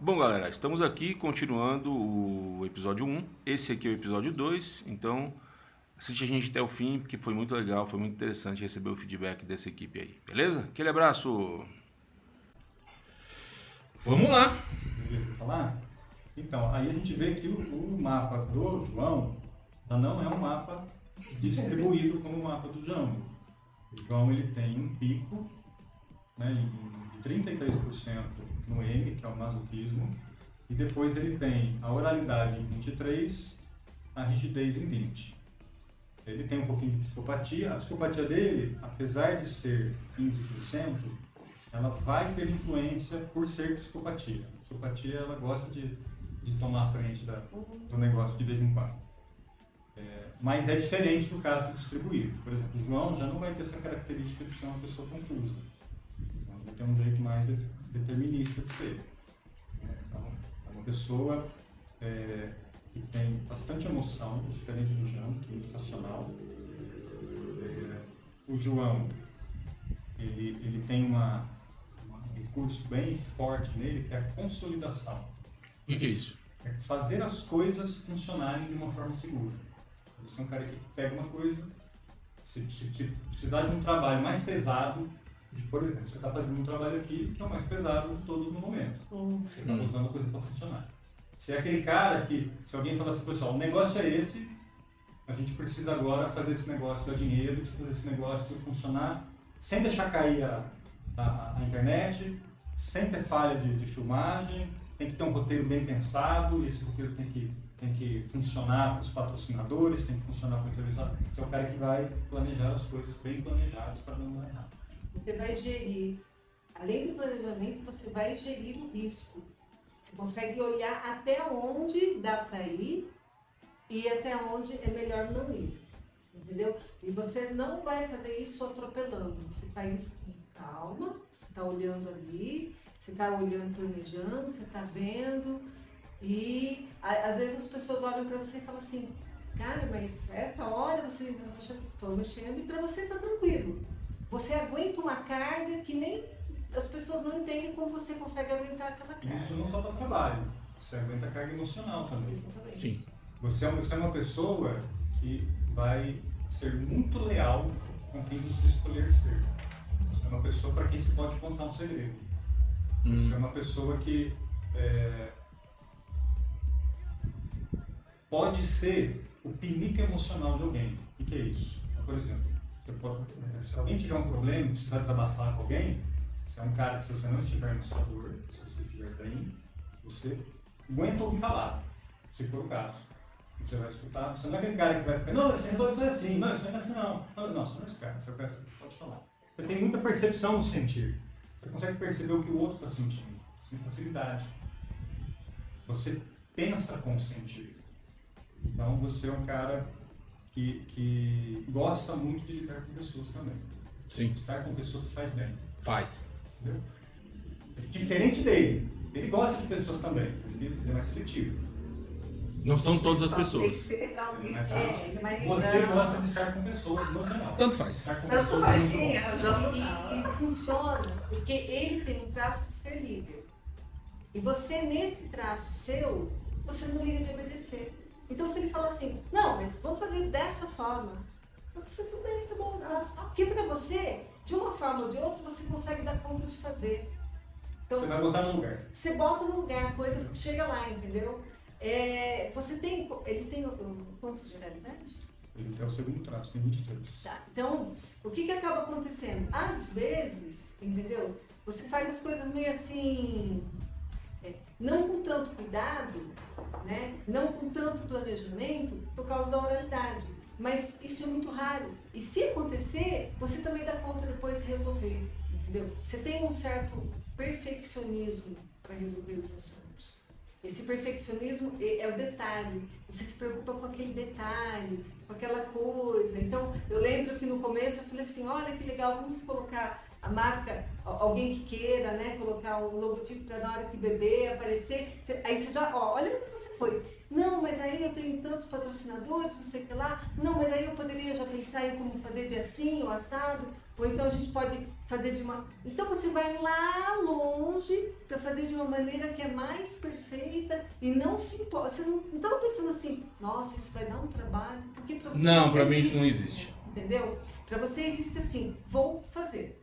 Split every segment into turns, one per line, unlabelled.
Bom, galera, estamos aqui continuando o episódio 1. Esse aqui é o episódio 2, então assiste a gente até o fim, porque foi muito legal, foi muito interessante receber o feedback dessa equipe aí, beleza? Aquele abraço! Vamos lá!
Falar? Então, aí a gente vê que o, o mapa do João não é um mapa distribuído como o mapa do João. O João ele tem um pico né, de 33% no M, que é o masoquismo, e depois ele tem a oralidade em 23%, a rigidez em 20%. Ele tem um pouquinho de psicopatia. A psicopatia dele, apesar de ser 15%, ela vai ter influência por ser psicopatia. A psicopatia ela gosta de, de tomar a frente da, do negócio de vez em quando. É, mas é diferente no caso do distribuído. Por exemplo, o João já não vai ter essa característica de ser uma pessoa confusa. Então, vai ter um jeito mais determinista de ser. É, então, é uma pessoa é, que tem bastante emoção, diferente do João, que é muito racional. É, o João, ele, ele tem uma, um recurso bem forte nele, que é a consolidação.
O que, que é isso?
É fazer as coisas funcionarem de uma forma segura. Você é um cara que pega uma coisa, se, se, se precisar de um trabalho mais pesado, por exemplo, você está fazendo um trabalho aqui que é o mais pesado de todos no momento. Você está botando coisa para funcionar. Se é aquele cara que, se alguém falar assim, pessoal, o negócio é esse, a gente precisa agora fazer esse negócio dar dinheiro, fazer esse negócio funcionar, sem deixar cair a, a, a internet, sem ter falha de, de, filmagem, tem que ter um roteiro bem pensado, e esse roteiro tem que, tem que funcionar para os patrocinadores, tem que funcionar para o televisor. Você é o cara que vai planejar as coisas bem planejadas para não dar errado.
Você vai gerir, além do planejamento, você vai gerir o risco. Você consegue olhar até onde dá para ir e até onde é melhor não ir. Entendeu? E você não vai fazer isso atropelando. Você faz isso com calma, você está olhando ali, você está olhando, planejando, você está vendo. E às vezes as pessoas olham para você e falam assim, cara, mas essa hora você estou mexendo e para você está tranquilo. Você aguenta uma carga que nem as pessoas não entendem como você consegue aguentar aquela carga.
Isso não só para trabalho, você aguenta a carga emocional também.
Exatamente.
Sim.
Você é, você é uma pessoa que vai ser muito leal com quem você escolher ser. Você é uma pessoa para quem se pode contar um segredo. Hum. Você é uma pessoa que é, pode ser o pinico emocional de alguém. O que é isso? Por exemplo, se alguém tiver um problema precisar desabafar com alguém, você é um cara que se você não estiver no sua dor, se você estiver bem, você aguenta ouvir falar, se for o caso. Você vai escutar, você não é aquele cara que vai ficar, não, você não é assim, não, você não é assim não. Não, não, você não é esse cara, você é cara que pode falar. Você tem muita percepção no sentir. Você consegue perceber o que o outro está sentindo, com facilidade. Você pensa com o sentir. Então você é um cara que, que gosta muito de lidar com pessoas também.
Sim.
Estar com pessoas faz bem.
Faz.
Entendeu? Diferente dele. Ele gosta de pessoas também, mas ele é mais seletivo.
Não são todas as
Tem que
pessoas.
ser realmente.
Mas,
É, ele é mais
Você gosta de estar com pessoas, no geral.
Tanto faz.
Tanto faz quem
bom.
é, não
E, e funciona porque ele tem um traço de ser líder. E você, nesse traço seu, você não liga de obedecer. Então, se ele fala assim, não, mas vamos fazer dessa forma. Eu você, tudo bem, tá bom, eu faço. Porque pra você, de uma forma ou de outra, você consegue dar conta de fazer. Então,
Você vai botar no lugar.
você bota no lugar, a coisa chega lá, entendeu? É, você tem, ele tem o, o ponto de realidade?
Ele tem o segundo traço, tem 23.
Tá, então, o que que acaba acontecendo? Às vezes, entendeu? Você faz as coisas meio assim, não com tanto cuidado, né? Não com tanto planejamento por causa da oralidade. Mas isso é muito raro. E se acontecer, você também dá conta depois de resolver, entendeu? Você tem um certo perfeccionismo para resolver os assuntos. Esse perfeccionismo é é o detalhe. Você se preocupa com aquele detalhe, com aquela coisa. Então, eu lembro que no começo eu falei assim: olha que legal, vamos colocar a marca, alguém que queira, né, colocar o logotipo para na hora que beber aparecer. Você- aí você já, ó, olha onde você foi. Não, mas aí eu tenho tantos patrocinadores, não sei o que lá. Não, mas aí eu poderia já pensar em como fazer de assim, ou assado. Ou então a gente pode fazer de uma. Então você vai lá longe para fazer de uma maneira que é mais perfeita e não se importa. Você não estava pensando assim, nossa, isso vai dar um trabalho. Porque
Não, para mim isso não existe.
Entendeu? Para você existe assim, vou fazer.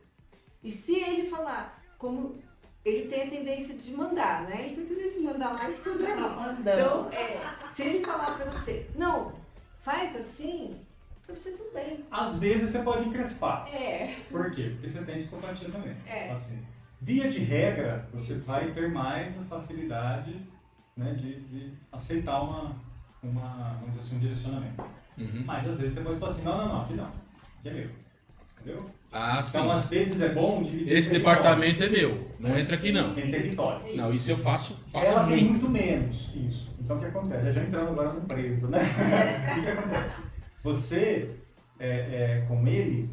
E se ele falar, como ele tem a tendência de mandar, né? Ele tem a tendência de mandar mais que o dragão. Então, é, se ele falar para você, não, faz assim, pra você tudo bem.
Às vezes você pode encrespar.
É.
Por quê? Porque você tem também.
É.
Assim, via de regra, você vai ter mais facilidade né, de, de aceitar uma, uma, vamos dizer assim, um direcionamento.
Uhum.
Mas às vezes você pode falar assim, não, não, não, aqui não. Aqui é meu. Entendeu?
Ah, sim.
Então, às vezes é bom dividir
Esse departamento é meu. Não entra aqui não.
Tem território.
Não, isso eu faço, faço
Ela tem
muito.
muito menos isso. Então o que acontece? Já entrando agora no preso, né? o que acontece? Você, é, é, com ele,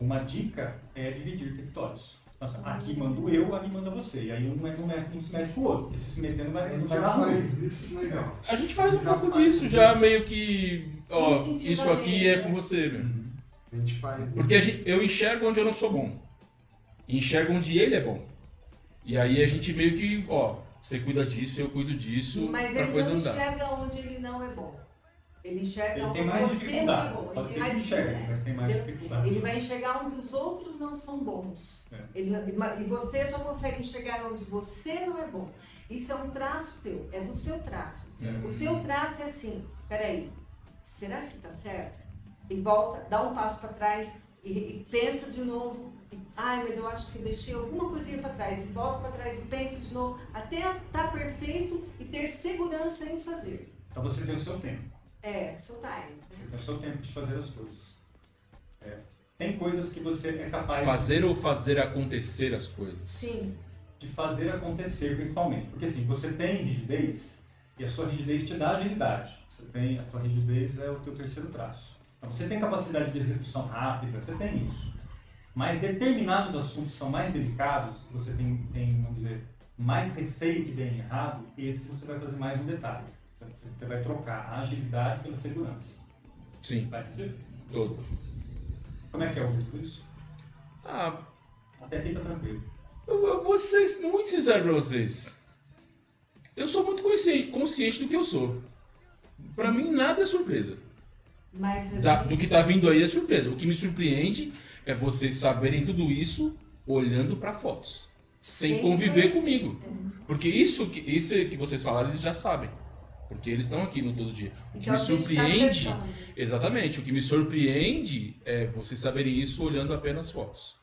uma dica é dividir territórios. Nossa, aqui mando eu, ali manda você. E aí um, não, mete, um se mete com o outro. Se se
A
vai, não vai dar ruim.
isso legal.
A gente faz um
Já
pouco
faz
disso,
isso.
já meio que. Ó, isso aqui é
né?
com você, meu.
Uhum.
A gente faz
Porque a
isso.
gente- eu enxergo onde eu não sou bom. E enxergo onde ele é bom. E aí a gente meio que, ó, você cuida disso, eu cuido disso,
Mas
pra
ele
coisa
não
andar.
enxerga onde ele não é bom. Ele enxerga
Ele
onde
tem mais
você não é bom. Ele
Pode
tem
ser
mais dificuldade.
mas tem mais dificuldade.
Ele vai enxergar onde os outros não são bons.
É.
Ele- e você já consegue enxergar onde você não é bom. Isso é um traço teu, é do seu traço.
Uhum.
O seu traço é assim, peraí, será que tá certo? E volta, dá um passo para trás e, e pensa de novo. E, Ai, mas eu acho que eu deixei alguma coisinha para trás. E volta para trás e pensa de novo, até estar perfeito e ter segurança em fazer.
Então você tem o seu tempo.
É, seu time.
Você tem o seu tempo de fazer as coisas. É. Tem coisas que você é capaz
Fazer ou fazer acontecer as coisas.
Sim,
de fazer acontecer, principalmente. Porque assim, você tem rigidez e a sua rigidez te dá agilidade. Você tem, a tua rigidez é o teu terceiro traço. Então você tem capacidade de execução rápida, você tem isso. Mas determinados assuntos são mais delicados, você tem, tem vamos dizer, mais receio que deem errado, esse você vai fazer mais no detalhe. Você, vai trocar a agilidade pela segurança.
Sim,
sentido?
todo.
Como é que é ouvir tudo isso?
Ah,
Até aqui tá tranquilo.
eu, eu vou ser muito sincero pra vocês. Eu sou muito consciente, consciente do que eu sou. Pra mim, nada é surpresa.
Mas
Da-
gente...
do que tá vindo aí é surpresa. O que me surpreende é vocês saberem tudo isso olhando pra fotos. Sem
Sem
conviver comigo. Porque isso que, isso que vocês falaram, eles já sabem. Porque eles estão aqui no todo dia. O que
Então,
me
tá
surpreende.
tentando.
Exatamente. O que me surpreende é vocês saberem isso olhando apenas fotos.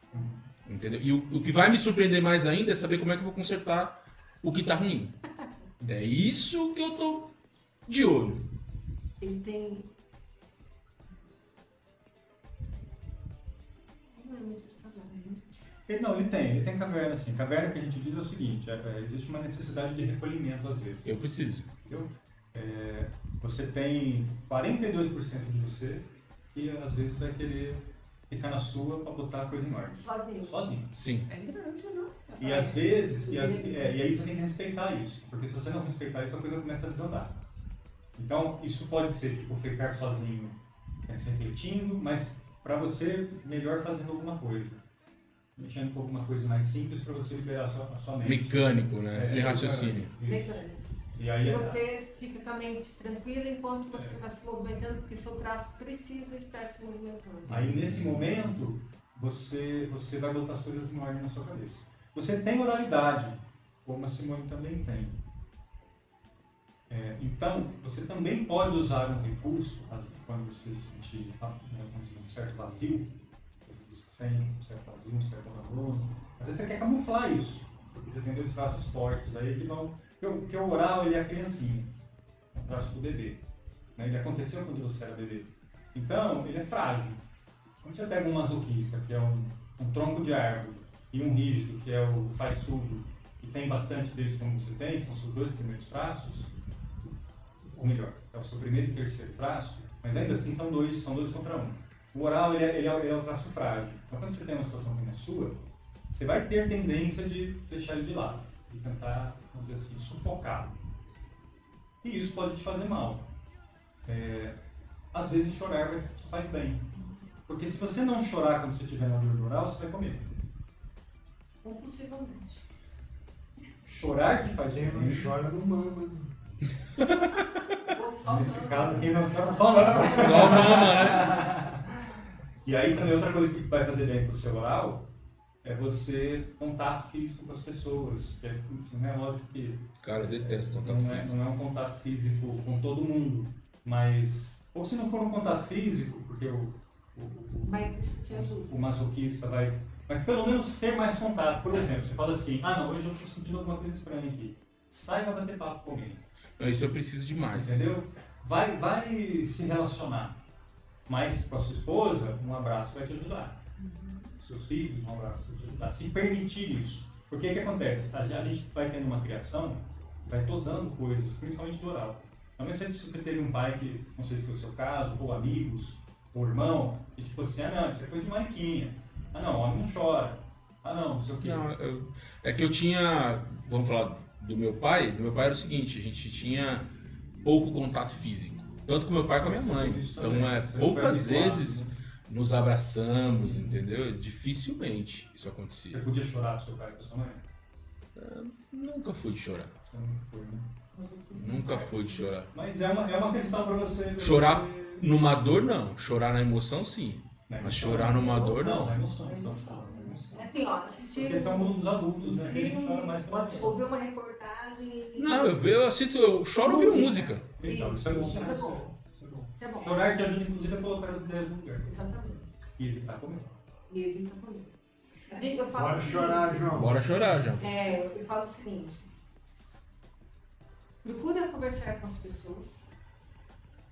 Entendeu? E o, o que vai me surpreender mais ainda é saber como é que eu vou consertar o que tá ruim. É isso que eu tô de olho.
Ele tem. Devagar, né?
Ele, não, ele tem, ele tem caverna sim. Caverna que a gente diz é o seguinte, é, é, existe uma necessidade de recolhimento às vezes.
Eu preciso.
Entendeu? É, você tem 42% de você e às vezes vai querer ficar na sua para botar a coisa em ordem.
Sozinho.
Sozinho.
Sim.
É grande, não?
E às vezes, e, a- é, e aí você tem que respeitar isso, porque se você não respeitar isso, a coisa começa a desandar. Então, isso pode ser tipo, ficar sozinho, né, se refletindo, mas para você, melhor fazendo alguma coisa. Mexendo com alguma coisa mais simples para você liberar a sua, a sua mente.
Mecânico, né?
É,
Sem
é,
raciocínio.
Mecânico.
E aí,
E você fica com a mente tranquila enquanto você está se movimentando, porque seu traço precisa estar se movimentando.
Aí nesse momento, você, você vai botar as coisas em ordem na sua cabeça. Você tem oralidade, como a Simone também tem. É, então, você também pode usar um recurso quando você sentir ah, né, um certo vazio, você sente um certo vazio, um certo abandono. Às vezes você quer camuflar isso, porque você tem dois traços fortes aí que vão. Porque o, oral ele é a criancinha, é o traço do bebê. né? Ele aconteceu quando você era bebê. Então, ele é frágil. Quando você pega um masoquista, que é um, um tronco de árvore, e um rígido, que é o faz tudo, e tem bastante deles como você tem, são seus dois primeiros traços, ou melhor, é o seu primeiro e terceiro traço, mas ainda assim são dois, são dois contra um. O oral, ele é, ele é, ele é o traço frágil. Então, quando você tem uma situação como a sua, você vai ter tendência de deixar ele de lado, de tentar, vamos dizer assim, sufocá-lo. E isso pode te fazer mal. É, às vezes chorar vai- te faz bem. Porque se você não chorar quando você estiver na dor oral, você vai comer.
Compulsivamente.
Chorar que faz
Quem não
bem.
chora não mama.
Só
Nesse caso, quem não chora só não.
Só mama, né?
E aí também outra coisa que vai fazer bem pro seu oral é você contato físico com as pessoas. Que é, assim, é lógico que
Cara, eu detesto contato
não é,
físico.
não é um contato físico com todo mundo, mas ou se não for um contato físico, porque o, o, o-
Mas isso te ajuda.
o masoquista vai, mas pelo menos ter mais contato. Por exemplo, você fala assim, ah não, hoje eu tô sentindo alguma coisa estranha aqui. Sai pra bater papo comigo.
Isso eu preciso demais.
Entendeu? Vai, vai se relacionar. Mas com a sua esposa, um abraço vai te ajudar. Seus filhos, um abraço vai te ajudar. Se permitir isso. Porque o que acontece? A gente vai tendo uma criação, vai tosando coisas, principalmente do oral. Então, nem sempre você teve um pai que, não sei se foi o seu caso, ou amigos, ou irmão, que tipo assim, ah não, isso é coisa de mariquinha. Ah não, homem não chora. Ah não, não sei o quê.
Não, eu- é que eu tinha, vamos falar do meu pai, do meu pai era o seguinte, a gente tinha pouco contato físico, tanto com meu pai como com a minha mãe. Então,
também,
é,
você
poucas vezes
né?
nos abraçamos, entendeu? Dificilmente isso
Você
acontecia.
podia chorar pro seu pai e pra sua mãe?
Nunca fui de chorar.
Você nunca foi, né?
Nunca fui de chorar.
Mas é uma, é uma questão pra você. pra
Chorar
você-
Numa dor, não. Chorar na emoção, sim.
Na
Mas
emoção,
chorar numa dor,
Não, na emoção.
Na
na
emoção. Assim, ó, assistir
Porque esse é o mundo dos adultos, né?
Filme,
chora mais
ou
pela
assi-
emoção.
ouvir uma reportagem.
Não, eu, ve- eu assisto, eu choro ouvindo música.
Então, isso é bom.
Isso é bom. Isso é bom.
Chorar que ajuda, inclusive, a colocar as ideias no lugar.
Exatamente.
E evitar comer.
E evita comer. A gente, eu falo
Bora
seguinte,
chorar, João.
Bora chorar já.
É, eu falo o seguinte. Procura conversar com as pessoas.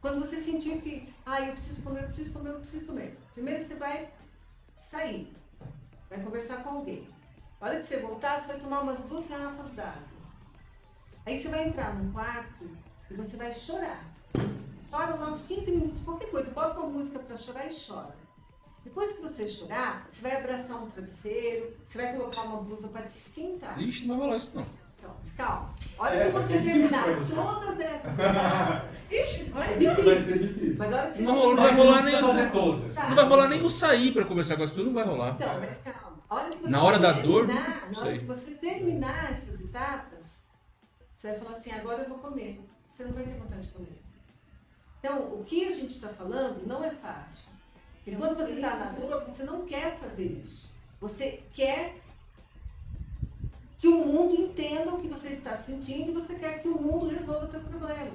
Quando você sentir que, ah, eu preciso comer, eu preciso comer, eu preciso comer. Primeiro você vai sair. Vai conversar com alguém. A hora que você voltar, você vai tomar umas duas garrafas d'água. Aí você vai entrar num quarto e você vai chorar. Chora lá uns 15 minutos, qualquer coisa. Bota uma música para chorar e chora. Depois que você chorar, você vai abraçar um travesseiro, você vai colocar uma blusa para te esquentar.
Ixi, não vai rolar isso não.
Então, mas calma. A hora
É,
que você
é
terminar todas essas etapas, Ixi, é
Vai
difícil.
ser difícil.
Mas a hora que você
Não,
terminar-
não vai
Mas
rolar nem
fazer
essa-
todas.
Tá.
Não vai rolar nem o sair pra conversar com as pessoas, não vai rolar.
Então, mas calma. A hora que você
Na hora da dor,
terminar,
não
na hora que você terminar essas etapas, você vai falar assim, agora eu vou comer. Você não vai ter vontade de comer. Então, o que a gente está falando não é fácil. Porque quando você está na dor, você não quer fazer isso. Você quer que o mundo entenda o que você está sentindo e você quer que o mundo resolva o teu problema.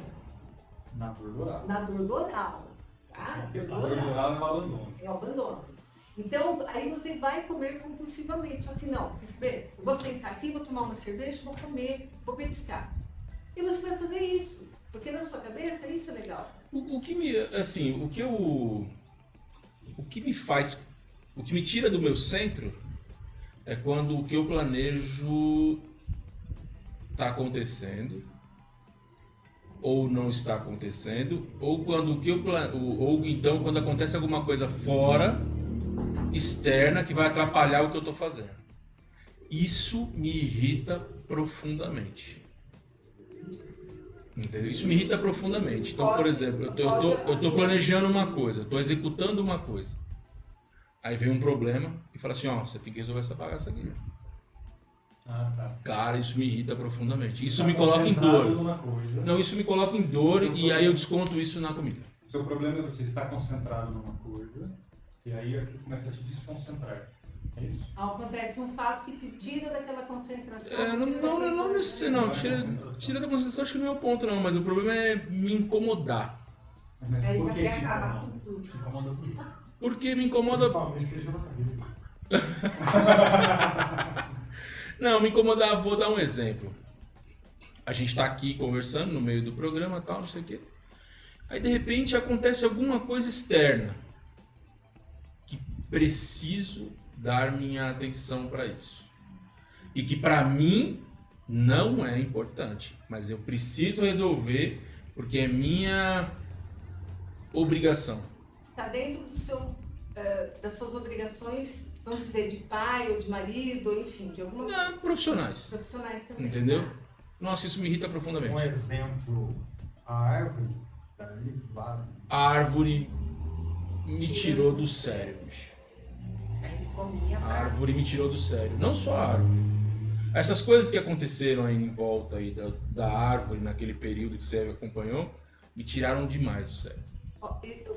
Na dor oral.
Na dor do oral. Tá?
Porque a
Dor
dor
oral.
oral é um abandono.
É o abandono. Então, aí você vai comer compulsivamente. Assim, não, quer saber? Eu vou sentar aqui, vou tomar uma cerveja, vou comer, vou petiscar. E você vai fazer isso. Porque na sua cabeça isso é legal.
O, o que me, assim, o que eu, o que me faz, o que me tira do meu centro é quando o que eu planejo está acontecendo ou não está acontecendo, ou quando o que eu plan- ou, então quando acontece alguma coisa fora, externa que vai atrapalhar o que eu estou fazendo. Isso me irrita profundamente. Entendeu? Isso me irrita profundamente. Então, por exemplo, eu tô planejando uma coisa, tô executando uma coisa. Aí vem um problema e fala assim, ó, você tem que resolver essa bagaça aqui.
Ah, tá.
Cara, isso me irrita profundamente. Isso
Tá
me coloca em dor. Não, isso me coloca em dor e aí eu desconto isso na comida.
Seu problema é você estar concentrado numa coisa e aí aquilo começa a te desconcentrar. É isso?
Acontece um fato que te tira daquela concentração.
É, não,
tira
não,
daquele
não, não, não, tira, tira da concentração acho que não é o ponto não, mas o problema é me incomodar.
Aí
Por
já
que
quer acabar com tudo.
Te incomoda?
Porque me incomoda. Não, me incomodar, vou dar um exemplo. A gente tá aqui conversando no meio do programa tal, não sei o quê. Aí de repente acontece alguma coisa externa que preciso dar minha atenção para isso. E que para mim não é importante, mas eu preciso resolver porque é minha obrigação.
Está dentro do seu, eh, das suas obrigações, vamos dizer, de pai ou de marido, ou enfim, de alguma
Não,
coisa.
profissionais,
Profissionais também.
entendeu?
tá?
Nossa, isso me irrita profundamente.
Um exemplo, a árvore daí lá,
A árvore me tirou do sério, bicho.
Aí ele comia
A árvore me tirou do sério. Não só a árvore. Essas coisas que aconteceram aí em volta aí da, da árvore naquele período que você acompanhou, me tiraram demais do sério.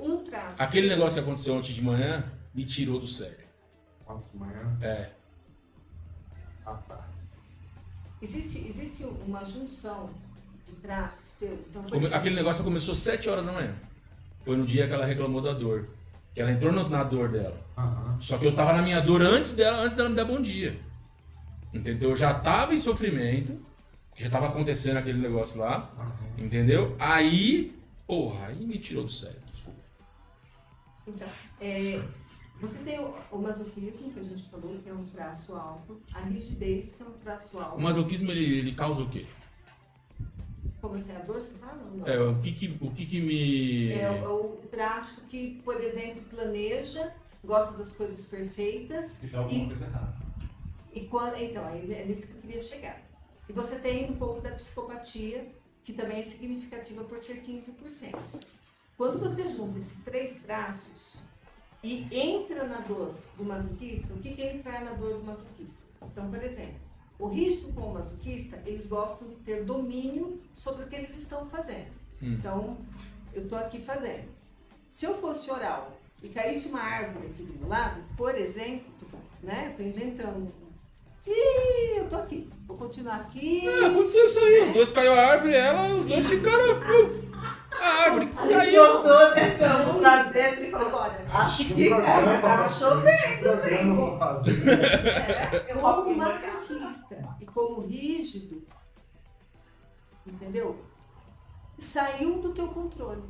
Um traço.
Aquele negócio que aconteceu ontem de manhã me tirou do sério.
Quatro de manhã.
É.
Ah, tá.
Existe, existe uma junção de traços teu. Então,
Come- Aquele negócio começou às 7 horas da manhã. Foi no dia que ela reclamou da dor. Que ela entrou no- na dor dela.
Aham.
Só que eu tava na minha dor antes dela, antes dela me dar bom dia. Entendeu? Eu já tava em sofrimento, já tava acontecendo aquele negócio lá,
Aham.
entendeu? Aí, porra, aí me tirou do sério, desculpa.
Então, é, você tem o, o masoquismo, que a gente falou, que é um traço alto, a rigidez, que é um traço alto.
O masoquismo, ele, ele causa o quê?
Como assim, a dor, você fala? Não.
É, o que que, o que, que me...
É o, o traço que, por exemplo, planeja, gosta das coisas perfeitas,
Que dá alguma
E-
coisa errada.
e quando, então, é nisso que eu queria chegar. E você tem um pouco da psicopatia, que também é significativa por ser 15%. Quando você junta esses três traços e entra na dor do masoquista, o que é entrar na dor do masoquista? Então, por exemplo, o rígido com o masoquista, eles gostam de ter domínio sobre o que eles estão fazendo.
Hum.
Então, eu estou aqui fazendo. Se eu fosse oral e caísse uma árvore aqui do meu lado, por exemplo, tô, né, tô inventando. Ih, eu tô aqui. Vou continuar aqui.
Ah, aconteceu isso aí, os dois caiu a árvore e ela, os dois ficaram... A árvore caiu.
Botou, né, João, lá dentro e falou,
Agora,
acho que cara, tá chovendo,
é,
Eu
como uma
marcar.
conquista e como rígido, entendeu? Saiu do teu controle.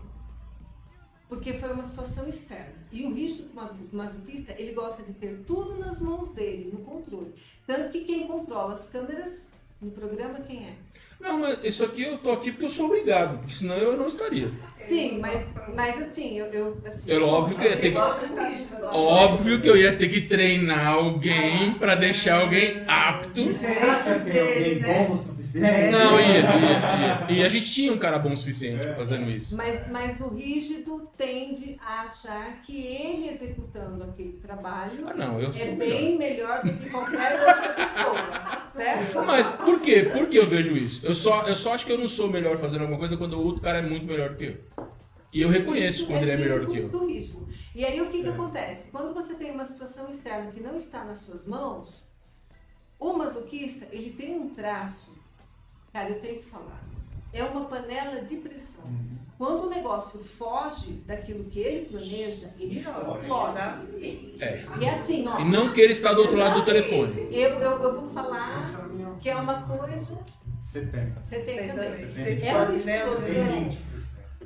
Porque foi uma situação externa. E o rígido maso- masoquista, ele gosta de ter tudo nas mãos dele, no controle. Tanto que quem controla as câmeras no programa, quem é?
Não, mas isso aqui eu tô aqui porque eu sou obrigado, porque senão eu não estaria.
Sim, mas, mas assim, eu... eu assim,
É óbvio que eu ia ter que... Óbvio que eu ia ter que treinar alguém pra deixar alguém apto.
Será que tem alguém bom o suficiente?
Não, ia, ia, ia. E a gente tinha um cara bom o suficiente fazendo isso.
Mas, mas o rígido tende a achar que ele executando aquele trabalho
Ah, não, eu sou
é
melhor.
bem melhor do que qualquer outra pessoa, certo?
Mas por quê? Por que eu vejo isso? Eu só, eu só acho que eu não sou melhor fazendo alguma coisa quando o outro cara é muito melhor do que eu. E eu reconheço
Isso
quando ele é melhor do que eu.
do rígido. E aí o que, que acontece? Quando você tem uma situação externa que não está nas suas mãos, o masoquista, ele tem um traço, cara, eu tenho que falar, é uma panela de pressão.
Uhum.
Quando o negócio foge daquilo que ele planeja, ele explode.
É.
E assim, ó,
E não que ele está do outro lado do telefone.
eu, eu, eu vou falar que é uma coisa.
70.
Você tem
Tem
também.
também.
Vocês
É uma.
Tem 20%.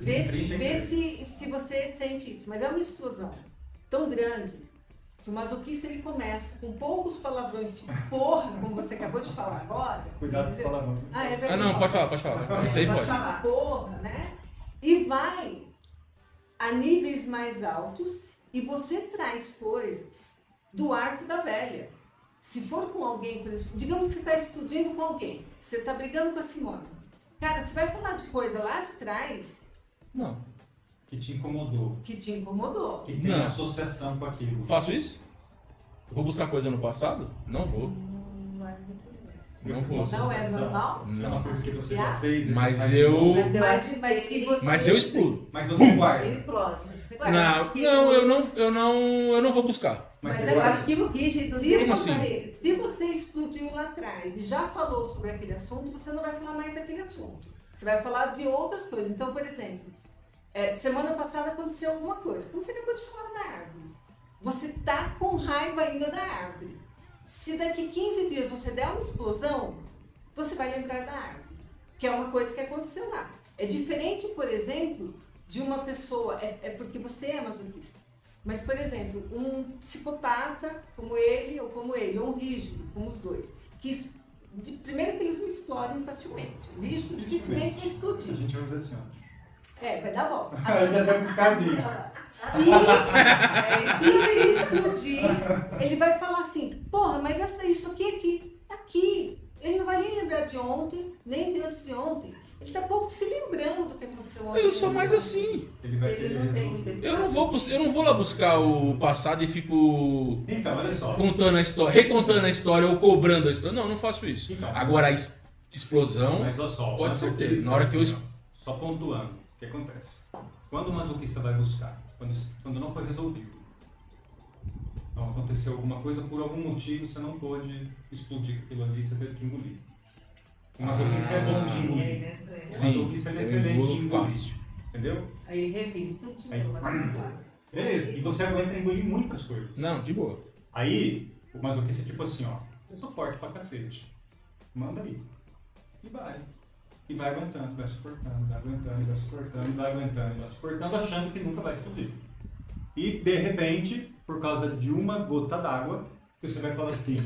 Vê, se,
30
vê se, se você sente isso. Mas é uma explosão tão grande que o masoquista ele começa com poucos palavrões, tipo porra, como você acabou de falar agora.
Cuidado com os palavrões.
Ah, é
Ah,
verdade.
não, pode falar, pode falar. Isso aí
Pode
pode.
falar.
Porra, né? E vai a níveis mais altos e você traz coisas do arco da velha. Se for com alguém, por exemplo, digamos que você está explodindo com alguém, você está brigando com a Simone. Cara, você vai falar de coisa lá de trás
Não.
Que te incomodou.
que te incomodou.
Que tem
Não.
associação com aquilo.
Faço isso? Vou buscar coisa no passado? Não vou. Não vou.
Não é normal?
Isso é uma
Não.
coisa que você já fez. né?
Mas
Mas
eu-
Mas eu
Mas-
acho
mas e você-
Mas eu explodo.
Mas você guarda.
Ele explode.
Não, não, eu não, eu não, eu não vou buscar.
Mas
Mas eu acho que o rígido
Se
dele
Como
você,
assim?
se você explodiu lá atrás e já falou sobre aquele assunto, você não vai falar mais daquele assunto. Você vai falar de outras coisas. Então, por exemplo, é, semana passada aconteceu alguma coisa. Como você acabou de falar da árvore? Você tá com raiva ainda da árvore. Se daqui 15 dias você der uma explosão, você vai lembrar da árvore. Que é uma coisa que aconteceu lá. É diferente, por exemplo, de uma pessoa. É, é porque você é masoquista. Mas, por exemplo, um psicopata como ele ou como ele, ou um rígido, como os dois, que de- primeiro que eles não explodem facilmente. O rígido dificilmente vai
A
explodir.
gente usa assim, ó.
É, vai dar a volta.
Piscadinho.
Se, se ele explodir, ele vai falar assim, porra, mas essa, isso aqui é aqui, aqui. Ele não vai nem lembrar de ontem, nem de antes de ontem. Ele tá pouco se lembrando do que aconteceu ontem.
Eu sou mais assim.
Ele vai
Ele
querer
não tem muita
Eu não vou, eu não vou lá buscar o passado e fico
Então, olha só.
contando a história, recontando a história ou cobrando a história. Não, eu não faço isso.
Então.
Agora a es- explosão.
Mas olha só,
Pode ser certeza. Na hora que eu
assim, Só pontuando, o que acontece? Quando o masoquista vai buscar, quando, quando não foi resolvido, então aconteceu alguma coisa, por algum motivo você não pôde explodir aquilo ali, você teve que engolir. O masoquista é bom de
E aí,
engolir.
Sim,
masoquista é excelente engolir.
fácil.
Entendeu?
Aí ele revive tudo de novo.
Beleza. E você aguenta engolir muitas coisas.
Não, de boa.
Aí, o masoquista é tipo assim, ó, eu sou forte pra cacete. Manda aí. E vai. E vai aguentando, vai suportando, vai aguentando, vai suportando, vai aguentando, vai suportando, achando que nunca vai explodir. E, de repente, por causa de uma gota d'água, você vai falar assim,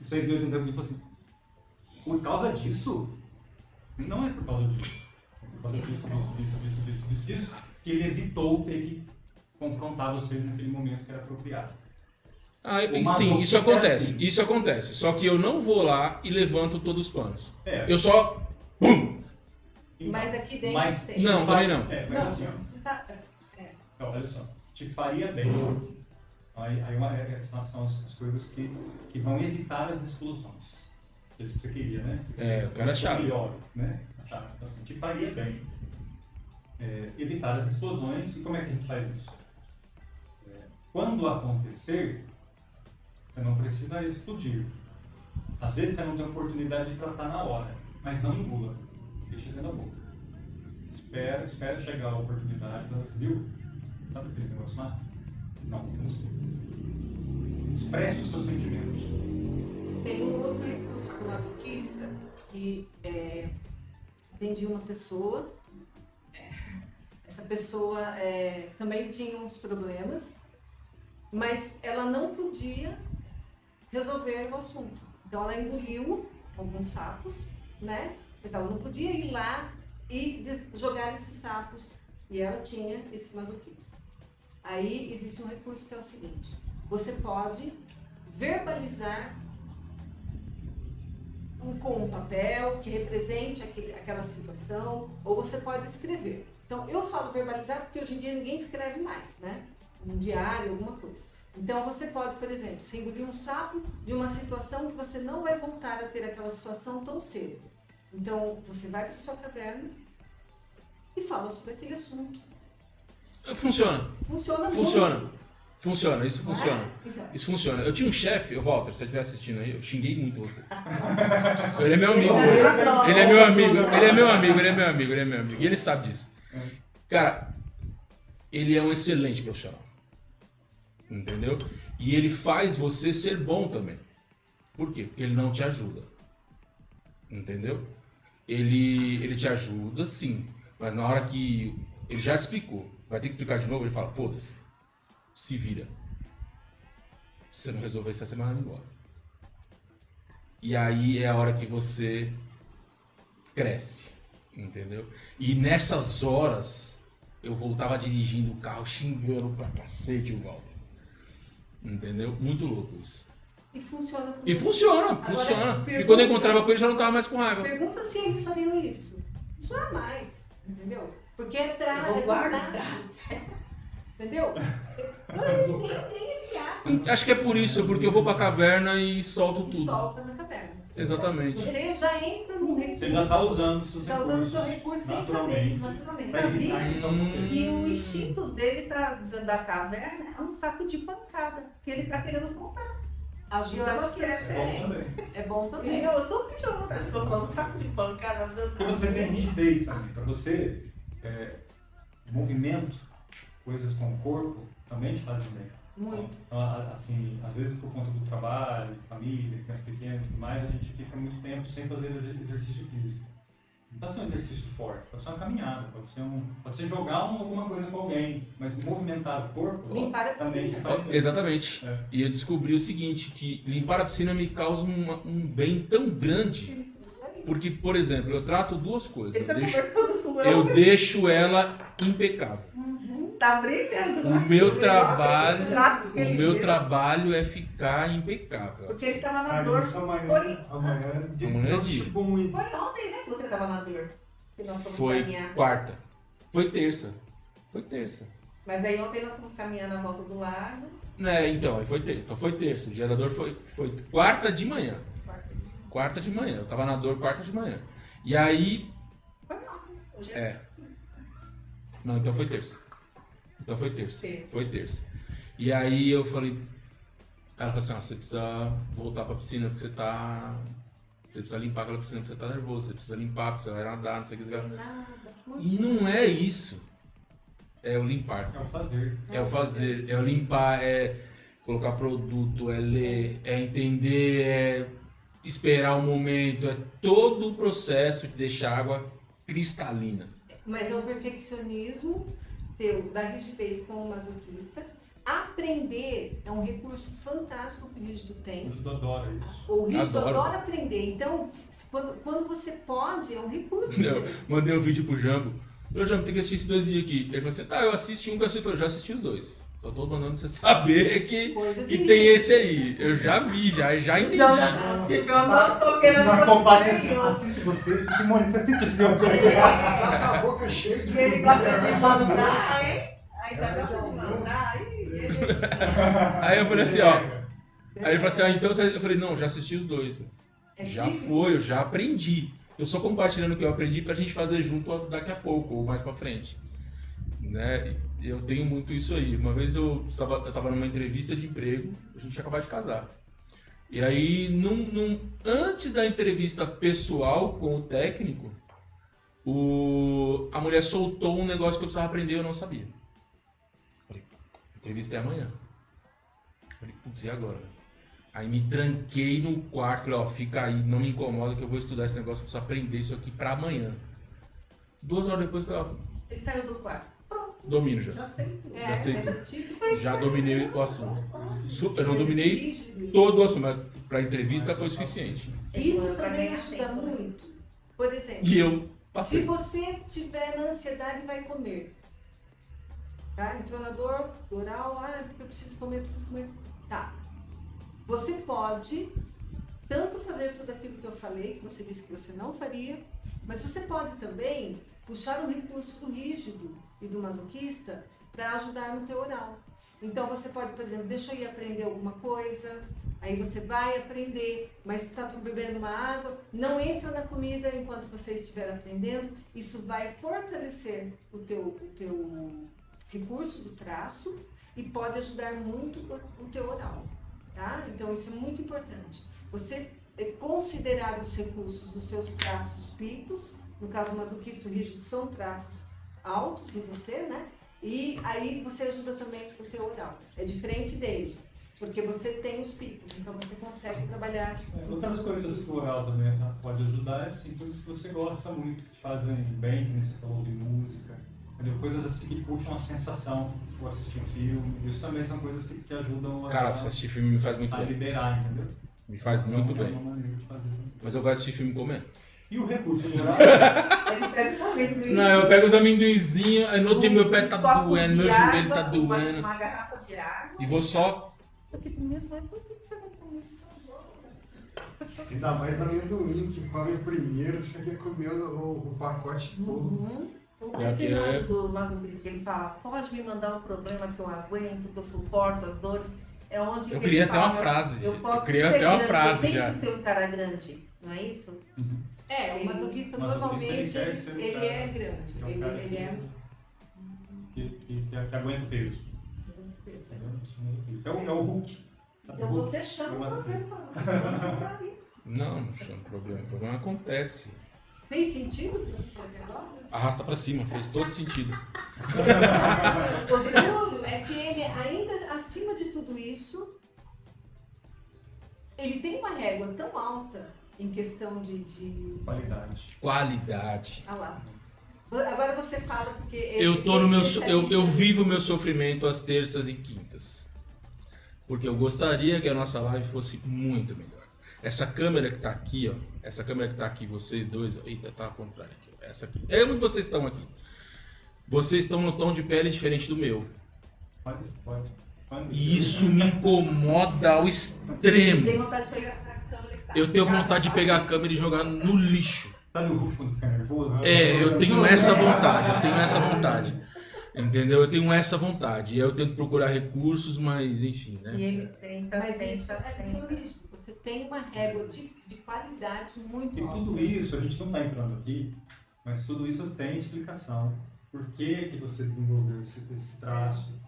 você viu dentro e fala assim, por causa disso? Não é por causa disso. É por causa disso, disso, disso, disso, disso, disso, disso, que ele evitou ter que confrontar vocês naquele momento que era apropriado.
Ah, sim, isso
é
acontece.
assim.
Isso acontece. Só que eu não vou lá e levanto todos os panos.
É,
Eu só. Pum!
então,
Mas daqui dentro
mas
tem.
Não, também não.
É, mas
Não,
assim, ó,
é.
Então, olha só, te faria bem. Aí, aí uma, é, são, são as, as coisas que, que vão evitar as explosões. Isso que você queria, né? Você
É,
queria
o cara é
ser
chave.
melhor, né? A chave. Assim, te faria bem é, evitar as explosões. E como é que a gente faz isso? É, quando acontecer, você não precisa explodir. Às vezes você não tem oportunidade de tratar na hora, mas não engula. Deixa dentro da boca. Espera, espera chegar a oportunidade, fala assim, viu? Sabe aquele negócio lá? Não, não sei. Expresse os seus sentimentos.
Tem um outro recurso do masoquista que é, atendia uma pessoa. Essa pessoa é, também tinha uns problemas, mas ela não podia resolver o assunto. Então ela engoliu alguns sapos, né? Mas ela não podia ir lá e jogar esses sapos. E ela tinha esse masoquismo. Aí existe um recurso que é o seguinte: você pode verbalizar com um papel que represente aquele, aquela situação, ou você pode escrever. Então, eu falo verbalizar porque hoje em dia ninguém escreve mais, né? Um diário, alguma coisa. Então, você pode, por exemplo, se engolir um sapo de uma situação que você não vai voltar a ter aquela situação tão cedo. Então, você vai para sua caverna e fala sobre aquele assunto.
Funciona.
Funciona muito.
Funciona. Funciona, isso
é?
funciona.
Então,
Isso funciona. Eu tinha um chefe, Walter, se você estiver assistindo aí, eu xinguei muito você. Ele é meu amigo. Ele é meu amigo, ele é meu amigo, ele é meu amigo, ele é meu amigo. E ele sabe disso. Cara, ele é um excelente profissional. Entendeu? E ele faz você ser bom também. Por quê? Porque ele não te ajuda. Entendeu? Ele, ele te ajuda, sim. Mas na hora que ele já te explicou, vai ter que explicar de novo, ele fala, foda-se. Se vira. Se você não resolver, você vai ser mandado embora. E aí é a hora que você cresce, entendeu? E nessas horas eu voltava dirigindo o carro xingando pra cacete o Walter. Entendeu? Muito louco isso.
e funciona. com
E funciona, funciona. E
pergunta-
quando eu encontrava com ele já não tava mais com raiva.
Pergunta se ele só eu isso. Jamais. Entendeu? Porque é tra...
Eu vou
é do
guardar.
Entendeu?
Acho que é por isso, porque eu vou pra caverna e solto
E
tudo.
solta na caverna.
Exatamente.
Você já entra num recurso.
Você já está usando
Você está usando o seu recurso sem saber, naturalmente. Sabia?
que aconteça.
Que o instinto dele tá dizendo da caverna é um saco de pancada que ele tá querendo comprar.
Ajuda
Eu acho que
bastante.
é
Bom também.
É bom também.
eu, eu tô sentindo vontade de comprar um saco de pancada.
Porque você tem rigidez também. Para você, é, movimento, coisas com o corpo, também te fazem bem.
Muito.
Então, assim, às vezes por conta do trabalho, família, criança pequena e tudo mais, a gente fica muito tempo sem fazer exercício físico. Não pode ser um exercício forte, pode ser uma caminhada, pode ser, um, pode ser jogar um- alguma coisa com alguém, mas movimentar o corpo
Limpar a
também faz bem.
Exatamente.
É.
E eu descobri o seguinte, que limpar a piscina me causa uma- um bem tão grande. Porque, por exemplo, eu trato duas coisas.
Ele
Eu
tá
deixo, eu deixo ela impecável.
Tá brilhando.
O meu trabalho, o meu
deu.
trabalho é ficar impecável.
Porque ele tava na dor.
amanhã.
Foi,
Amanhã. de-
Amanhã é dia.
tipo
foi ontem, né, que você tava na dor. Que nós fomos
Foi
caminhar.
quarta. Foi terça. Foi terça.
Mas aí ontem nós fomos caminhando a volta do lago.
É, então, aí foi terça. Então foi terça. O dia da dor foi, foi quarta de manhã. Quarta de manhã. Eu tava na dor quarta de manhã. E aí.
Foi mal. Hoje é
É. Não, então foi terça. Então foi terça. Foi terça. E aí eu falei. Ela falou assim: ó, você precisa voltar pra piscina porque você tá. Você precisa limpar aquela piscina porque você tá nervoso. Você precisa limpar porque você vai nadar, não sei o que. E não é isso. É o limpar.
É o fazer.
É o fazer, é o limpar, é colocar produto, é ler, é entender, é esperar o momento, é todo o processo de deixar a água cristalina.
Mas é o perfeccionismo teu da rigidez com o masoquista. Aprender é um recurso fantástico que o rígido
O
tem.
judô adora isso.
O rígido
Adoro.
adora aprender. Então, quando, quando você pode, é um recurso.
Eu mandei um vídeo pro Jambo. Ô Jambo, tem que assistir esses dois vídeos aqui. Ele falou assim, ah, eu assisti um eu assisti. Eu falei, já assisti os dois. Só tô mandando você saber que,
Coisa de
que tem esse aí. Eu já vi, já, já entendi.
Já, tipo, eu não tô querendo nenhum.
Assiste você, Simone, você assiste o seu.
A boca cheia de
ele gosta de mandar, hein? Ainda gosta de mandar, hein? Ele-
Aí eu falei assim, ó. Aí ele falou assim, ah, então você... eu falei, não, já assisti os dois.
É
Já
típico.
foi, eu já aprendi. Eu só compartilhando o que eu aprendi pra gente fazer junto daqui a pouco, ou mais pra frente. Né? Eu tenho muito isso aí. Uma vez eu estava, eu tava numa entrevista de emprego, a gente acabado de casar. E aí, num, num- antes da entrevista pessoal com o técnico, o, a mulher soltou um negócio que eu precisava aprender e eu não sabia. Falei, entrevista é amanhã. Falei, putz, e agora? Aí me tranquei no quarto, falei, ó, fica aí, não me incomoda que eu vou estudar esse negócio, eu preciso aprender isso aqui pra amanhã. Duas horas depois, falei, ó,
Ele saiu do quarto.
Domino já.
Já sei tudo.
É,
Já sei
é
tudo. Já dominei o assunto. Su- Eu não dominei todo o assunto, mas pra entrevista foi o suficiente.
Isso também
ganhar
ajuda muito. Por exemplo,
E eu
se você tiver na ansiedade, vai comer. Tá? Entrou na dor, oral, ah, porque eu preciso comer, eu preciso comer. Tá. Você pode tanto fazer tudo aquilo que eu falei, que você disse que você não faria, mas você pode também puxar o recurso do rígido e do masoquista para ajudar no teu oral. Então você pode, por exemplo, deixa eu ir aprender alguma coisa, aí você vai aprender, mas está bebendo uma água, não entra na comida enquanto você estiver aprendendo, isso vai fortalecer o teu, o teu recurso do traço e pode ajudar muito o, teu oral, tá? Então isso é muito importante. Você eh, considerar os recursos dos seus traços picos, no caso masoquista rígido são traços altos em você, né? E aí você ajuda também o teu oral. É diferente dele, porque você tem os picos, então você consegue trabalhar.
É, Outras coisas que o oral também pode ajudar é assim, coisas que você gosta muito, que te fazem bem, que você falou de música, entendeu? coisas assim que puxam a sensação, ou assistir um filme, isso também são coisas que, que ajudam a,
Cara, assistir filme me faz muito
a
bem.
liberar, entendeu?
Me faz muito
Então, é
bem. Mas eu gosto de assistir filme comendo.
E o recurso do oral,
Ele pega o amendoim.
Não, eu pego os amendoinzinhos, aí no outro dia meu pé tá
um
doendo,
de
meu joelho tá doendo.
Uma, uma garrafa de água.
E vou só.
Eu fico mesmo, mas por que você vai comer isso agora?
Ainda mais amendoim, que come primeiro, você quer comer o, o pacote todo.
Uhum.
O
É,
que
é-
é... do que ele fala, pode me mandar um problema que eu aguento, que eu suporto as dores. É onde
Eu
que
criei
ele
até uma
fala,
frase.
Eu, posso
Eu criei
ser
até uma
grande,
frase
eu tenho
já.
que ser um cara grande, não é isso?
É, o masoquista
masoquista,
normalmente
ele
ele, ele
cara-
é grande.
é um
Ele,
cara
ele é.
que, que, que, que aguenta o peso. Isso é o, Hulk.
Então
Hulk?
você chama o
Eu
problema, você pode encontrar isso.
Não, não chama problema. O problema acontece.
Fez sentido pra você até agora?
Arrasta pra cima, fez todo sentido.
O Bruno é que ele, ainda acima de tudo isso, ele tem uma régua tão alta em questão de. de...
Qualidade.
Qualidade.
Ah lá. Agora você fala porque. ele-
Eu tô no meu. so- Eu, eu vivo o meu sofrimento às terças e quintas. Porque eu gostaria que a nossa live fosse muito melhor. Essa câmera que tá aqui, ó. Essa câmera que tá aqui, vocês dois. ó, Eita, tá ao contrário aqui. ó, Essa aqui. É onde vocês estão aqui. Vocês estão no tom de pele diferente do meu.
Pode, pode.
E isso me incomoda ao
Tem
extremo.
vontade de pegar essa câmera e tá.
Eu tenho vontade de pegar a câmera e jogar no lixo.
Fica nervoso?
É, eu tenho essa vontade, eu tenho essa vontade. Entendeu? Eu tenho essa vontade. E aí eu tento procurar recursos, mas enfim,
E
né?
ele tenta,
Mas
tenta,
isso é
tenta.
Você tem uma régua de, de qualidade muito
E
alta.
tudo isso, a gente não está entrando aqui, mas tudo isso tem explicação. Por que, que você desenvolveu esse, esse traço?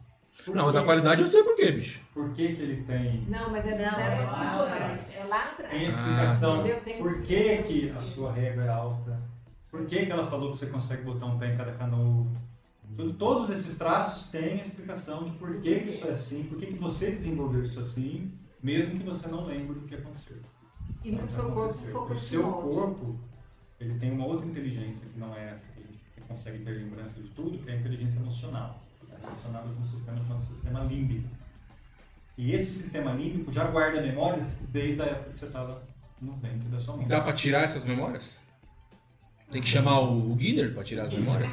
Por
Não, da qualidade eu sei por quê, bicho.
Por que, que ele tem
Não, mas é
Não,
zero
é
a cinco
lá
anos.
atrás.
É lá atrás.
Tem explicação.
Tem
Por que, que a sua régua é alta? Por que, que ela falou que você consegue botar um pé em cada canoa? Todos esses traços têm a explicação de por que, que isso é assim, por que, que você desenvolveu isso assim, mesmo que você não lembre do que aconteceu.
E no seu corpo ficou com
O seu
molde.
corpo, ele tem uma outra inteligência que não é essa, que, que consegue ter lembrança de tudo, que é a inteligência emocional. É relacionada com o sistema chamado sistema límbico. E esse sistema límbico já guarda memórias desde a época que você estava no ventre da sua mãe.
Dá pra tirar essas memórias? Tem que chamar o Guilherme pra tirar as memórias?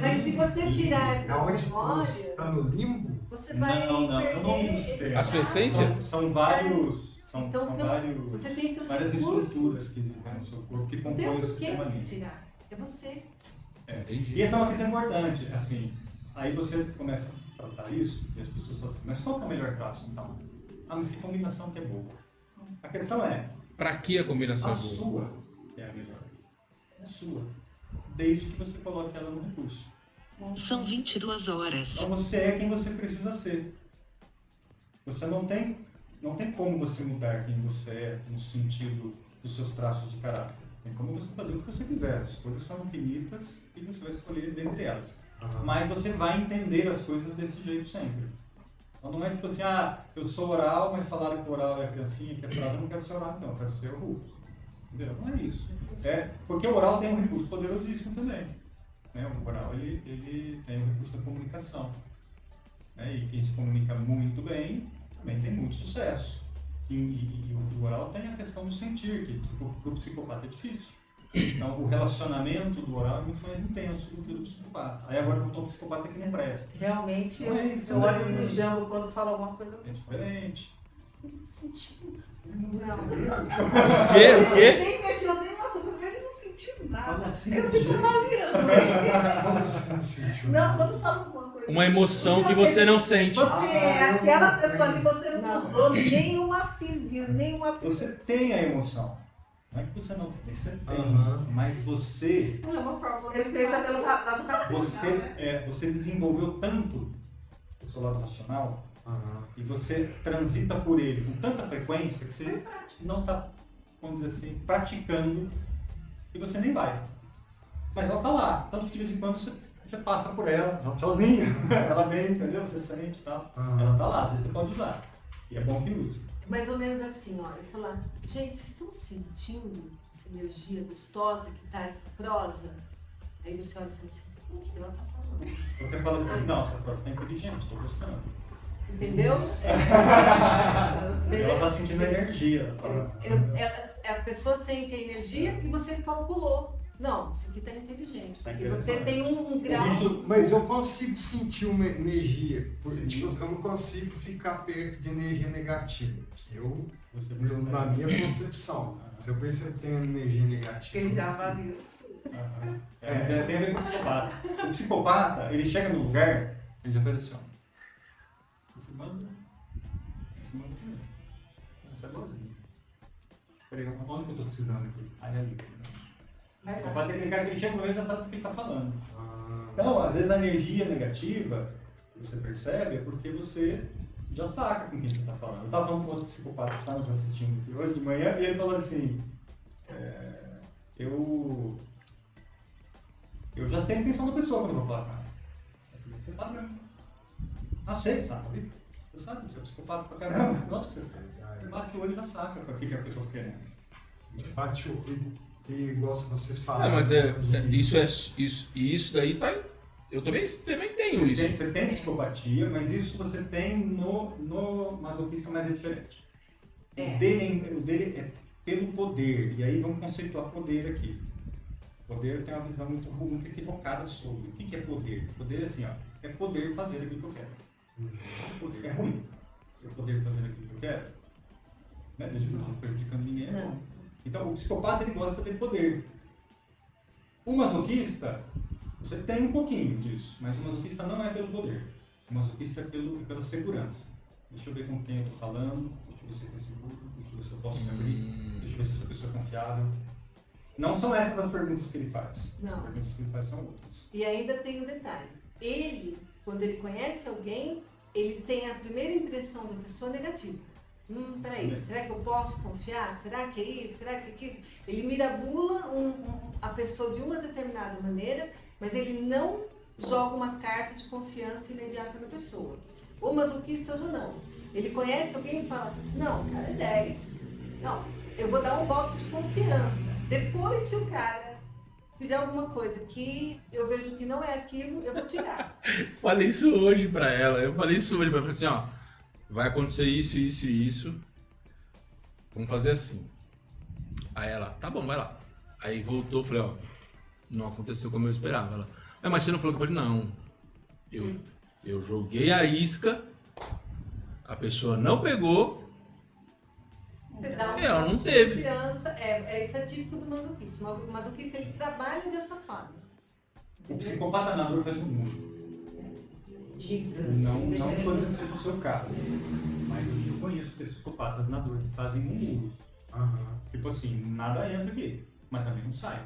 Mas se você tirar essas
Aonde
memórias,
está no limbo?
você vai
Não, não,
perder
não é um
esse
sistema.
A sua essência?
São, são vários. São,
Então,
são
são-
vários,
Você tem seus
várias
recursos.
estruturas que no seu corpo que
Não tem
compõem o sistema
você
límbico.
tirar. É você.
Entendi.
E essa é uma questão importante, assim, aí você começa a tratar isso e as pessoas falam assim, mas qual que é o melhor traço então? Ah, mas que combinação que é boa? A questão é,
Pra que a combinação
a
é boa?
sua é a melhor. É a sua. Desde que você coloque ela no recurso.
São 22 horas.
Então você é quem você precisa ser. Você não tem, não tem como você mudar quem você é no sentido dos seus traços de caráter. Tem como você fazer o que você quiser. As escolhas são infinitas e você vai escolher dentre elas. Mas você vai entender as coisas desse jeito sempre. Então não é tipo assim, ah, eu sou oral, mas falaram que oral é a criancinha, que é frase, eu não quero ser oral, não, eu quero ser o Hulk. Entendeu? Não é isso. É, porque o oral tem um recurso poderosíssimo também. Né? O oral ele, ele tem o recurso da comunicação. Né? E quem se comunica muito bem também tem muito sucesso. E, e- e o, oral tem a questão do sentir, que, que para o psicopata é difícil. Então, o relacionamento do oral é muito mais intenso do que o do psicopata. Aí agora eu estou um psicopata que nem presta.
Realmente,
Não é
eu olho
né?
pro Jambo quando fala alguma coisa.
É diferente.
Não.
O quê? O quê?
Nem mexeu nem passou por ele não sentiu nada.
assim,
Eu fico avaliando.
Assim?
Não, quando fala alguma coisa.
Uma emoção que você não sente.
Você é aquela pessoa ali, você não mudou nenhuma fizinha, nenhuma
Você tem a emoção. Não é que você não tem, você tem.
Aham.
Mas você,
Não é.
Ele fez pelo lado racional,
você,
né?
é, você desenvolveu tanto o seu lado racional
Aham.
e você transita por ele com tanta frequência que você não está, vamos dizer assim, praticando e você nem vai. Mas ela está lá. Tanto que de vez em quando você, passa por ela, dá um tchauzinho, ela vem, entendeu? Você sente e tal. Ela está lá, você pode usar. E é bom que use.
Mais ou menos assim, ó. Eu falar, gente, vocês estão sentindo essa energia gostosa que tá essa prosa? Aí você olha e fala assim, o que ela tá falando?
Você fala assim, não, essa próxima é inteligente, estou gostando.
Entendeu?
Ela está sentindo energia. ela tá-
Eu- ela- a pessoa sente a energia e você calculou. Não, isso aqui tá inteligente. Porque você
interessante.
tem um, um grau.
Mas eu consigo sentir uma energia. Tipo, eu não consigo ficar perto de energia negativa. Que eu,
Você
eu, na minha concepção. Se eu percebo que tem energia negativa.
Ele já avalia.
Aham. É, é, tem a ver com o psicopata. O psicopata, ele chega no lugar, ele já faz assim, ó. Você manda, você manda também. Essa é boazinha. Peraí, onde que eu tô precisando aqui? Aí ali. O
Vai lá.
psicopata é aquele cara que ele chega uma vez e já sabe o que ele tá falando.
Ah,
Então, às vezes a energia negativa, você percebe, é porque você já saca com quem você está falando. Eu estava falando com outro psicopata que está nos assistindo aqui hoje de manhã, e ele falou assim, é, eu, eu já sei a intenção da pessoa quando eu vou falar com ela. Eu falei, Você sabe mesmo. Ah, sei, sabe. Você sabe, você é psicopata pra caramba. Lógico que você sabe. Você bate o olho e já saca pra que, que a pessoa tá querendo.
Bate o. E, e se vocês
É,
falaram.
mas é,
de-
é- isso é isso e isso daí tá eu também também tenho isso.
Tem- Você tem psicopatia, mas isso você tem no, no masoquista, mas é diferente.
É.
O, dele, é- o dele é pelo poder. E aí vamos conceituar poder aqui. Poder tem uma visão muito, muito equivocada sobre. O que, que é poder? Poder é assim, ó. É poder fazer aquilo que eu quero. Poder é ruim. Eu poder fazer aquilo que eu quero. Né? Desde que eu não estou prejudicando ninguém, é bom. Então, o psicopata ele gosta de poder. O masoquista, você tem um pouquinho disso, mas o masoquista não é pelo poder. O masoquista é pelo, pela segurança. Deixa eu ver com quem eu tô falando, deixa eu ver se é seguro, deixa eu ver se eu posso me abrir,
Hum.
deixa eu ver se essa pessoa é confiável. Não são essas as perguntas que ele faz.
Não.
As perguntas que ele faz são outras.
E ainda tem um detalhe. Ele, quando ele conhece alguém, ele tem a primeira impressão da pessoa negativa. Hum, peraí, será que eu posso confiar? Será que é isso? Será que é aquilo? Ele mirabula um- um- a pessoa de uma determinada maneira, mas ele não joga uma carta de confiança imediata na pessoa. O masoquista já não. Ele conhece alguém e fala, não, cara, é 10. Não, eu vou dar um voto de confiança. Depois, se o cara fizer alguma coisa que eu vejo que não é aquilo, eu vou tirar.
Falei isso hoje pra ela. Eu falei isso hoje pra ela. Assim, ó. Vai acontecer isso, isso e isso. Vamos fazer assim. Aí ela, tá bom, vai lá. Aí voltou, falei, ó. Não aconteceu como eu esperava. Ela, "É, mas você não falou que eu falei, não. Eu, eu joguei a isca, a pessoa não pegou,
Você dá um
Ela não teve.
confiança. É, é, isso é típico do masoquista. O masoquista, ele trabalha dessa forma.
O psicopata nadador faz um muro.
Gigante.
Não, não pode ser pro seu caso. Mas eu conheço psicopatas nadadores que fazem um muro. Tipo assim, nada entra aqui, mas também não sai.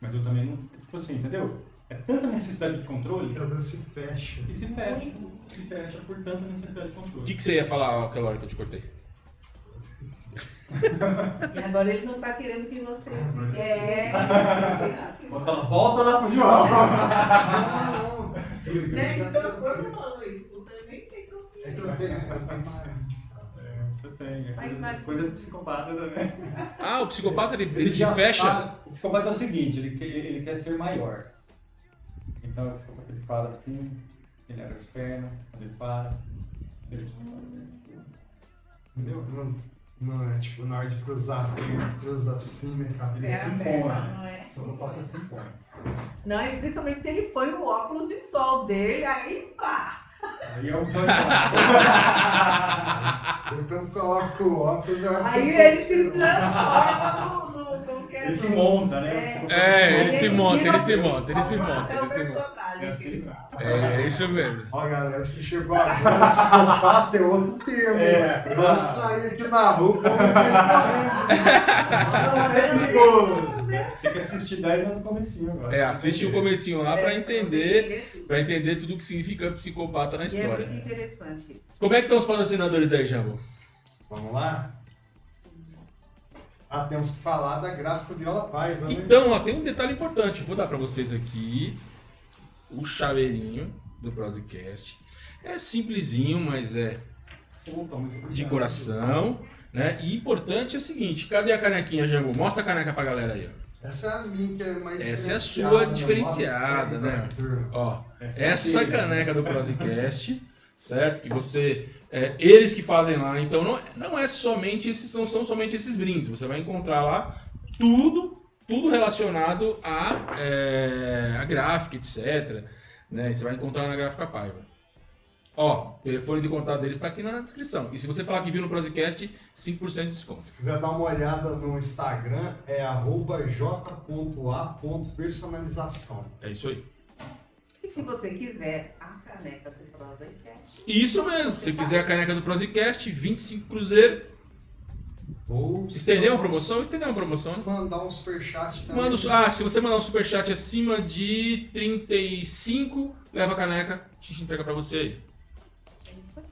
Mas eu também não. Tipo assim, entendeu? É tanta necessidade de controle
Ela se fecha.
que se fecha. Se fecha por tanta necessidade de
O
controle.
que, que você ia falar aquela hora que eu te cortei?
E agora ele não tá querendo que você. É.
Volta, volta lá pro João!
Né? Então, quando falou isso, você nem tem
É que
confiança.
eu tenho, eu tenho marante, cara.
É, você tem, é coisa, psicopata também.
Ah, o psicopata ele, ele se
já
fecha.
sabe.
O psicopata é o seguinte, ele quer, ele quer ser maior. Então o psicopata ele fala assim, ele abre as pernas, quando ele para. Ele... Entendeu?
Não, não, é tipo, na hora de cruzar, ele cruza assim, né, cara?
Ele
É
se
perna,
impõe.
não é?
Psicopata se impõe.
Não, e principalmente se ele põe o óculos de sol dele, aí pá!
Aí é um pânico.
Eu coloco o óculos, eu acho
Aí ele se transforma no.
Ele se monta, né?
É.
É,
se
ele se monta,
vira
ele se monta, ele se monta,
É
ele se monta.
É.
É, isso mesmo.
Ó, galera, você chegou agora, psicopata é outro termo.
É.
Eu saí aqui na rua como se
Tem que assistir 10 anos no comecinho agora.
É, assiste o comecinho lá pra
É,
entender,
tudo.
pra entender tudo o que significa psicopata na
é
história.
muito interessante.
Como é que estão os patrocinadores aí, Jambo?
Vamos lá? Ah, temos que falar da gráfica Viola Paiva, né?
Então, ó, tem um detalhe importante. Vou dar pra vocês aqui o chaveirinho do Prosecast. É simplesinho, mas é de coração, né? E importante é o seguinte, cadê a canequinha, Jambo? Mostra a caneca pra galera aí, ó.
Essa é a minha que é mais
Essa é a sua
né?
diferenciada, né?
turma.
Ó,
Essa é
essa caneca do Prosecast, certo? Que você. É, eles que fazem lá. Então não, não é somente esses, não são somente esses brindes. Você vai encontrar lá tudo, tudo relacionado a, é, a gráfica, etc. Né? Você vai encontrar na gráfica Paiva. Ó, o telefone de contato deles está aqui na descrição. E se você falar que viu no Prosecast, 5% de desconto.
Se quiser dar uma olhada no Instagram, é arroba j.a.personalização.
É isso aí.
E se você quiser caneca do Prosecast,
Isso mesmo. Se você quiser a caneca do Prosecast, 25 Cruzeiro.
Ou se
Estendeu uma
um-
promoção? Estendeu uma promoção.
Se mandar um superchat também.
Manda, ah, se você mandar um superchat acima de 35, leva a caneca, a gente entrega pra você aí.
é isso aí.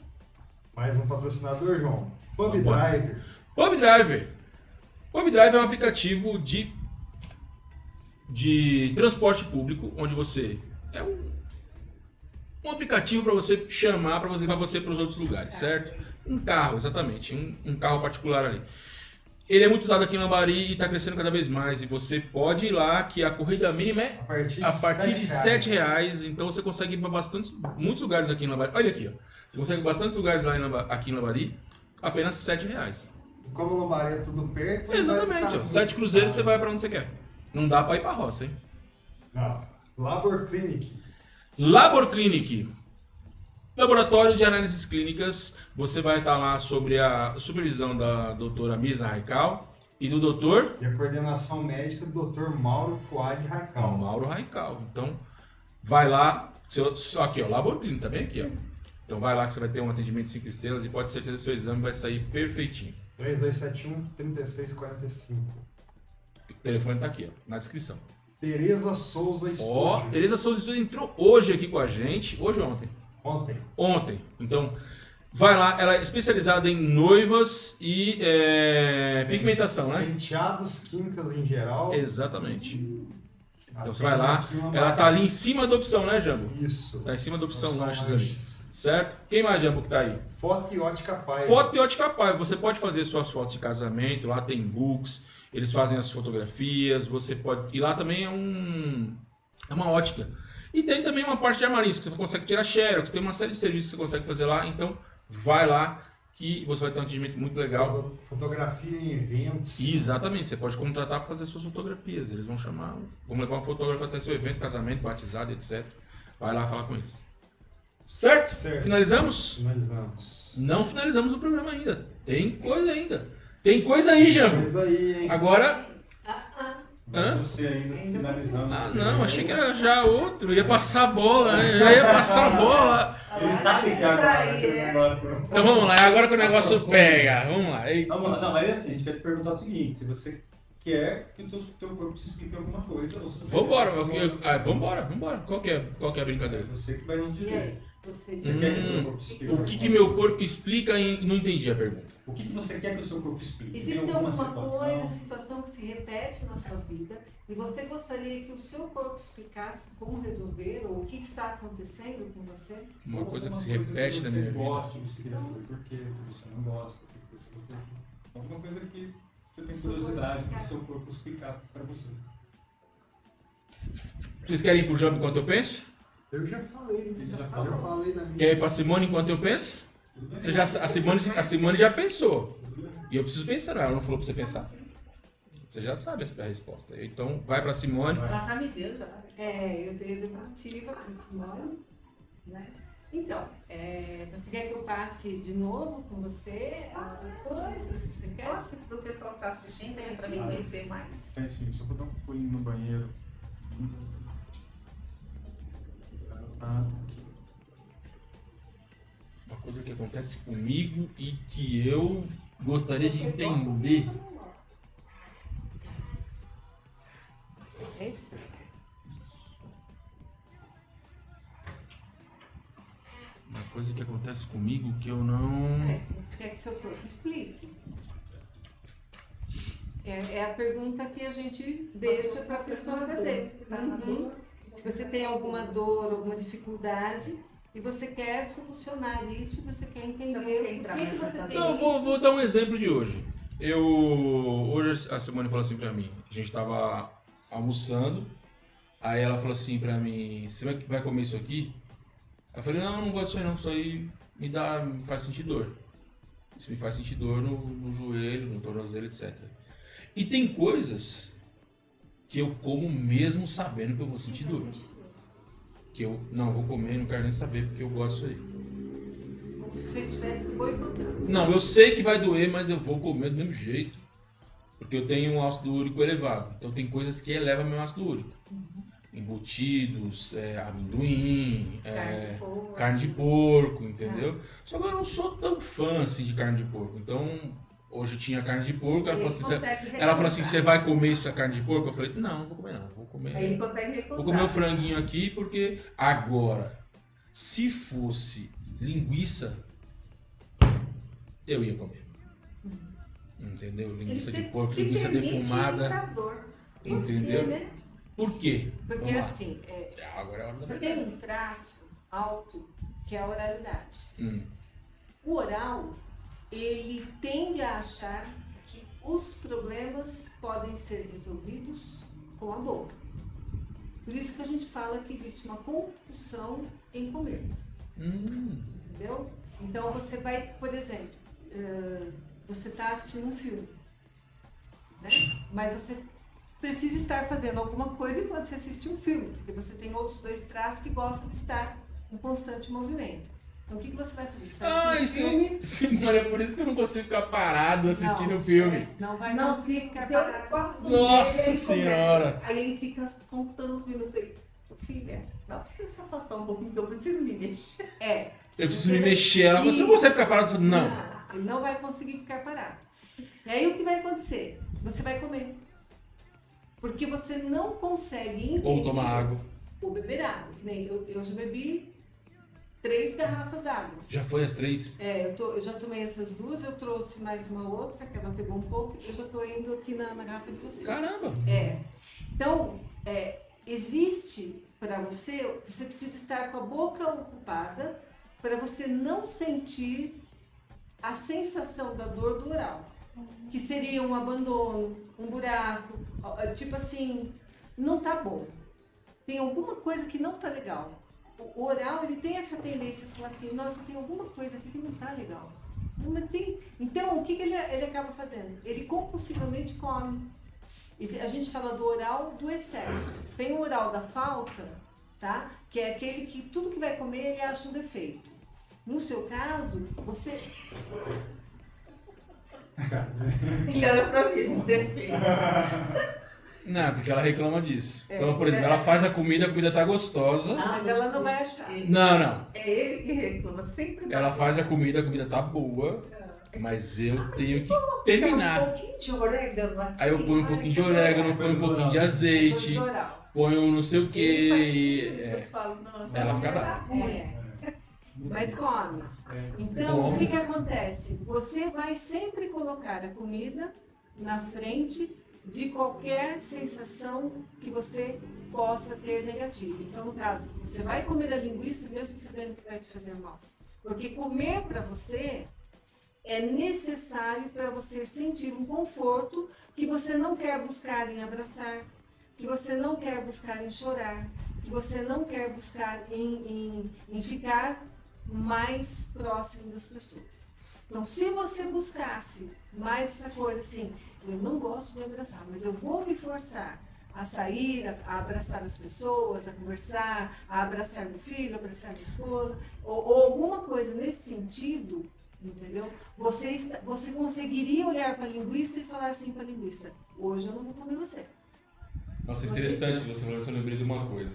Mais um patrocinador, João. Pub
Vambora.
Driver.
Pub Driver. Pub Driver é um aplicativo de, de transporte público, onde você é um, um aplicativo para você chamar para você para você para os outros lugares, certo? Um carro, exatamente, um, um carro particular ali. Ele é muito usado aqui em Lambari e está crescendo cada vez mais. E você pode ir lá, que a corrida mínima é
A partir de,
a partir de
sete
7 reais, então você consegue ir para bastantes, muitos lugares aqui em Lambari. Olha aqui, ó. Você consegue bastantes lugares lá em Lamba- aqui em Lambari, apenas 7 reais.
Como Lombaré é tudo perto,
Exatamente, ó. 7
muito
cruzeiros você vai para onde você quer. Não dá para ir para roça, hein?
Não. Labor Clinic.
Labor Clinic. Laboratório de Análises Clínicas. Você vai estar lá sobre a supervisão da doutora Mirza Raical E do doutor
E a coordenação médica do Dr. Mauro Coad Raical.
Mauro Raical. Então, vai lá. Aqui, ó, Laborclínico, tá bem aqui, ó. Então vai lá que você vai ter um atendimento 5 estrelas e pode certeza que seu exame vai sair perfeitinho.
2271-3645.
O telefone tá aqui, ó, na descrição.
Tereza Souza
Ó,
Estúdio.
Tereza Souza Estúdio entrou hoje aqui com a gente. Hoje ou ontem?
Ontem.
Ontem. Então, vai lá. Ela é especializada em noivas e é, pigmentação, né?
Penteados, químicas em geral.
Exatamente. Então
Atende
você vai lá. Ela tá ali em cima da opção, né, Jambo?
Isso.
Tá em cima da opção lanches ali. Certo? Quem mais, Jambo, que tá aí?
Foto e ótica pai.
Foto e ótica pai. Você pode fazer suas fotos de casamento, lá tem books, eles fazem as fotografias, você pode. E lá também é um. É uma ótica. E tem também uma parte de armarinhos, que você consegue tirar xerox, tem uma série de serviços que você consegue fazer lá, então vai lá que você vai ter um atendimento muito legal.
Fotografia em eventos.
Exatamente, você pode contratar para fazer suas fotografias. Eles vão chamar, vão levar um fotógrafo até seu evento, casamento, batizado, etc. Vai lá falar com eles. Certo?
Certo.
Finalizamos?
Finalizamos.
Não finalizamos o programa ainda. Tem coisa ainda. Tem coisa aí, Jambo.
Mas aí, hein?
Agora.
Ah, ah,
Hã?
Você ainda finalizando.
Ah, não, achei que era já outro. Ia passar a bola, né? Já ia passar a bola.
Ele negócio.
Então vamos lá, é agora que o negócio pega. Vamos lá. Ei,
Vamos lá. Não, mas é assim, a gente quer te perguntar o seguinte: se você quer que o teu, teu corpo te explique alguma coisa, ou se você
Vambora,
quer
eu- eu- ah, vambora, vambora. Qual que é, qual que é a
É
brincadeira?
você que vai nos dizer.
Você diz.
Você quer que o seu
Hum, O que,
alguma
que meu corpo explica e não entendi a pergunta.
O que, que você quer que o seu corpo explique?
Existe
Tem
alguma
situação?
coisa, situação que se repete na sua vida e você gostaria que o seu corpo explicasse como resolver ou o que está acontecendo com você?
Uma coisa que
Alguma
se repete na
que
minha
você
vida.
gosta, você queria saber por quê, que você não gosta, que você Alguma coisa que você tem curiosidade para o seu corpo explicar para você.
Vocês querem ir pro jogo enquanto eu penso?
Eu já falei.
Já
Já falei na minha.
Quer ir pra Simone enquanto eu penso? Você já, a, Simone, a Simone já pensou. E eu preciso pensar, ela não falou pra você pensar. Você já sabe a resposta. Então vai pra Simone.
Ela já me deu, já.
É, eu dei a devolutiva para Simone. Né? Então, é, você quer que eu passe de novo com você outras coisas, se você
Eu
quer?
acho que pro pessoal que tá assistindo, é pra me conhecer mais.
Tem sim, só vou dar um pulinho no banheiro. Ah,
Uma coisa que acontece comigo e que eu gostaria de entender.
É isso?
Uma coisa que acontece comigo que eu não.
É, quer que seu corpo explique? É, é a pergunta que a gente deixa para a pessoa fazer. Uhum. Se você tem alguma dor, alguma dificuldade e você quer solucionar isso, você quer entender
Você
o que, que você tem.
Não, eu vou, vou dar um exemplo de hoje. Eu. Hoje a Simone falou assim pra mim. A gente tava almoçando. Aí ela falou assim pra mim: Você vai, vai comer isso aqui? Eu falei: Não, não gosto disso aí não. Isso aí me, dá, me faz sentir dor. Isso me faz sentir dor no, no joelho, no tornozelo, etc. E tem coisas que eu como mesmo sabendo que eu vou sentir dor. Que eu não vou comer, não quero nem saber porque eu gosto disso aí.
Se você estivesse boicotando.
Não, eu sei que vai doer, mas eu vou comer do mesmo jeito. Porque eu tenho um ácido úrico elevado. Então tem coisas que elevam meu ácido úrico. Embutidos, é, amendoim,
Carne
é,
de porco.
carne de porco, entendeu? Só que eu não sou tão fã assim de carne de porco. Então, hoje tinha carne de porco, ela falou assim,
Ele
"Cê-
consegue
ela falou assim, você vai comer essa carne de porco? Eu falei, não, não vou comer não, vou comer.
Aí ele consegue.
Vou comer o franguinho aqui porque agora, se fosse linguiça, eu ia comer. Entendeu?
Ele
Linguiça
se,
de porco,
se
linguiça defumada.
dor.
Entendeu?
Por quê, né?
Por quê?
Porque assim, é,
Ah, Agora é hora da
você tem um traço alto que é a oralidade.
Hum,
O oral, ele tende a achar que os problemas podem ser resolvidos com a boca. Por isso que a gente fala que existe uma compulsão em comer,
hum,
entendeu? Então você vai, por exemplo, eh, você está assistindo um filme, né? mas você precisa estar fazendo alguma coisa enquanto você assiste um filme, porque você tem outros dois traços que gostam de estar em constante movimento. Então o que, que você vai fazer? Você vai
Ah,
assistir
isso
filme?
Simone, é por isso que eu não consigo ficar parado assistindo
Não.
o filme.
Não vai
Não,
conseguir
se
ficar parado.
Nossa
ele
Senhora.
começa. Aí ele fica contando os minutos aí. Filha, dá pra você se afastar um pouquinho que eu preciso me mexer.
É.
Eu preciso me mexer. Ela falou, você não consegue ficar parado? Falei, Não.
Ele não vai conseguir ficar parado. E aí o que vai acontecer? Você vai comer. Porque você não consegue entender.
Ou tomar água.
Ou beber água. Que nem eu, eu já bebi três garrafas d'água.
Já foi às três?
É, eu, tô- eu já tomei essas duas, eu trouxe mais uma outra, que ela pegou um pouco, eu já tô indo aqui na, na garrafa de vocês.
Caramba.
É. Então, é, existe para você, você precisa estar com a boca ocupada para você não sentir a sensação da dor do oral, que seria um abandono, um buraco, tipo assim, não tá bom. Tem alguma coisa que não tá legal. O oral, ele tem essa tendência a falar assim, nossa, tem alguma coisa aqui que não tá legal. Não, tem... Então, o que, que ele, ele acaba fazendo? Ele compulsivamente come. E a gente fala do oral do excesso. Tem o oral da falta, tá? Que é aquele que tudo que vai comer ele acha um defeito. No seu caso, você.
Ele olha pra mim, não sei.
Não, porque ela reclama disso.
É.
Então, por exemplo, ela faz a comida, a comida tá gostosa.
Ah, mas ela não vai achar.
Não, não.
É ele que reclama, sempre dá
Ela
conta.
faz a comida, a comida tá boa, mas eu tenho que
Tem um
terminar.
pouquinho de orégano aqui.
Aí eu ponho um pouquinho de orégano, ponho um pouquinho de azeite, ponho um não sei o
Ele faz tudo
que.
isso, eu falo, não,
Ela fica brava.
É. Mas come.
É,
Então,
Como?
o que, que acontece? Você vai sempre colocar a comida na frente de qualquer sensação que você possa ter negativa. Então, no caso, você vai comer a linguiça mesmo sabendo que vai te fazer mal. Porque comer para você é necessário para você sentir um conforto que você não quer buscar em abraçar, que você não quer buscar em chorar, que você não quer buscar em, em, em ficar mais próximo das pessoas. Então, se você buscasse mais essa coisa assim, eu não gosto de abraçar, mas eu vou me forçar a sair, a, abraçar as pessoas, a conversar, a abraçar meu filho, a abraçar minha esposa, ou, ou alguma coisa nesse sentido, entendeu? Você, está, você conseguiria olhar para a linguiça e falar assim para a linguiça, hoje eu não vou comer você.
Nossa,
Você-
interessante você falou isso, eu lembrei de uma coisa.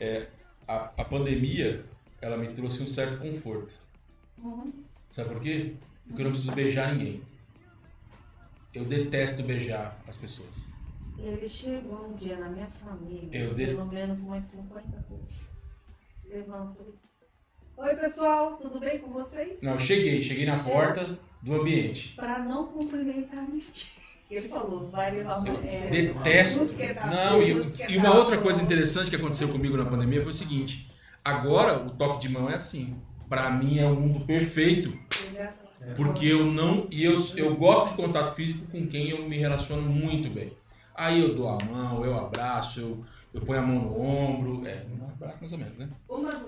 É, a, a pandemia, ela me trouxe um certo conforto. Sabe por quê? Porque eu não preciso beijar ninguém. Eu detesto beijar as pessoas.
Ele chegou um dia na minha família,
Eu de-
pelo menos umas 50 vezes. Levantou. Oi, pessoal, tudo bem com vocês?
Não, eu cheguei, cheguei na porta do ambiente.
Para não cumprimentar ninguém. Ele falou, vai levar uma...
É,
Detesto.
Não
e, e uma outra coisa interessante que aconteceu comigo na pandemia foi o seguinte: agora o toque de mão é assim. Pra mim é o mundo perfeito, porque eu não. E eu, eu gosto de contato físico com quem eu me relaciono muito bem. Aí eu dou a mão, eu abraço, eu, eu ponho a mão no ombro. É, um abraço mais ou menos, né?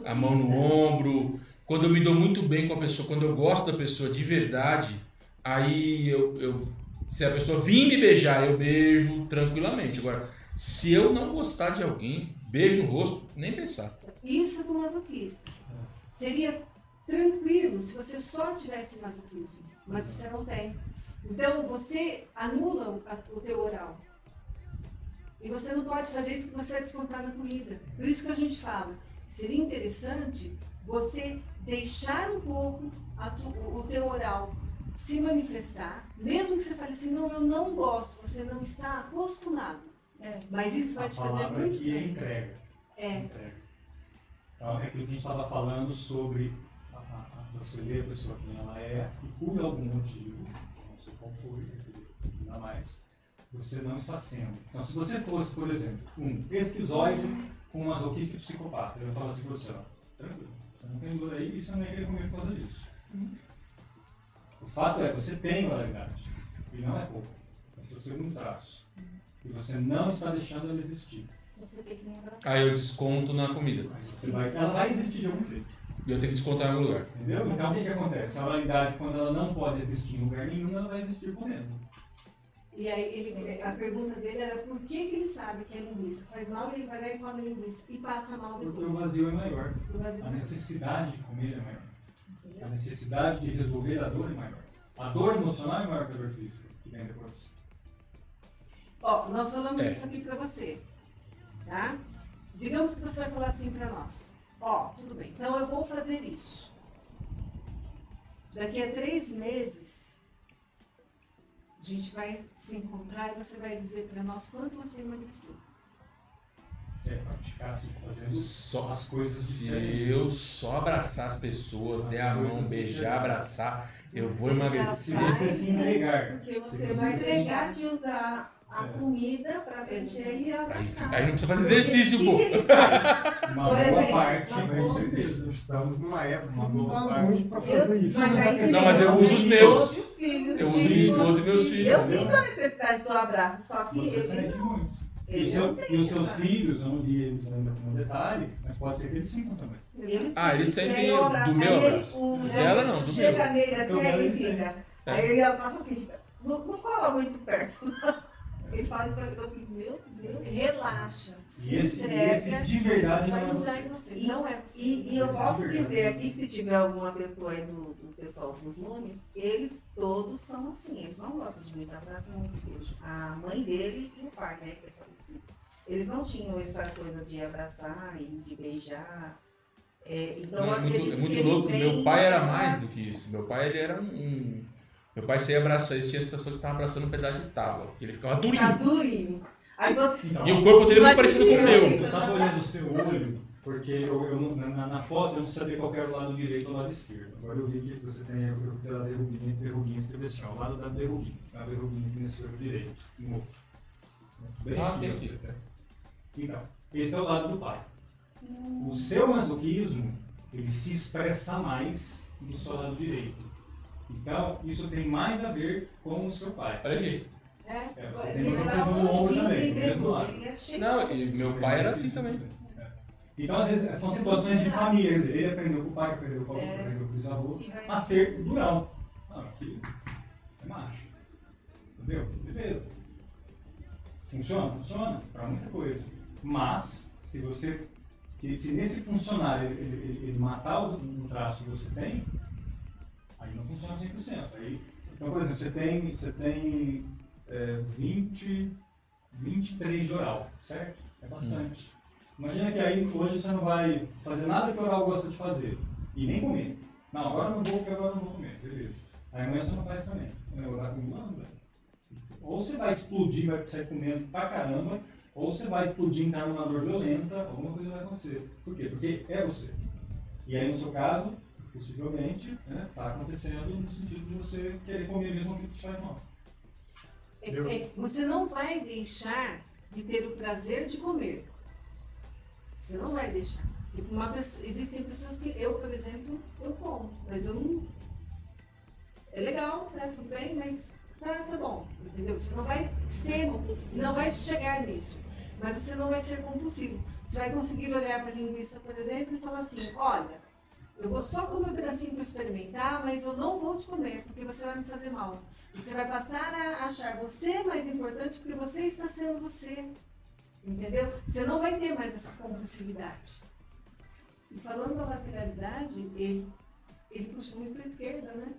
A mão no ombro. Quando eu me dou muito bem com a pessoa, quando eu gosto da pessoa de verdade, aí eu, eu se a pessoa vir me beijar, eu beijo tranquilamente. Agora, se eu não gostar de alguém, beijo no rosto, nem pensar.
Isso é do masoquista. Seria tranquilo se você só tivesse masoquismo, mas você não tem. Então você anula o, a- o teu oral. E você não pode fazer isso porque você vai descontar na comida. Por isso que a gente fala, seria interessante você deixar um pouco a tu- o teu oral se manifestar, mesmo que você fale assim, não, eu não gosto, você não está acostumado.
É.
Mas isso vai
A
te fazer muito
aqui é
bem.
entrega.
É.
Entrega. Então, é que a gente estava falando sobre você ler a pessoa quem ela é e por algum motivo, não sei qual foi, ainda mais, você não está sendo. Então, se você fosse, por exemplo, um esquizoide com um masoquista psicopata, eu falo assim para você, ó, tranquilo, você não tem dor aí e você não ia querer comer por causa disso. O fato é, você tem oralidade, e não é pouco, é seu segundo traço. E você não está deixando ela existir.
Você tem que me abraçar.
Aí eu desconto na comida.
Vai- ela vai existir de algum jeito.
E eu tenho que descontar em algum lugar.
Entendeu? Então o que, que acontece? A oralidade, quando ela não pode existir em lugar nenhum, ela vai existir comendo.
E aí ele, a pergunta dele era por que, que ele sabe que é linguiça? Faz mal e ele vai lá e come linguiça e passa mal
Porque o
depois.
vazio é maior.
Vazio-
A necessidade de comer é maior. A necessidade de resolver a dor é maior. A dor emocional é maior que a dor física, que vem depois.
Ó, nós falamos
É.
isso aqui pra você, tá? Digamos que você vai falar assim pra nós. Ó, tudo bem, então eu vou fazer isso. Daqui a três meses, a gente vai se encontrar e você vai dizer pra nós quanto você emagreceu.
É praticar assim, fazendo
Só
as coisas
se eu só abraçar as pessoas, der a mão, beijar, abraçar, eu vou emagrecer.
vai-
você se entregar.
Porque você vai deixar de usar a comida para preencher e
Aí,
abraçar.
aí não precisa fazer exercício, pô.
Uma boa
exemplo,
parte,
uma
com
boa-
certeza.
Estamos numa época
Uma
não
boa
dá
parte.
muito
Eu-
fazer isso.
mas aí
Não, mas eu uso os meus.
os filhos,
Eu uso minha esposa e meus filhos.
Eu sinto a necessidade do abraço, só que
Você
ele,
sente muito. E,
ele não tem.
e os seus filhos, eu não li eles ainda como detalhe, mas pode ser que eles sintam também.
Ele
Ah, eles
sente,
sentem
aí eu
do
abraço.
meu
Aí
abraço. Dela
João
não, do
Chega
meu.
nele assim,
Eu
aí fica.
É.
Aí ele abraça assim, não, não cola muito perto. Ele faz isso, eu fico, meu Deus.
Relaxa, se
esse-
entrega,
esse de verdade
vai
não é
mudar
você.
em você.
E-
não é você.
E, e eu
é
posso dizer aqui, se tiver alguma pessoa aí do, do pessoal dos Nunes, eles todos são assim, eles não gostam de muito abraço, muito beijo. A mãe dele e o pai, né, que é falecido. Eles não tinham essa coisa de abraçar e de beijar. É, então
Não,
eu
é muito,
acredito
é
que
muito louco. Meu pai era mais do que isso. Meu pai ele era um. Meu pai abraçar, ele tinha a sensação de estar abraçando um pedaço de tábua. Ele ficava
Tá
durinho.
durinho. Aí você.
Então,
E o corpo dele é muito parecido com o
eu-
meu.
Eu tava olhando o seu olho, porque eu, eu na, na foto eu não sabia qual era o lado direito ou o lado esquerdo. Agora eu vi que você tem pela verruguinha, verruguinha escreveu assim, ó, o lado da verruguinha. A verruguinha aqui nesse olho direito, no outro. Bem
Ah,
aqui,
aqui.
tem. Então, esse é o lado do pai. O seu masoquismo, ele se expressa mais no seu lado direito. Então, isso tem mais a ver com o seu pai.
Olha aqui.
É?
É, você tem no ombro
um
também,
de
no mesmo lado.
é.
Não, e meu pai era assim também.
Então, às vezes, são situações de família. Quer dizer, ele aprendeu com o pai, aprendeu com o avô,
É.
aprendeu com o bisavô, a ser durão. Não, aqui é macho. Entendeu? Beleza. Funciona? Funciona para muita coisa. Mas, se você. Se, se nesse funcionário ele, ele- ele matar o, o traço que você tem, aí não funciona 100%. Aí, então, por exemplo, você tem, você tem é, 20, 23 de oral, certo? É bastante. Imagina que aí hoje você não vai fazer nada que o oral gosta de fazer. E nem comer. Não, agora não vou porque agora não vou comer. Beleza. Aí amanhã você não faz também. O oral acumulando, velho. Ou você vai explodir, vai sair comendo pra caramba, ou você vai explodir, entrar numa dor violenta, alguma coisa vai acontecer. Por quê? Porque é você. E aí no seu caso, possivelmente, né, tá acontecendo no sentido de você querer comer mesmo aquilo que te faz mal.
É- é- você não vai deixar de ter o prazer de comer. Você não vai deixar. Uma pessoa- existem pessoas que eu, por exemplo, eu como, mas eu não. É legal, né? Tudo bem, mas tá, tá bom, entendeu? Você não vai ser, não vai chegar nisso, mas você não vai ser compulsivo. Você vai conseguir olhar para a linguiça, por exemplo, e falar assim: olha, eu vou só comer um pedacinho para experimentar, mas eu não vou te comer, porque você vai me fazer mal. Você vai passar a achar você mais importante porque você está sendo você. Entendeu? Você não vai ter mais essa compulsividade. E falando da lateralidade, ele, ele puxa muito para a esquerda, né?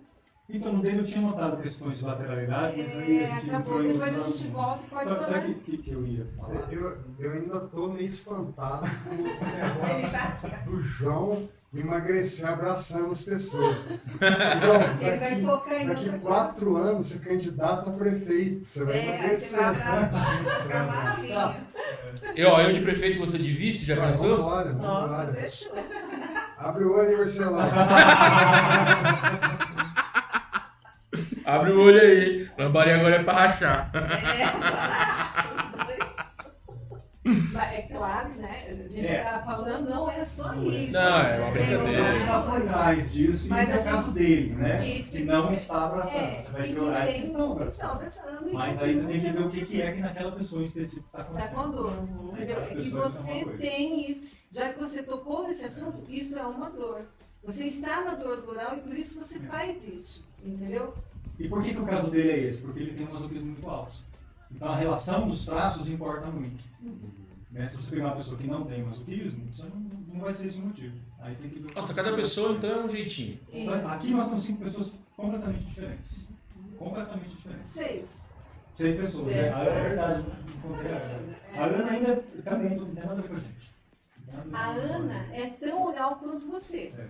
Então, no dele eu tinha notado questões de lateralidade,
É,
a gente
acabou, depois a gente volta e pode
Sabe-
falar.
Sabe o que, que eu ia falar?
Eu, eu ainda tô meio espantado com o negócio
tá-
do João emagrecer abraçando as pessoas. João,
Ele vai
daqui, daqui quatro anos você candidata a prefeito. Você vai
É, aí você
emagrecer.
vai abraçar,
Você vai abraçar.
Eu, ó, eu de prefeito, você de vice, já pensou?
Vambora,
Nossa,
vambora.
fechou.
Abre o olho aí, Marcelo.
Abre o olho aí. Lambaria agora é pra rachar.
Mas É claro, né? A gente
É.
está falando, não é só isso.
Não, é uma brincadeira.
Você está por trás disso, e
Mas
é o caso dele, né?
Isso,
que não
isso.
está abraçando.
É,
você vai
e
piorar
que tem-
estão abraçando.
Estão abraçando. e
Mas aí você tem que ver o que, é que naquela pessoa específica está
Tá
acontecendo.
com dor,
É,
E você tem isso. Já que você tocou nesse assunto, isso é uma dor. Você está na dor do oral e por isso você faz isso, entendeu?
E por que, que o caso dele é esse? Porque ele tem um masoquismo muito alto. Então a relação dos traços importa muito. Né? Se você pegar uma pessoa que não tem masoquismo, você não, não vai ser esse o motivo. Aí tem que ver
Nossa, cada pessoa então é um jeitinho.
Aqui nós temos cinco pessoas completamente diferentes. Completamente diferentes.
Seis.
Seis pessoas. É, é verdade. encontrei a Ana. A Ana ainda também não tem nada a ver com a gente.
A Ana é tão oral quanto você.
É.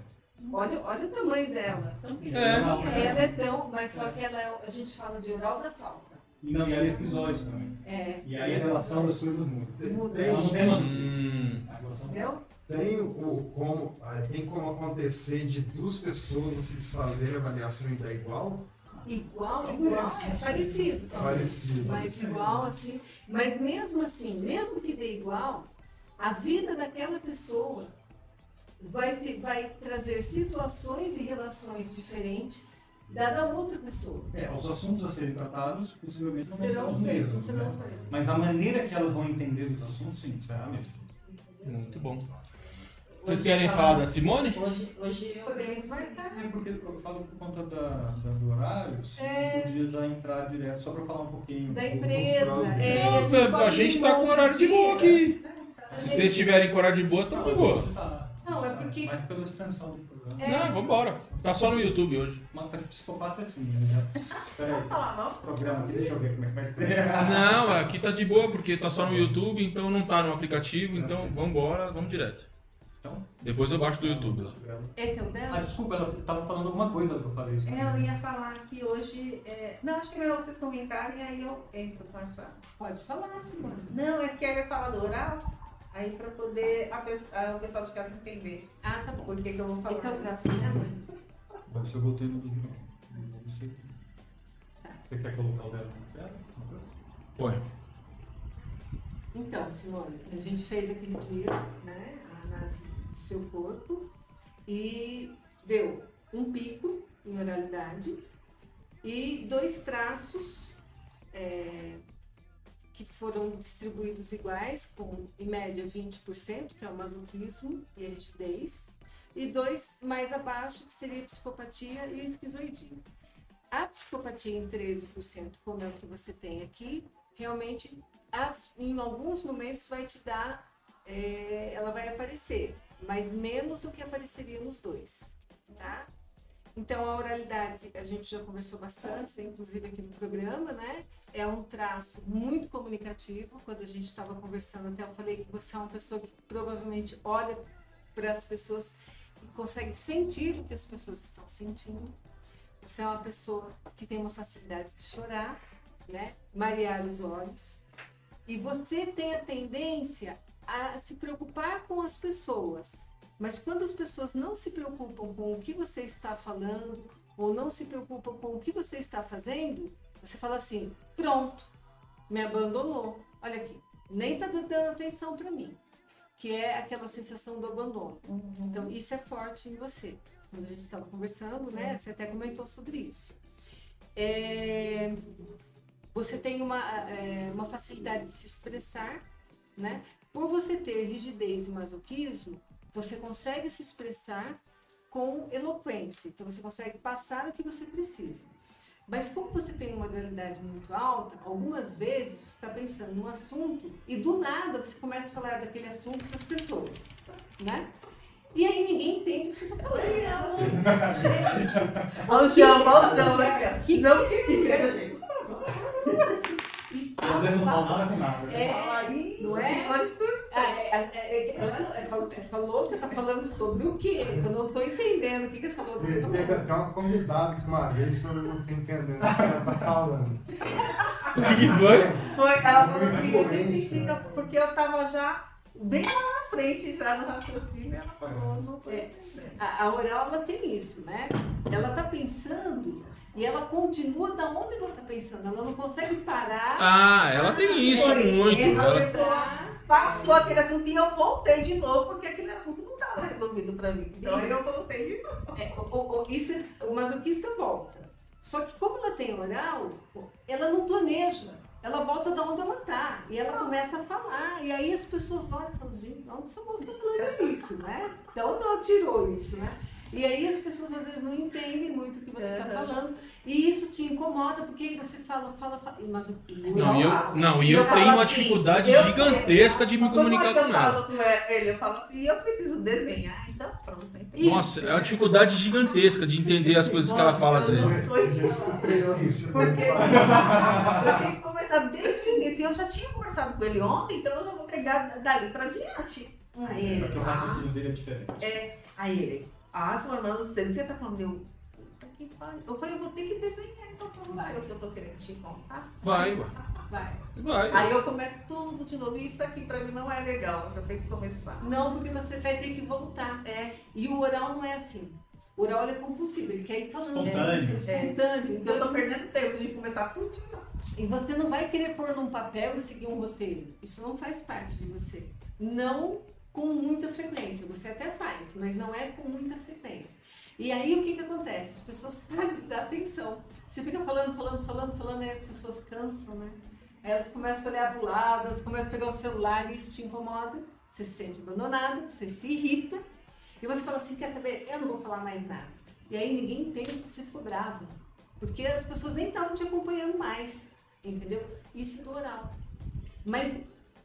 Olha, olha o tamanho dela.
É.
Ela é tão, mas só que ela é, a gente fala de oral da falta.
E não, e ela é esquizoide também.
É.
E aí a relação das coisas muda.
Muda.
Ela não tem uma.
Hum.
A relação
Entendeu?
Tem, o, como, ah, tem como acontecer de duas pessoas se desfazerem a avaliação e dar igual?
Igual, igual, é parecido. talvez.
Parecido.
Mas igual, assim. Mas mesmo assim, mesmo que dê igual, a vida daquela pessoa vai, ter, vai trazer situações e relações diferentes da da outra pessoa.
É, os assuntos a serem tratados possivelmente não
Serão
os mesmos. né? Mas a maneira que elas vão entender os assuntos, sim, será a mesma.
Muito bom. Vocês querem falar da Simone?
Hoje, hoje eu
Podemos marcar.
É porque eu falo por conta da, da- do horário, se
É.
podia já entrar direto, só para falar um pouquinho.
Da empresa. É,
a gente tá com horário de boa aqui.
A
Se
gente-
vocês tiverem com horário de boa, tamo de boa.
Não, é porque-
Mas pela extensão do programa.
É.
Não, vambora. Tá só no YouTube hoje.
Mas pra psicopata é assim, né? Já... Espera aí.
falar mal.
Programa, deixa eu ver como é que vai estrear.
Não, aqui tá de boa, porque tá só no YouTube, então não tá no aplicativo, então vambora, vamos direto.
Então,
Depois eu baixo do YouTube.
Esse é o
Ah,
dela?
desculpa, ela estava falando alguma coisa que eu falei isso.
É, eu ia falar que hoje. é, Não, acho que é melhor vocês comentarem, aí eu entro com essa.
Pode falar, Simone.
Não, é porque aí vai falar do oral, aí pra poder a pe- a- o pessoal de casa entender
Ah, tá bom.
por que, que eu vou falar.
Esse é o traço dela?
Agora se eu botei no vídeo. não sei. Você quer colocar o dela no dela? Uma coisa?
Põe.
Então, Simone, a gente fez aquele dia, né, a análise do seu corpo e deu um pico em oralidade e dois traços é, que foram distribuídos iguais, com em média 20%, que é o masoquismo e a rigidez, e dois mais abaixo, que seria psicopatia e o esquizoidismo. A psicopatia em 13%, como é o que você tem aqui, realmente as- em alguns momentos vai te dar, é, ela vai aparecer, mas menos do que apareceria nos dois, tá? Então a oralidade a gente já conversou bastante, inclusive aqui no programa, né? É um traço muito comunicativo. Quando a gente estava conversando, até eu falei que você é uma pessoa que provavelmente olha para as pessoas e consegue sentir o que as pessoas estão sentindo. Você é uma pessoa que tem uma facilidade de chorar, né? Marear os olhos. E você tem a tendência a se preocupar com as pessoas. Mas quando as pessoas não se preocupam com o que você está falando ou não se preocupam com o que você está fazendo, você fala assim: pronto, me abandonou. Olha aqui, nem está dando atenção para mim. Que é aquela sensação do abandono. Então, isso é forte em você. Quando a gente estava conversando, né? Você até comentou sobre isso. É, você tem uma, é, uma facilidade de se expressar, né? Por você ter rigidez e masoquismo, você consegue se expressar com eloquência. Então, você consegue passar o que você precisa. Mas como você tem uma realidade muito alta, algumas vezes você está pensando num assunto e do nada você começa a falar daquele assunto para as pessoas, né? E aí ninguém entende o que você está falando. Gente,
Olha o chão, olha o chão ó.
que
Não que fica, gente.
e fala,
fala né?
É,
Fala
é? É, é, é, ela- essa, essa louca tá falando sobre o quê? Eu não tô entendendo o que, que essa louca
Teve
tá
teve
falando.
até uma convidada que uma vez que eu não tô entendendo o que ela tá falando.
O que, foi?
Foi, ela falou assim, porque eu tava já bem lá na frente, já no raciocínio, ela falou, não tô
É.
entendendo.
A, a oral, ela tem isso, né? Ela tá pensando e ela continua da onde ela tá pensando. Ela não consegue parar.
Ah, ela tem isso
Foi.
muito.
É,
Ela...
pessoa passou aquele assunto e eu voltei de novo, porque aquele assunto não estava resolvido pra mim. Então eu voltei de novo.
É, o, o- isso, o masoquista volta. Só que como ela tem oral, ela não planeja. Ela volta da onde ela tá. E ela começa a falar. E aí as pessoas olham e falam, gente, de onde essa moça tá falando isso, né? De onde ela tirou isso, né? E aí as pessoas às vezes não entendem muito o que você está
Aham.
falando. E isso te incomoda, porque aí você fala, fala, fala. Mas o
Não, e eu, não, e
Eu
eu
falo
tenho uma
assim,
dificuldade
eu
gigantesca de me
é
comunicar
eu
com ela.
ele? Eu falo assim, eu preciso desenhar, então pronto, você entende?
Nossa, é uma dificuldade gigantesca de entender as coisas que ela fala às vezes.
Eu
isso.
Porque eu tenho que conversar desde o início. Eu já tinha conversado com ele ontem, então eu já vou pegar dali pra diante. Aí ele,
Porque o raciocínio dele é diferente.
aí ele, ah, sua irmã, não sei, você tá falando, eu, puta que pariu. Eu falei, eu vou ter que desenhar então pra você
Vai.
o que eu tô querendo te contar.
Vai, ué.
Vai.
vai.
Aí eu começo tudo de novo, e isso aqui pra mim não é legal, eu tenho que começar.
Não, porque você vai ter que voltar. É. E o oral não é assim. O oral é compulsivo, ele quer ir falando.
Espontâneo.
É espontâneo.
Então
Então,
eu tô perdendo tempo de começar tudo de novo.
E você não vai querer pôr num papel e seguir um roteiro. Isso não faz parte de você. Não com muita frequência. Você até faz, mas não é com muita frequência. E aí o que, que acontece? As pessoas param de dar atenção. Você fica falando, falando, falando, falando, aí as pessoas cansam, né? Elas começam a olhar pro lado, elas começam a pegar o celular e isso te incomoda. Você se sente abandonada, você se irrita. E você fala assim, quer saber? Eu não vou falar mais nada. E aí ninguém entende porque você ficou brava. Porque as pessoas nem estavam te acompanhando mais, entendeu? Isso é do oral. Mas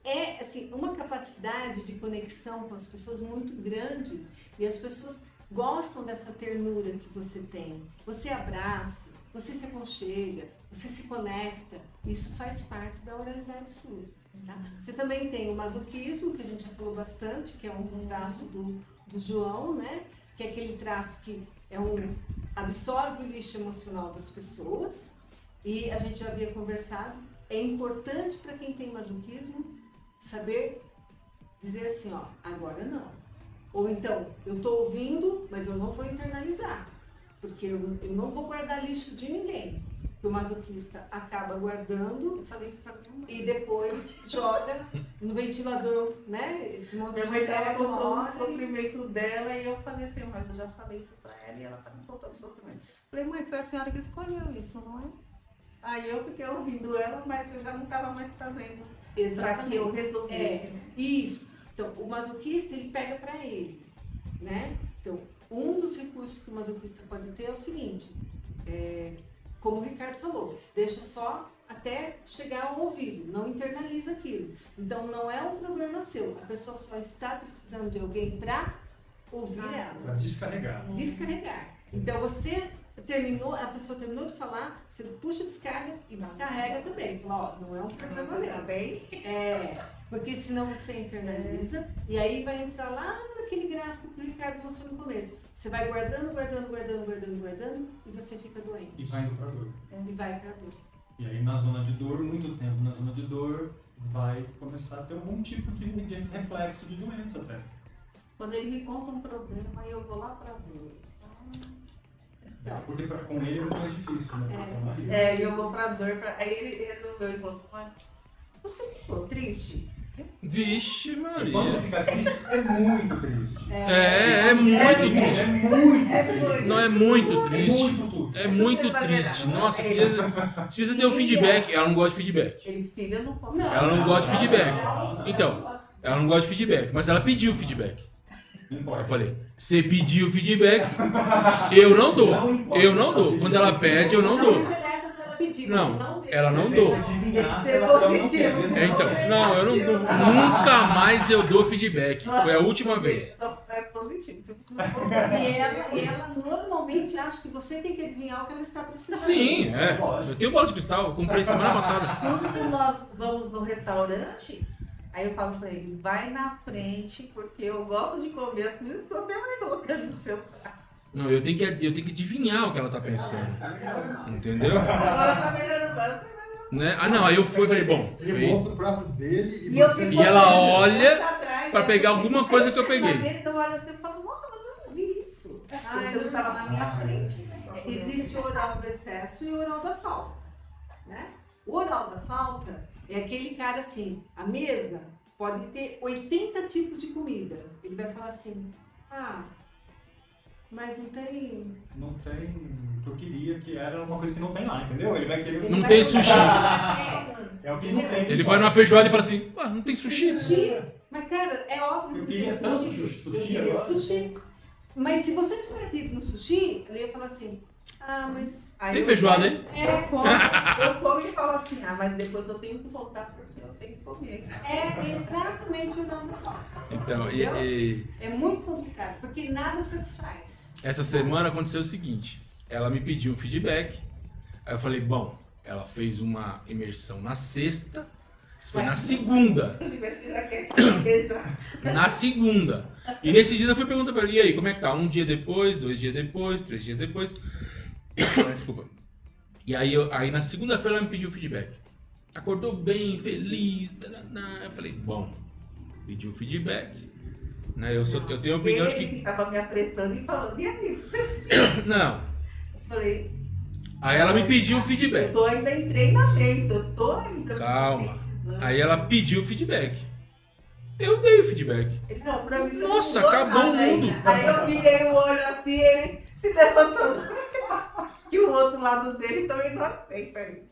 é assim, uma capacidade de conexão com as pessoas muito grande e as pessoas gostam dessa ternura que você tem. Você abraça, você se aconchega, você se conecta. Isso faz parte da oralidade sua. Tá? Você também tem o masoquismo, que a gente já falou bastante, que é um traço do, do João, né? Que é aquele traço que é um absorve o lixo emocional das pessoas. E a gente já havia conversado. É importante para quem tem masoquismo saber dizer assim, ó, agora não. Ou então, eu tô ouvindo, mas eu não vou internalizar. Porque eu, eu não vou guardar lixo de ninguém. Porque o masoquista acaba guardando e depois joga no ventilador, né? Esse monte
Minha
de
contando
uma
o sofrimento dela e eu falei assim, mas eu já falei isso pra ela e ela tá me contando o sofrimento. Falei, mãe, foi a senhora que escolheu isso, não é? Aí eu fiquei ouvindo ela, mas eu já não tava mais fazendo pra que eu resolvesse.
É, isso. Então, o masoquista, ele pega pra ele, né? Então, um dos recursos que o masoquista pode ter é o seguinte, é, como o Ricardo falou, deixa só até chegar ao ouvido, não internaliza aquilo. Então, não é um problema seu, a pessoa só está precisando de alguém pra ouvir ela
Pra descarregar.
descarregar. Então você terminou, a pessoa terminou de falar, você puxa a descarga e descarrega também. Fala, ó, não é um problema
Tá
meu.
bem?
É, porque senão você internaliza e aí vai entrar lá naquele gráfico que o Ricardo mostrou no começo. Você vai guardando, guardando, guardando, guardando, guardando e você fica doente.
E vai indo pra dor.
E vai pra dor.
E aí na zona de dor, muito tempo na zona de dor, vai começar a ter algum tipo de, de reflexo de doença até.
Quando ele me conta um problema, aí eu vou lá pra dor.
Porque pra, com ele é muito mais difícil, né?
É.
Maria.
É, e eu vou pra dor. Pra... Aí ele resolveu e falou assim, "Mãe, você ficou triste?
Vixe,
E quando
Maria.
fica triste, é muito triste.
É, é muito
É
triste.
muito
É
triste.
muito.
Não é muito
É
triste.
muito tudo.
É muito triste. Nossa, precisa, precisa ter um feedback. Ela não gosta de feedback.
Ele, filho, eu não posso.
Ela não gosta de feedback.
Não,
Então, ela não gosta de feedback, mas ela pediu feedback.
Não
Eu falei, você pediu feedback, eu não dou. Eu não dou. Quando ela pede, eu não
Não
dou.
interessa se ela pedir,
Não,
não
ela não dou.
não
positivo.
quer.
É, então, não, eu não dou. Nunca mais eu dou feedback. Foi a última vez.
É positivo. Não for-
E ela, e ela normalmente acha que você tem que adivinhar o que ela está precisando.
Sim, é. Eu tenho bola de cristal, eu comprei semana passada.
Quando nós vamos no restaurante, aí eu falo pra ele, vai na frente, porque eu gosto de comer as coisas que você vai colocando no seu prato.
Não, eu tenho que, eu tenho que adivinhar o que ela tá pensando. Entendeu?
Agora tá melhorando.
Né? Ah, não, aí eu fui e falei, bom,
Ele
fez.
mostra o prato dele e,
E, eu
você...
E ela olha
atrás,
pra
né?
pegar alguma coisa que eu peguei.
vez eu olho assim e falo, nossa, mas eu não vi isso.
Ah,
você não tava na minha
Ah,
frente. né?
Existe o oral do excesso e o oral da falta. Né? O oral da falta é aquele cara assim, a mesa pode ter 80 tipos de comida. Ele vai falar assim, ah, mas não tem.
Não tem o que eu queria, que era uma coisa que não tem lá, entendeu? Ele vai querer.
Não
vai
tem sushi.
É o que não tem.
Ele vai numa feijoada e fala assim, ah, não tem sushi.
Sushi. Mas, cara, é óbvio
Eu
que
queria
tem
tanto
sushi.
sushi
Eu queria sushi. Mas se você tivesse ido no sushi, eu ia falar assim, ah, mas...
Tem feijoada aí?
É, como?
Eu como e falo assim, ah, mas depois eu tenho que voltar porque eu tenho que comer.
É exatamente o nome da foto.
Então, e- e
É muito complicado, porque nada satisfaz.
essa semana aconteceu o seguinte: ela me pediu um feedback. Aí eu falei, bom, ela fez uma imersão na sexta, isso foi na segunda.
Você já quer beijar.
Na segunda. E nesse dia eu fui perguntar pra ela, e aí, como é que tá? Um dia depois, dois dias depois, três dias depois. Desculpa. E aí, eu- aí na segunda-feira ela me pediu feedback. Acordou bem, feliz. taraná. Eu falei, bom, pediu feedback. Né? Eu, sou, eu tenho a opinião de
Ele
que.
que tava me apressando e falando, e aí?
Não.
Eu falei,
Aí ela me pediu um
eu
feedback.
tô ainda em treinamento, eu tô ainda
Calma. Aí ela pediu feedback. Eu dei o feedback.
Ele falou, pra mim,
Nossa, acabou o mundo.
Aí eu virei o olho assim, ele se levantou. Que o outro lado dele também não aceita isso.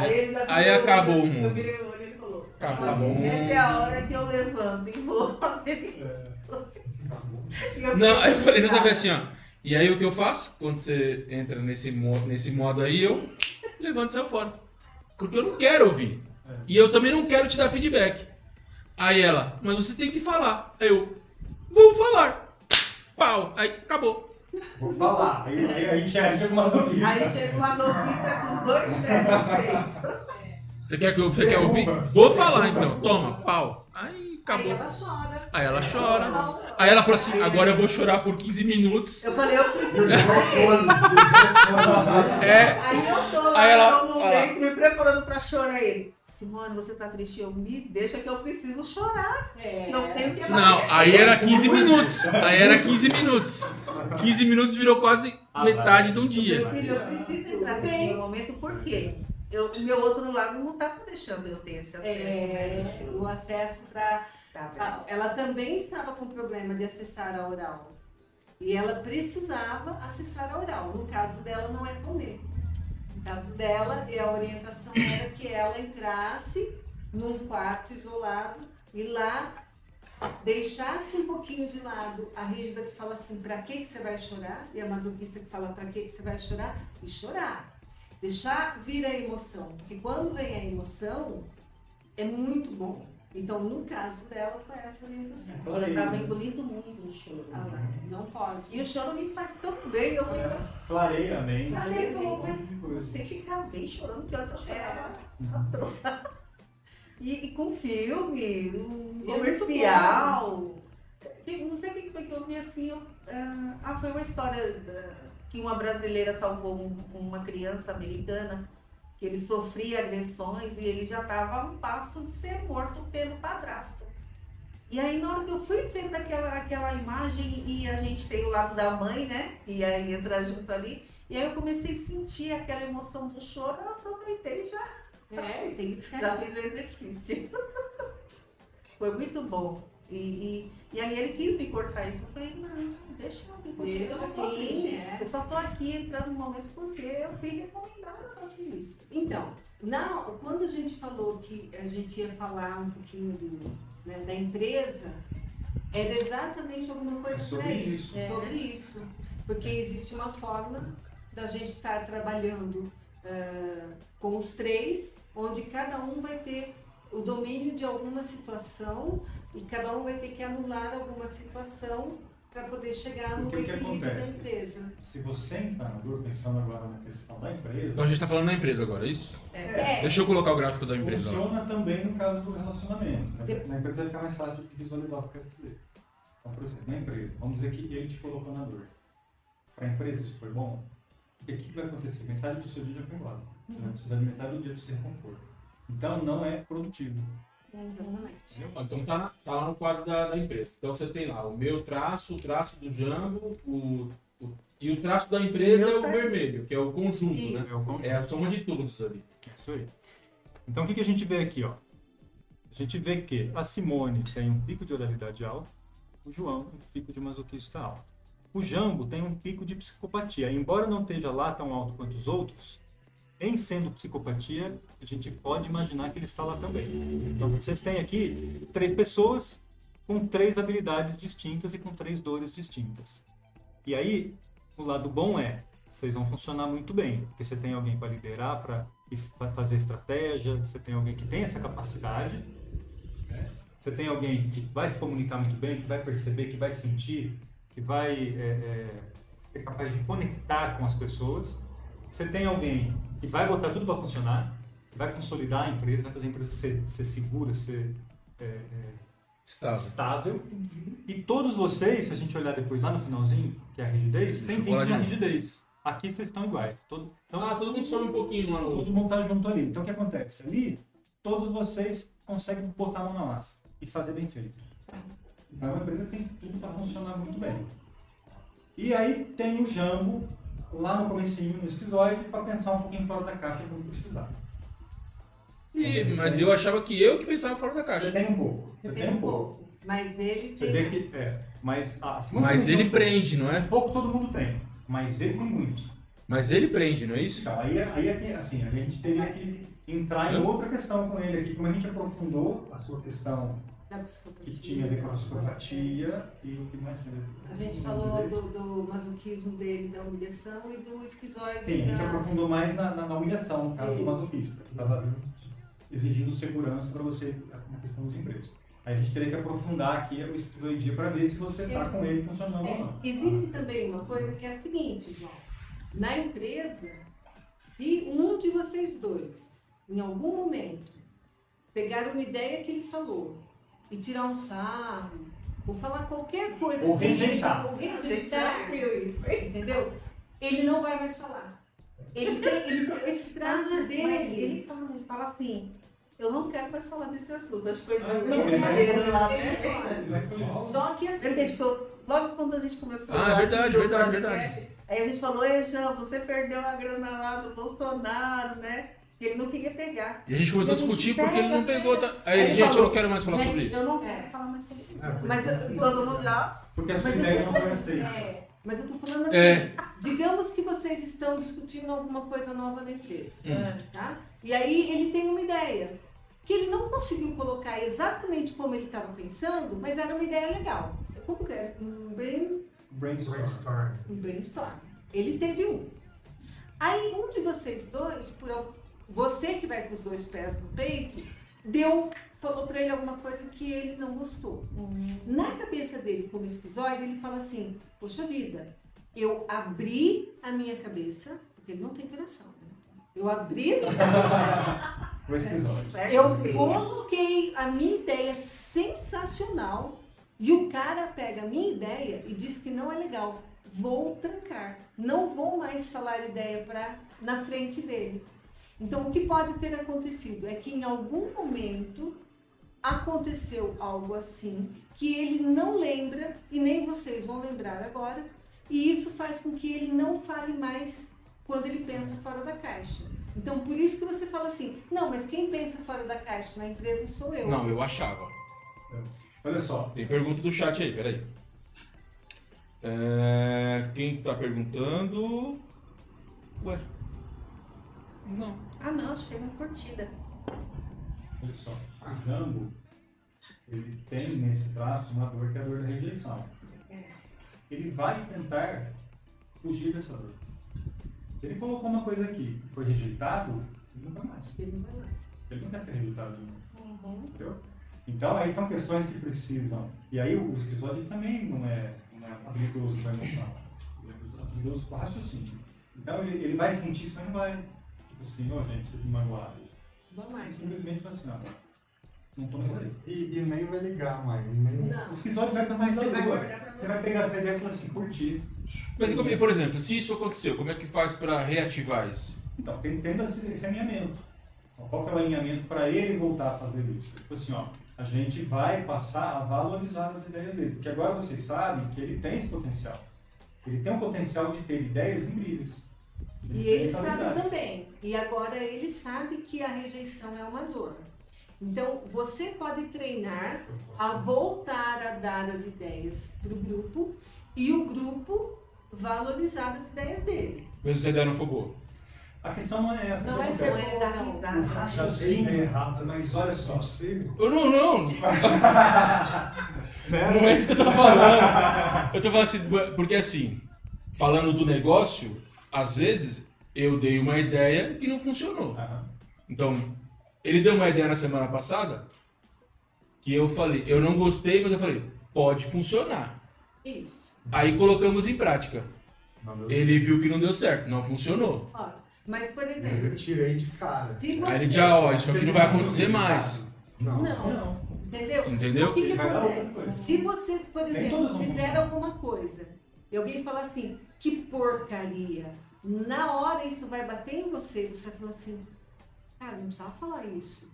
Aí, ele já
Aí acabou o
assim,
mundo.
Ele falou:
Acabou
"Olha,
o mundo."
Essa é a hora que eu levanto e vou fazer isso. Eu
Não, aí eu falei exatamente assim, ó. E aí o que eu faço? Quando você entra nesse modo, nesse modo aí, eu levanto e saio fora. Porque eu não quero ouvir. E eu também não quero te dar feedback. Aí ela, mas você tem que falar. Aí eu, vou falar. Pau. Aí acabou.
Vou falar. Aí, aí, aí chega uma zumbi.
Aí chega uma notícia com os dois pés no peito.
Você quer que eu você quer ouvir? Vou falar então. Toma, pau. Aí
Aí
acabou.
ela chora.
Aí ela chora. Aí ela falou assim, agora eu vou chorar por 15 minutos.
Eu falei, eu preciso.
É.
Aí eu tô lá
Aí ela-
no momento, me preparando pra chorar ele. Simone, você tá triste? Eu me deixa que eu preciso chorar.
É.
Que eu tenho que
Não,
emagrecer."
aí era 15 minutos. Aí era 15 minutos. 15 minutos virou quase metade de um
Meu
dia.
filho, eu preciso entrar nesse momento, por quê? Eu, o meu outro lado não tá deixando eu ter esse acesso.
É,
né?
o acesso para.
Tá?
Ela também estava com problema de acessar a oral. E ela precisava acessar a oral. No caso dela, não é comer. No caso dela, a orientação era que ela entrasse num quarto isolado e lá deixasse um pouquinho de lado a rígida que fala assim, pra que que você vai chorar? E a masoquista que fala, pra que que você vai chorar? E chorar. Deixar vir a emoção. Porque quando vem a emoção, é muito bom. Então, no caso dela, foi essa orientação.
Eu tava engolindo muito o choro.
Ah lá, não pode.
E o choro me faz tão bem. Eu fico.
Clareia a mente.
Aí ele falou,
Esse tipo de
mas
coisa.
você fica bem chorando, que antes eu chorava. toa." E, e com filme, um
é
comercial. E Não sei o que foi que eu vi assim. eu, ah, ah, foi uma história ah, que uma brasileira salvou um- uma criança americana que ele sofria agressões e ele já estava a um passo de ser morto pelo padrasto. E aí, na hora que eu fui vendo aquela, aquela imagem, e a gente tem o lado da mãe, né? E aí entra junto ali. E aí eu comecei a sentir aquela emoção do choro, eu aproveitei já,
É, tem
já fiz o exercício. Foi muito bom. E, e, e aí ele quis me cortar isso. Eu falei, não, deixa eu ir contigo, eu não tô
vir, é.
Eu só tô aqui entrando no momento porque eu fui recomendada a fazer isso.
Então, na, quando a gente falou que a gente ia falar um pouquinho do, né, da empresa, era exatamente alguma coisa
É sobre
aí.
isso.
É, sobre isso. Porque existe uma forma da gente estar trabalhando ah, com os três, onde cada um vai ter o domínio de alguma situação e cada um vai ter que anular alguma situação para poder chegar no equilíbrio da
acontece?
empresa.
Se você entrar na dor, pensando agora na questão da empresa,
Então a gente tá falando da empresa agora, é isso?
É,
Deixa eu colocar o gráfico da empresa lá.
funciona também no caso do relacionamento. Mas
Dep-
na empresa vai ficar mais fácil de visualizar o que eu quero dizer. Então, por exemplo, na empresa, vamos dizer que ele te colocou na dor. Para a empresa isso foi bom? O que, que vai acontecer? Metade do seu dia já foi embora. Você vai precisar de metade do dia para se recompor. Então não é produtivo.
Exatamente.
Então tá, na- tá lá no quadro da, da empresa. Então você tem lá o meu traço, o traço do Jambo, o, o- e o traço da empresa
Meu
é o
tá-
vermelho, que é o conjunto,
Isso.
né?
É o conjunto.
É a soma de todos ali.
Isso aí. Então o que, que a gente vê aqui, ó? A gente vê que a Simone tem um pico de oralidade alto, o João um pico de masoquista alto. O Jambo tem um pico de psicopatia. Embora não esteja lá tão alto quanto os outros, em sendo psicopatia, a gente pode imaginar que ele está lá também. Então vocês têm aqui três pessoas
com três habilidades distintas e com três dores distintas. E aí, o lado bom é, vocês vão funcionar muito bem, porque você tem alguém para liderar, para fazer estratégia, você tem alguém que tem essa capacidade, você tem alguém que vai se comunicar muito bem, que vai perceber, que vai sentir, que vai é, é, ser capaz de conectar com as pessoas. Você tem alguém que vai botar tudo para funcionar, vai consolidar a empresa, vai fazer a empresa ser, ser segura, ser é, é,
Estável.
estável. E todos vocês, se a gente olhar depois lá no finalzinho, que é a rigidez, tem vínculo na rigidez. Aqui vocês estão iguais. Todo, então,
Ah, todo mundo some um pouquinho lá no
todo
outro.
mundo tá junto ali. Então o que acontece? Ali, todos vocês conseguem botar a mão na massa e fazer bem feito. Então é uma empresa que tem tudo para funcionar muito bem. E aí tem o Jambo lá no comecinho, no esquizoide, para pensar um pouquinho fora da caixa quando precisar.
Ih, mas eu achava que eu que pensava fora da
Você
caixa.
tem um pouco. Você
Você
tem um pouco.
Mas ele
Você
tem.
vê que. É, mas, ah, a Simone
Mas ele prende, não é?
Pouco todo mundo tem, mas ele tem muito.
Mas ele prende, não é isso?
Então, aí, aí é que, assim, a gente teria que entrar em outra questão com ele aqui, como a gente aprofundou a sua questão
Da
que
psicopatia.
tinha a ver com a psicopatia e o que mais tinha a ver com
A gente falou do, do masoquismo dele, da humilhação e do esquizoide.
Sim, a gente
da...
aprofundou mais na, na, na humilhação, no caso do masoquista, que estava exigindo segurança para você na questão dos empregos. Aí a gente teria que aprofundar aqui o esquizoidia para ver se você está com ele funcionando ou
É,
não.
existe também uma coisa que é a seguinte, João. Na empresa, se um de vocês dois, em algum momento, pegar uma ideia que ele falou e tirar um sarro, ou falar qualquer coisa
Ou
dele,
rejeitar.
ou
A
rejeitar, entendeu? Ele não vai mais falar. Ele tem, ele tem esse traço
Ah,
dele.
ele fala, ele fala assim, eu não quero mais falar desse assunto. Acho que foi
Ah,
né?
Só que assim,
a gente logo quando a gente começou
Ah,
lá
verdade, verdade,
podcast,
verdade.
Aí a gente falou, ei, Jean, você perdeu a grana lá do Bolsonaro, né? Ele não queria pegar.
E a gente começou a discutir porque ele não pegou. Tá... Aí,
Aí
gente, eu
falou,
não quero mais falar
gente,
sobre isso.
eu não
É.
quero falar mais sobre isso.
É, porque
Mas
Todo mundo já...
Porque a
eu
ideia
tô
não foi
falando-
aceita.
é, mas eu tô falando assim,
É.
digamos que vocês estão discutindo alguma coisa nova na empresa,
Hum.
tá? E aí ele tem uma ideia que ele não conseguiu colocar exatamente como ele estava pensando, mas era uma ideia legal. Como que é? Um, brain,
Brainstorm.
Brainstorm.
um brainstorm. Ele teve um. Aí um de vocês dois, por você que vai com os dois pés no peito, deu, falou pra ele alguma coisa que ele não gostou. Na cabeça dele, como esquizoide, ele fala assim: Poxa vida, eu abri a minha cabeça, porque ele não tem coração, né? Eu abri a minha cabeça,
Foi esquizoide.
eu coloquei a minha ideia sensacional e o cara pega a minha ideia e diz que não é legal. Vou trancar. Não vou mais falar ideia pra, na frente dele. Então, o que pode ter acontecido é que em algum momento aconteceu algo assim que ele não lembra e nem vocês vão lembrar agora. E isso faz com que ele não fale mais quando ele pensa fora da caixa. Então, por isso que você fala assim: não, mas quem pensa fora da caixa na empresa sou eu.
Não, eu achava.
Olha só,
Tem pergunta do chat aí, peraí. É, quem tá perguntando. Ué. Não.
Ah, não, acho que é uma curtida.
olha só. O Jambo, ele tem nesse traço uma dor que é a dor da rejeição. Ele vai tentar fugir dessa dor. Se ele colocou uma coisa aqui e foi rejeitado, ele não vai mais.
Ele não vai mais.
Ele não quer ser rejeitado de novo. Entendeu? Então, aí são questões que precisam. E aí, o esquizoide também não é, não é habilidoso com a emoção. Ele é habilidoso com o raciocínio. Então, ele, ele vai sentir isso, mas não vai. Assim, ô gente, vocês me magoaram.
Não vai
Ele
mais.
simplesmente assim, ó, não tô mais aí.
E, e nem vai ligar mais. Nem...
O
Não.
escritório vai mais da rua. Você vai pegar essa ideia e falar assim, curtir.
Mas, e como- por exemplo, se isso aconteceu, como é que faz pra reativar isso?
Então, tem, tendo esse, esse alinhamento. Ó, Qual que é o alinhamento para ele voltar a fazer isso? Tipo assim, ó, a gente vai passar a valorizar as ideias dele. Porque agora vocês sabem que ele tem esse potencial. Ele tem um potencial de ter ideias incríveis.
E
tem
ele
essa
sabe também. E agora ele sabe que a rejeição é uma dor. Então, você pode treinar a voltar a dar as ideias para o grupo e o grupo valorizar as ideias dele.
Mesmo a ideia não for boa.
A questão não é essa.
Não
que
é ser
é.
O
risada.
raciocínio
É errado,
mas olha só.
Possível.
Eu não, não.
Né?
Não é isso que eu tô falando. Eu tô falando assim, porque assim, falando do negócio, às vezes eu dei uma ideia e não funcionou.
Aham.
Então, ele deu uma ideia na semana passada que eu falei, eu não gostei, mas eu falei, pode funcionar.
Isso.
Aí colocamos em prática.
Não
Ele viu que não deu certo, não funcionou.
Ó, mas, por exemplo,
Eu tirei de cara.
se você...
Aí ele já, ó, isso aqui não vai acontecer mais.
Não.
Não, entendeu?
Entendeu?
O que, que acontece? Se você, por exemplo, fizer alguma coisa e alguém falar assim, que porcaria, na hora isso vai bater em você, você vai falar assim, cara, não precisava falar isso.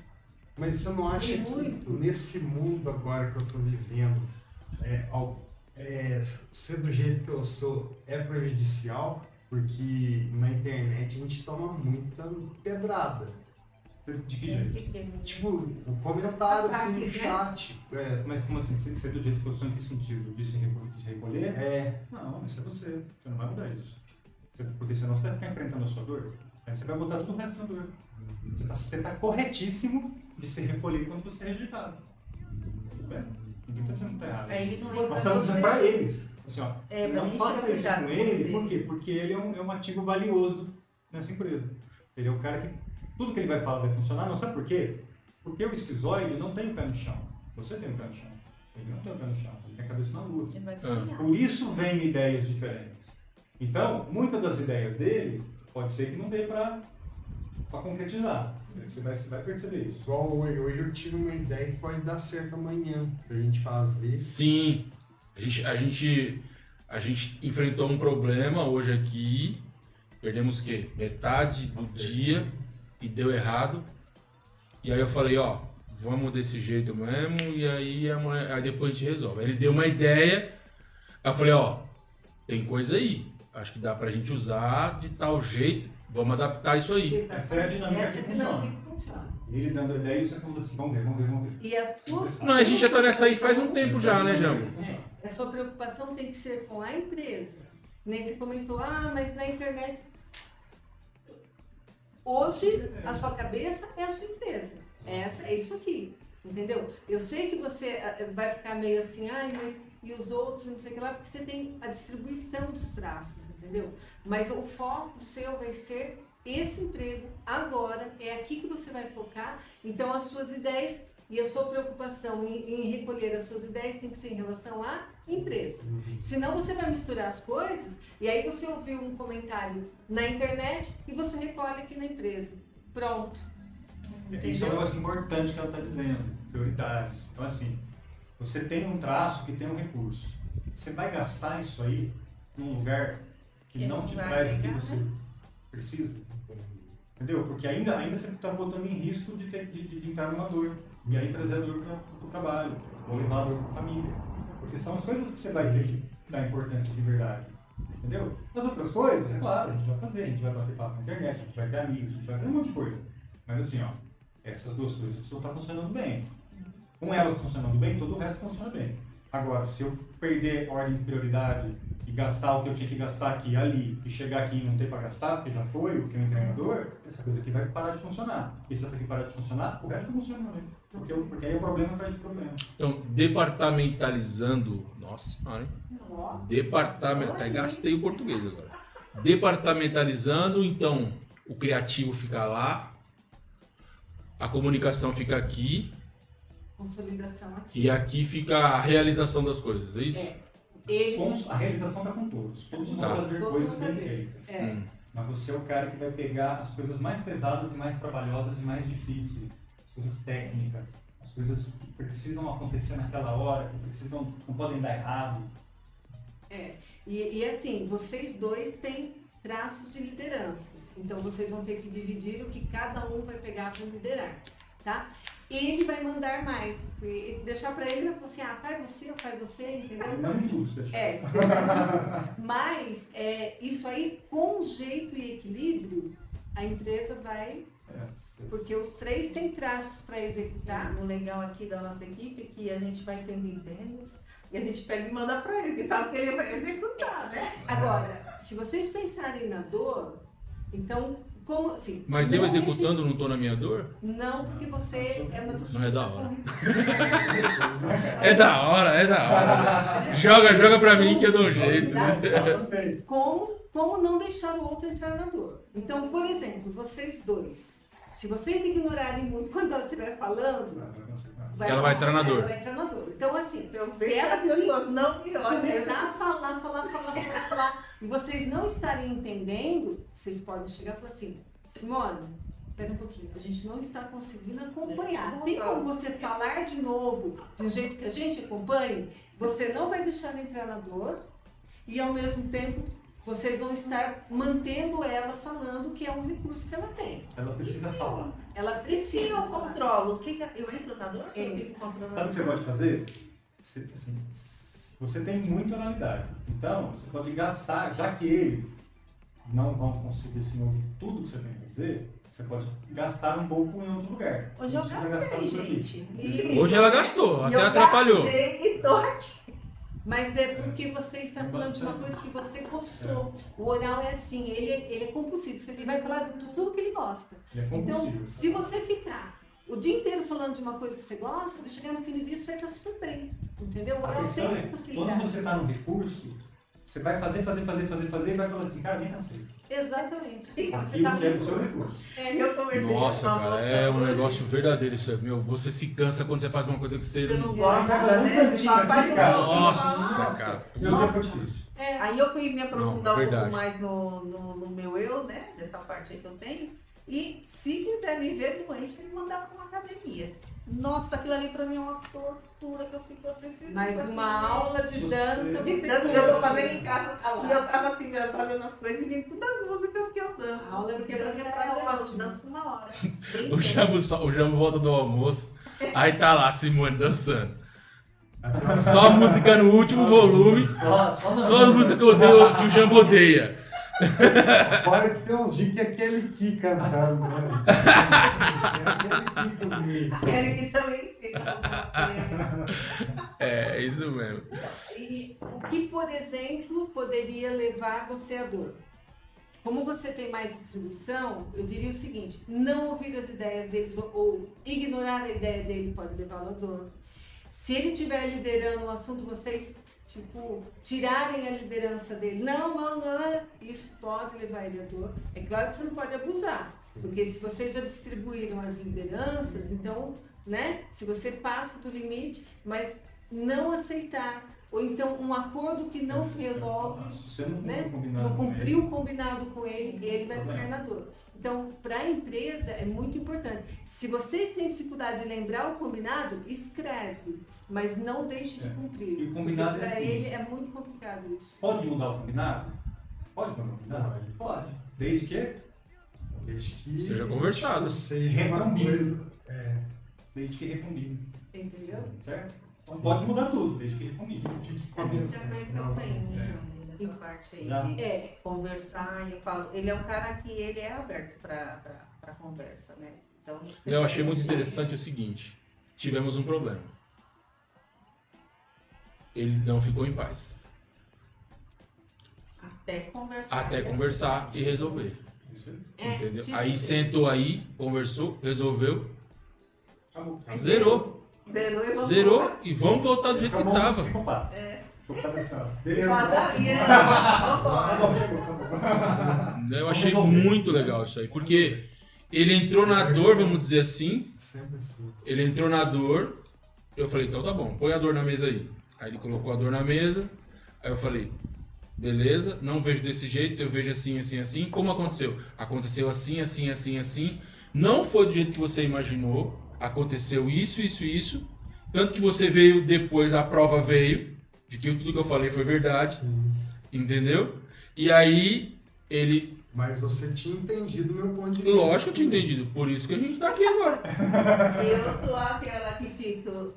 Mas você não acha
Tem
que
muito.
nesse mundo agora que eu tô vivendo, é, é, ser do jeito que eu sou é prejudicial? Porque na internet a gente toma muita pedrada.
De que jeito?
Tipo, o comentário assim, no
né?
chat. É,
Mas como assim? Ser ser do jeito que eu sou em que sentido? De se recolher? De se recolher?
é,
Não, isso é você. Você não vai mudar isso. Você- porque senão você vai ficar enfrentando a sua dor. Aí você vai botar tudo o resto na dor. Você tá, você tá corretíssimo de se recolher quando você é rejeitado. Tudo bem? Ninguém tá dizendo que tá errado.
Aí ele não
Mas
é
Nós estamos dizendo pra eles. Assim, ó,
É,
não faça isso com ele,
você.
por quê? Porque ele é um, é um ativo valioso nessa empresa. Ele é o cara que tudo que ele vai falar vai funcionar. Não sabe por quê? Porque o esquizoide não tem o pé no chão. Você tem o pé no chão. Ele não tem o pé no chão. Ele tem a cabeça na lua.
Ele vai
Ah.
sonhar.
Por isso vem ideias diferentes. Então, muitas das ideias dele pode ser que não dê para concretizar. Você, você vai, você vai perceber isso.
igual hoje, hoje eu tive uma ideia que pode dar certo amanhã pra gente fazer.
Sim. A gente, a gente, a gente enfrentou um problema hoje aqui. Perdemos o quê? Metade do dia e deu errado. E aí eu falei, ó, vamos desse jeito mesmo, e aí, amanhã, aí depois a gente resolve. Aí ele deu uma ideia, aí eu falei, ó, tem coisa aí. Acho que dá pra gente usar de tal jeito. Vamos adaptar isso aí.
Essa é a dinâmica
Essa é a dinâmica que funciona.
Ele dando ideia e você falando assim, vamos ver, vamos ver, vamos ver.
E a sua,
Não, a gente já tá nessa aí faz um tempo já, né, Jambo?
é, a sua preocupação tem que ser com a empresa. Nem você comentou, ah, mas na internet. Hoje, a sua cabeça é a sua empresa. Essa, é isso aqui. Entendeu? Eu sei que você ah, vai ficar meio assim, ai, mas e os outros, não sei o que lá, porque você tem a distribuição dos traços, entendeu? Mas o foco seu vai ser esse emprego agora, é aqui que você vai focar. Então, as suas ideias e a sua preocupação em, em recolher as suas ideias tem que ser em relação à empresa. Senão, você vai misturar as coisas e aí você ouviu um comentário na internet e você recolhe aqui na empresa. Pronto.
Isso é um
Entendeu?
negócio importante que ela está dizendo, prioridades. Então, assim, você tem um traço que tem um recurso. Você vai gastar isso aí num lugar que
Que
não
não
te traz o que você
né?
precisa. Entendeu? Porque ainda, ainda você está botando em risco de, ter, de, de- de entrar numa dor. E aí trazer a dor para o trabalho, ou levar a dor para a família. Porque são as coisas que você vai ter que dar importância de verdade. Entendeu? As outras coisas, é claro, a gente vai fazer, a gente vai bater papo na internet, a gente vai ter amigos, a gente vai fazer um monte de coisa. Mas assim, ó, essas duas coisas precisam estar funcionando bem. Com elas funcionando bem, todo o resto funciona bem. Agora, se eu perder a ordem de prioridade e gastar o que eu tinha que gastar aqui ali, e chegar aqui e não ter para gastar, porque já foi, o que é um treinador, essa coisa aqui vai parar de funcionar. E se essa aqui parar de funcionar, o resto funciona também. Porque, porque aí é problema atrás de problema.
Então, departamentalizando. Nossa, senhora, hein?
Ó,
Departamento. Até gastei o português agora. Departamentalizando, então o criativo fica lá, a comunicação fica aqui
Consolidação aqui.
e aqui fica a realização das coisas, é isso?
É. Ele.
A realização está com todos. Todos vão
Tá.
fazer
Todo
coisas bem feitas.
É.
Hum.
Mas você é o cara que vai pegar as coisas mais pesadas e mais trabalhosas e mais difíceis, coisas técnicas, as coisas que precisam acontecer naquela hora, que precisam, não podem dar errado.
É, e, e assim, vocês dois têm traços de lideranças. Então vocês vão ter que dividir o que cada um vai pegar para liderar, tá? Ele vai mandar mais. Deixar para ele, vai falar assim, ah, faz você, faz você, entendeu?
Não você deixa.
É, mas é, isso aí, com jeito e equilíbrio, a empresa vai. Porque os três têm traços para executar.
O legal aqui da nossa equipe é que a gente vai tendo ideias e a gente pega e manda pra ele, que sabe que ele vai executar, né?
Agora, se vocês pensarem na dor, então como assim?
Mas eu executando não tô na minha dor?
Não, porque você é masoquista.
Não é da hora. É da hora, é da hora. Joga, joga pra mim que eu dou um jeito.
Como, como não deixar o outro entrar na dor. Então, por exemplo, vocês dois, se vocês ignorarem muito quando ela estiver falando,
Ela vai entrar na dor.
Ela vai entrar na dor. Então, assim,
Eu
se ela
as pessoas não
começar a falar, falar, falar, falar, falar, e vocês não estarem entendendo, vocês podem chegar e falar assim, Simone, espera um pouquinho, a gente não está conseguindo acompanhar. Tem como você falar de novo, do jeito que a gente acompanhe? Você não vai deixar ela entrar na dor e ao mesmo tempo vocês vão estar mantendo ela falando que é um recurso que ela tem.
Ela precisa falar.
Ela
Se
precisa.
eu
falar.
controlo, o que que eu entro na dor ou se eu
É.
fico controlando?
Sabe o que você pode fazer? Você, assim, você tem muita oralidade. Então, você pode gastar, já que eles não vão conseguir assim, ouvir tudo que você tem que dizer, você pode gastar um pouco em outro lugar.
Hoje eu gastei, gente.
Hoje ela gastou,
E
até
eu
atrapalhou.
gastei E tô aqui.
Mas é porque você está falando de uma coisa que você gostou. O oral é assim, ele, é- ele é compulsivo. Ele vai falar de tudo que ele gosta.
Ele é
Então, se você ficar o dia inteiro falando de uma coisa que você gosta, vai chegar no fim do dia e você vai estar super bem. Entendeu? O oral tem
é, quando
facilidade.
você está no recurso, você vai fazer, fazer, fazer, fazer, fazer e vai falar assim, cara, nem cansei.
Exatamente. Você
Aquilo
tá
que é o seu
recurso. É,
eu conversei
Nossa,
com
cara, é um negócio verdadeiro isso aí. Meu, você se cansa quando você faz uma coisa que você
Você
não.
não gosta, né?
nunca
Você
tinha
fala, pai, eu
aplicado.
gosto de
Nossa, cara.
Eu disso.
é,
Aí eu fui me aprofundar
Não,
um pouco mais no, no, no meu eu, né? Dessa parte aí que eu tenho. E se quiser me ver doente, me mandar para uma academia. Nossa, aquilo ali pra mim é uma tortura que eu fico eu preciso.
mais uma aula de dança.
De dança que eu tô fazendo em casa.
Ah.
E eu tava assim, eu fazendo as coisas e vindo todas as músicas que eu danço.
A aula de
porque pra mim é
dança
prazeroso. Eu danço uma hora.
O. Jambo, só- o Jambo volta do almoço, aí tá lá Simone dançando. Só música no último volume,
Só,
as músicas que, eu odeio, que o Jambo odeia.
Fora que tem uns dias que é aquele que cantando, né? É aquele que comigo.
Ele que também ensina.
É, é isso mesmo.
E o que, por exemplo, poderia levar você à dor? Como você tem mais distribuição, eu diria o seguinte: não ouvir as ideias deles ou, ou ignorar a ideia dele pode levá-lo à dor. Se ele estiver liderando o assunto, vocês, tipo, tirarem a liderança dele, não, não, não, isso pode levar ele à dor. É claro que você não pode abusar, porque se vocês já distribuíram as lideranças, então, né, se você passa do limite, mas não aceitar, ou então um acordo que não se resolve,
Se você não
né?
cumpriu o combinado
não
com
cumpriu
ele,
o combinado com ele, ele vai ficar na dor. Então, para a empresa é muito importante. Se vocês têm dificuldade de lembrar o combinado, escreve, mas não deixe de
É.
cumprir.
E o combinado é
Para
assim.
ele é muito complicado isso.
Pode mudar o combinado? Pode mudar o combinado?
Pode.
Desde que?
Desde que
Seja conversado.
seja uma coisa. É,
Desde que recombine.
Entendeu?
Certo? Então pode mudar tudo, desde que recombine.
A gente já conheceu bem
É.
essa parte aí
Já.
de
É,
conversar. E eu falo, ele é um cara que ele é aberto pra conversa, né? Então,
Eu achei muito interessante o seguinte: tivemos um problema. Ele não ficou em paz.
Até conversar.
Até conversar e resolver.
É,
Entendeu?
tipo,
Aí sentou aí, conversou, resolveu,
Acabou.
zerou.
Zerou e vamos
Zerou e vamos voltar do jeito que
Acabou
tava.
psicopata.
É.
Assim.
Padaria.
Chegou, acabou.
Eu achei muito legal isso aí, porque ele entrou na dor, vamos dizer assim.
assim.
Ele entrou na dor. Eu falei, então tá bom, põe a dor na mesa aí. Aí ele colocou a dor na mesa. Aí eu falei, beleza, não vejo desse jeito, eu vejo assim, assim, assim. Como aconteceu? Aconteceu assim, assim, assim, assim. Não foi do jeito que você imaginou. Aconteceu isso, isso, isso. Tanto que você veio depois, a prova veio de que tudo que eu falei foi verdade. Entendeu? E aí ele
Mas você tinha entendido o meu ponto de vista.
Lógico que eu tinha entendido, por isso que a gente tá aqui agora.
Eu sou aquela que fico.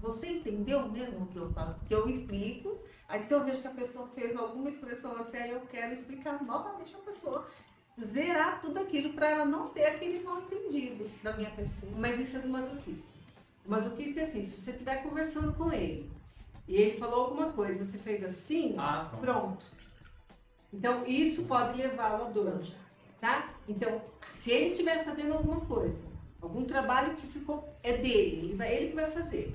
Você entendeu mesmo o que eu falo? Porque eu explico, aí se eu vejo que a pessoa fez alguma expressão assim, aí eu quero explicar novamente a pessoa. Zerar tudo aquilo para ela não ter aquele mal entendido da minha pessoa.
Mas isso é do masoquista. O masoquista é assim, se você estiver conversando com ele e ele falou alguma coisa, você fez assim,
Ah, pronto.
pronto. Então isso pode levá-lo à dor, tá? Então, se ele estiver fazendo alguma coisa, algum trabalho que ficou é dele, ele vai ele que vai fazer.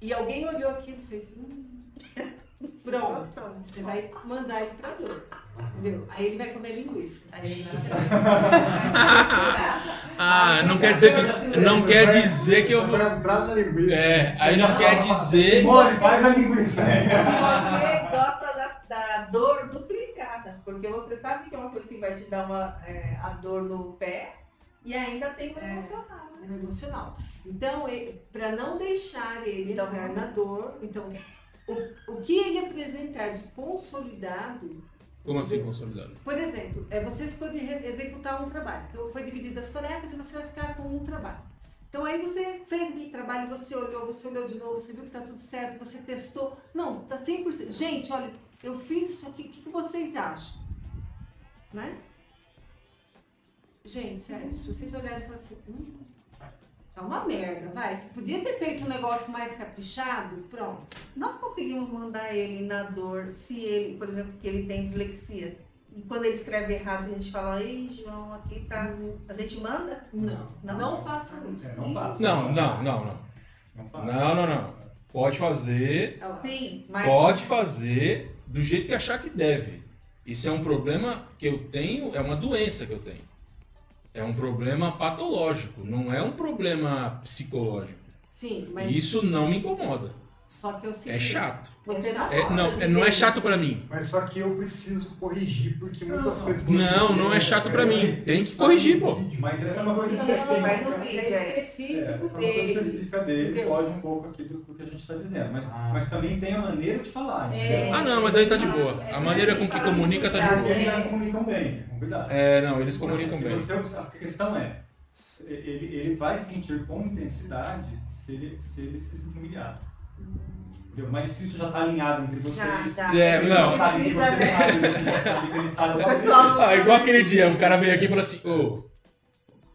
E alguém olhou aquilo e fez, hum, pronto, você vai mandar ele pra dor. Entendeu? Aí ele vai comer linguiça.
Aí ele vai
Ah, não quer dizer que. Não quer dizer que eu vou.
Prato linguiça.
É, aí não quer dizer.
Simone, vai na linguiça.
E você gosta da, da dor duplicada, porque você sabe que é uma coisa que vai te dar uma, é, a dor no pé e ainda tem o
É.
emocional. né?
no emocional. Então, para não deixar ele
Então,
entrar na dor, então, o, o que ele apresentar de consolidado,
Como assim consolidado?
por exemplo, é, você ficou de executar um trabalho. Então, foi dividido as tarefas e você vai ficar com um trabalho. Então, aí você fez aquele trabalho, você olhou, você olhou de novo, você viu que tá tudo certo, você testou. Não, tá 100%. Gente, olha, eu fiz isso aqui, o que, que vocês acham? Né? Gente, sério, se vocês olharem e falarem assim, hum, tá uma merda, vai. Você podia ter feito um negócio mais caprichado, pronto.
Nós conseguimos mandar ele na dor se ele, por exemplo, que ele tem dislexia. E quando ele escreve errado, a gente fala, ei, João, aqui tá. A gente manda?
Não,
Não.
não, façam isso.
É, não passa.
Não, não, não, não.
Não passa.
Não, não, não. Pode fazer.
Sim, mas.
Pode fazer do jeito que achar que deve. Isso é um problema que eu tenho, é uma doença que eu tenho. É um problema patológico, não é um problema psicológico.
Sim, mas
isso não me incomoda.
Só que eu sei
É chato.
Você não,
É, não, é- não é chato pra mim.
Mas só que eu preciso corrigir, porque muitas
Não,
coisas
Não, não é chato pra
escrevo,
mim. Tem que corrigir, pô.
Mas essa é uma coisa
Não,
específica.
Vai no
mas
vídeo,
é
é.
específico
É, essa é coisa
dele.
específica dele, foge um pouco aqui do, do que a gente está dizendo. Mas,
Ah.
mas também tem a maneira de falar.
É.
Ah, não, mas aí tá de boa. A maneira com que comunica tá de boa.
eles comunicam bem, cuidado.
É, não, eles comunicam bem.
a questão é, ele, ele vai sentir com intensidade se ele se, ele se sentir humilhado. Entendeu? Mas se isso já está alinhado entre vocês,
Já, já.
É,
ele
não.
sabe que você
Precisa ver.
sabe, sabe sabe
Ah, igual aquele dia, o cara veio aqui e falou assim, ô,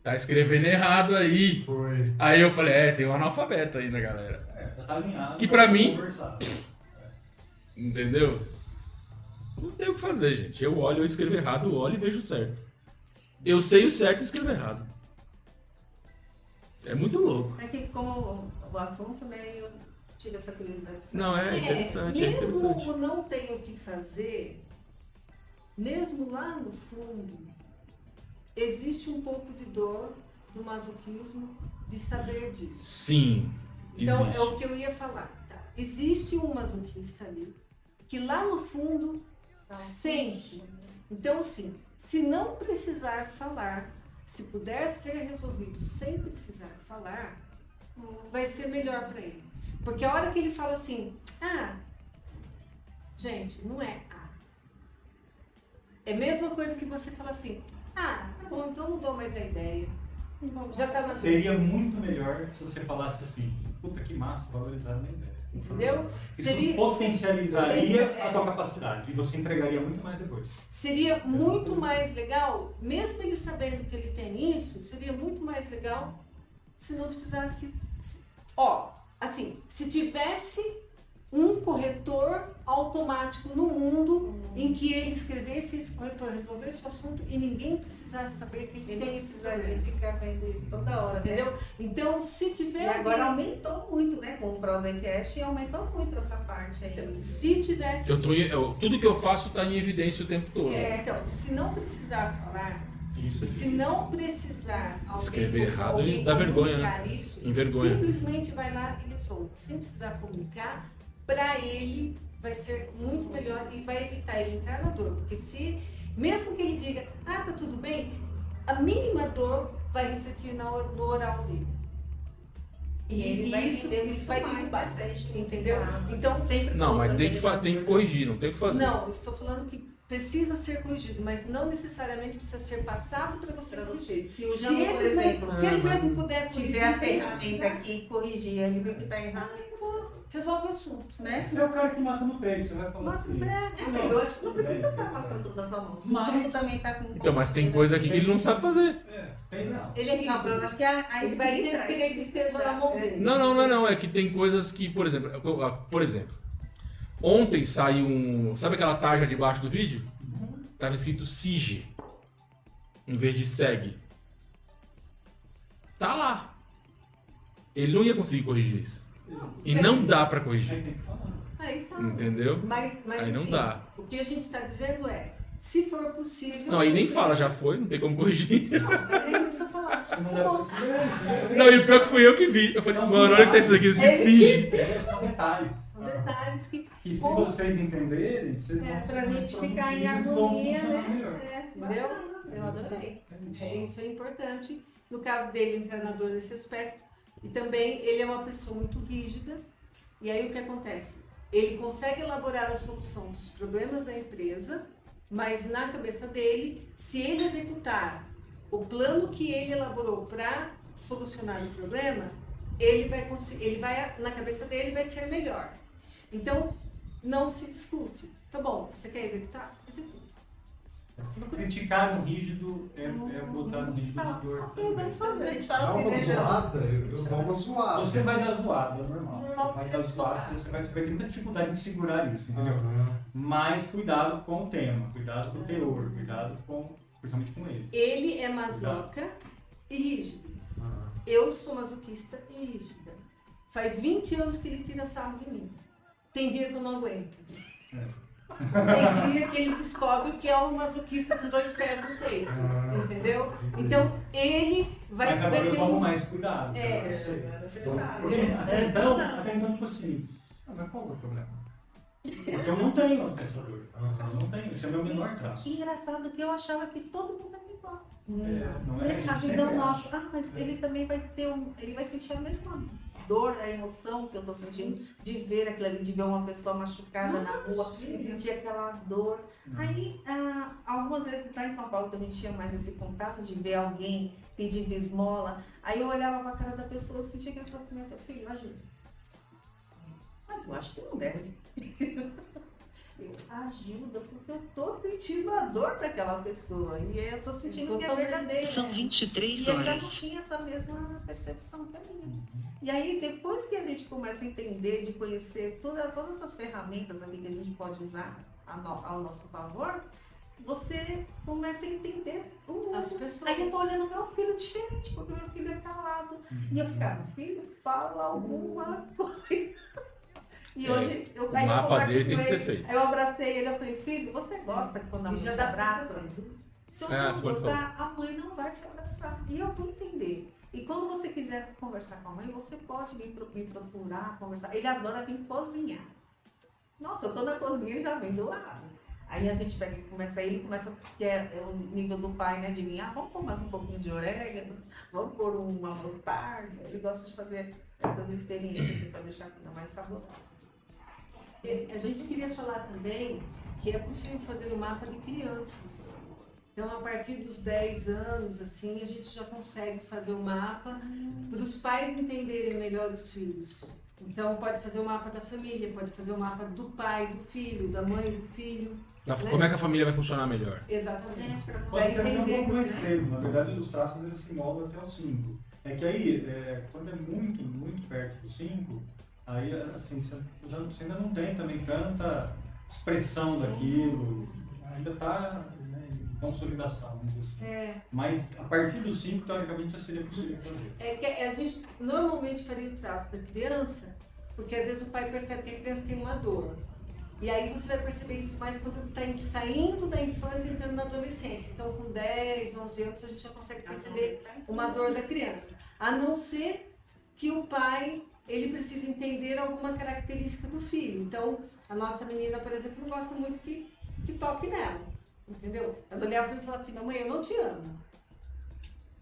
tá escrevendo errado aí.
Foi.
Aí eu falei, é, tem um analfabeto aí na galera.
É, já está alinhado.
Que pra mim-
Conversar.
Entendeu? Não tem o que fazer, gente. Eu olho, eu escrevo errado, eu olho e vejo certo. Eu sei o certo e escrevo errado. É muito louco.
É que como o assunto, eu tive essa curiosidade.
Não, é interessante, é
mesmo
interessante.
o não tenho o que fazer, mesmo lá no fundo, existe um pouco de dor do masoquismo de saber disso.
Sim,
Então,
existe.
é o que eu ia falar. tá? Existe um masoquista ali que lá no fundo sente. Então, sim, se não precisar falar, se puder ser resolvido sem precisar falar, vai ser melhor para ele. Porque a hora que ele fala assim, ah, gente, não é ah. É a mesma coisa que você fala assim, ah, tá bom, então não dou mais a ideia. Já tá na
Seria muito melhor se você falasse assim, puta que massa, valorizar a minha ideia.
Entendeu?
Isso
Seria-
potencializaria
É.
a tua capacidade e você entregaria muito mais depois.
Seria muito mais legal, mesmo ele sabendo que ele tem isso, seria muito mais legal se não precisasse. se- Ó, assim, se tivesse um corretor automático no mundo em que ele escrevesse esse corretor, resolvesse o assunto e ninguém precisasse saber que ele
Ele
tem esse problema.
ficar vendo isso toda hora, né?
Entendeu? Então, se tiver.
E agora
alguém-
aumentou muito, né? Com o Prozecast aumentou muito essa parte aí.
Então, se tivesse.
Eu tô, em- eu- tudo que eu faço tá em evidência o tempo todo.
É, então, se não precisar falar,
Isso.
E se não precisar alguém,
Escrever errado,
alguém
dá vergonha,
comunicar isso,
Envergonha.
simplesmente vai lá e resolve. Sem precisar comunicar, para ele vai ser muito melhor e vai evitar ele entrar na dor. Porque se, mesmo que ele diga, ah, tá tudo bem, a mínima dor vai refletir no oral dele.
E ele vai
isso, isso vai
mais
derrubar,
bastante,
entendeu? Então,
sempre
Não, mas tem que, tem que corrigir, não tem o que fazer.
Não, eu estou falando que precisa ser corrigido, mas não necessariamente precisa ser passado para você
pra
corrigir.
você. Se o
Se
Jango, por
ele,
exemplo,
se ele mesmo puder
tiver a
corrigir,
ferramenta aqui e corrigir, ele vê que tá errado,
resolve o assunto.
né?
Você é o cara que mata no peito, você vai falar
Mata
assim.
no peito.
É, eu acho que não precisa estar passando tudo na sua mão. Se
Mas-
você também tá com
Então, mas tem coisa aqui que ele não sabe fazer.
É, tem não.
Ele é
Não, eu
rígido.
acho que a, a
Ele vai ter que escreva na mão dele.
Não, não, não é não. É que tem coisas que, por exemplo, por exemplo, ontem saiu um. Sabe aquela tarja debaixo do vídeo? Tava escrito SIGE. em vez de segue, tá lá. Ele não ia conseguir corrigir isso. E não dá pra
Aí
corrigir.
tem que falar.
Aí fala.
Entendeu?
Mas, mas
Aí não
assim,
dá.
o que a gente está dizendo é, se for possível...
Não, aí nem fala, já foi, não tem como corrigir.
Não, aí não precisa falar.
Não
Tá
dá
bom.
pra dizer,
Não, e o pior que fui eu que vi. Eu falei, mano, olha que tá isso daqui, aqui cinge.
é, São detalhes.
São detalhes que...
Que se
como-
vocês entenderem, vocês
É,
vão
Pra gente ficar em harmonia, né? É,
Entendeu? Eu adorei. É, isso é importante. No caso dele, um treinador nesse aspecto. E também ele é uma pessoa muito rígida. E aí o que acontece? Ele consegue elaborar a solução dos problemas da empresa, mas na cabeça dele, se ele executar o plano que ele elaborou para solucionar o problema, ele vai conseguir, ele vai na cabeça dele vai ser melhor. Então, não se discute. Tá bom, você quer executar? Executa.
Criticar um rígido é, é botar um rígido na dor.
Fazer. A gente fala assim,
uma
né,
zoada, eu, eu dou uma zoada.
Você vai dar zoada, é normal.
Normal,
Vai
você
dar
vai
zoada, você vai, você vai ter muita dificuldade em segurar isso, entendeu?
Aham.
Mas cuidado com o tema, cuidado com o teor, cuidado com, principalmente com ele.
Ele é masoca e rígido.
aham.
Eu sou masoquista e rígida. Faz 20 anos que ele tira sarro de mim. Tem dia que eu não aguento.
É.
Tem dia que ele descobre que é um masoquista com dois pés no peito.
Ah,
Entendeu? Então, ele vai
Mas agora eu tomo
um-
mais cuidado.
É.
você
Então,
até então, até então, tipo assim, ah, mas qual é o problema? Eu não tenho essa dor. Eu não tenho, esse é o meu menor traço.
Engraçado que eu achava que todo mundo era igual.
É, não é?
A visão nossa, ah, mas ele também vai ter um. Ele vai sentir a mesma dor, a emoção que eu tô sentindo de ver aquilo ali, de ver uma pessoa machucada na rua e sentir aquela dor. Aí, ah, algumas vezes lá em São Paulo, que a gente tinha mais esse contato de ver alguém pedindo esmola, aí eu olhava pra cara da pessoa, sentia aquele sofrimento, eu filho, ajuda. Mas eu acho que não deve. Eu, ajuda, porque eu tô sentindo a dor daquela pessoa. E eu tô sentindo que é verdadeiro.
São 23
E ele já não
horas.
tinha essa mesma percepção que a minha. E aí, depois que a gente começa a entender, de conhecer toda, todas essas ferramentas ali que a gente pode usar a no- ao nosso favor, você começa a entender o mundo.
As pessoas.
Aí eu tô olhando meu filho diferente, porque meu filho é calado. E eu ficava, filho, fala alguma coisa. E
É,
hoje, eu,
o
aí eu converso
dele
com ele, aí eu abracei ele, eu falei, filho, você gosta quando a mãe
já
te abraça? Se você
É,
não
pode
gostar, a mãe não vai te abraçar. E eu vou entender. E quando você quiser conversar com a mãe, você pode vir me procurar, conversar. Ele adora vir cozinhar. Nossa, eu tô na cozinha e já vem do lado. Aí a gente pega e começa, ele começa, que é, é o nível do pai, né? De mim, ah, vamos pôr mais um pouquinho de orégano, vamos pôr uma mostarda. Ele gosta de fazer essas experiências assim, para deixar a comida mais saborosa.
É, A gente queria falar também que é possível fazer um mapa de crianças. Então, a partir dos 10 anos, assim, a gente já consegue fazer um mapa para os pais entenderem melhor os filhos. Então, pode fazer o mapa da família, pode fazer o mapa do pai, do filho, da mãe, do filho.
Da- Como é que a família vai funcionar melhor?
Exatamente.
Pode ser até um
entender
pouco mais
né?
cedo. Na verdade, os traços eles se moldam até o 5. É que aí, é, quando é muito, muito perto do 5, aí assim, você, já, você ainda não tem também tanta expressão daquilo, ainda está né, consolidação, vamos dizer assim.
É,
Mas a partir do 5, teoricamente, já seria possível fazer.
é que a gente normalmente faria o traço da criança, porque às vezes o pai percebe que a criança tem uma dor. E aí você vai perceber isso mais quando ele está saindo da infância e entrando na adolescência. Então, com 10, 11 anos, a gente já consegue perceber uma dor da criança. A não ser que o pai ele precisa entender alguma característica do filho. Então, a nossa menina, por exemplo, não gosta muito que, que toque nela. Entendeu? Ela olhava para mim e falava assim: Mamãe, eu não te amo.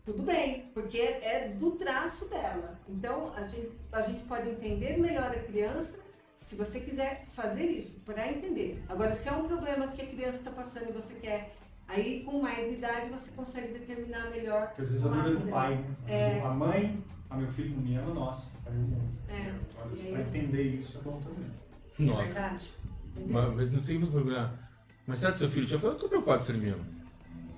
Tudo bem, porque é do traço dela. Então, a gente, a gente pode entender melhor a criança se você quiser fazer isso, para entender. Agora, se é um problema que a criança está passando e você quer, aí com mais idade você consegue determinar melhor.
Porque às vezes a dor é do pai, né?
É.
A mãe, a meu filho não me ama, nossa, amo.
É.
Às vezes
E aí-
para entender isso é bom também.
É
Nossa.
verdade?
Entendeu?
Mas, mas não sei o problema. Mas será que seu filho já falou? Eu tô preocupado se ele me ama.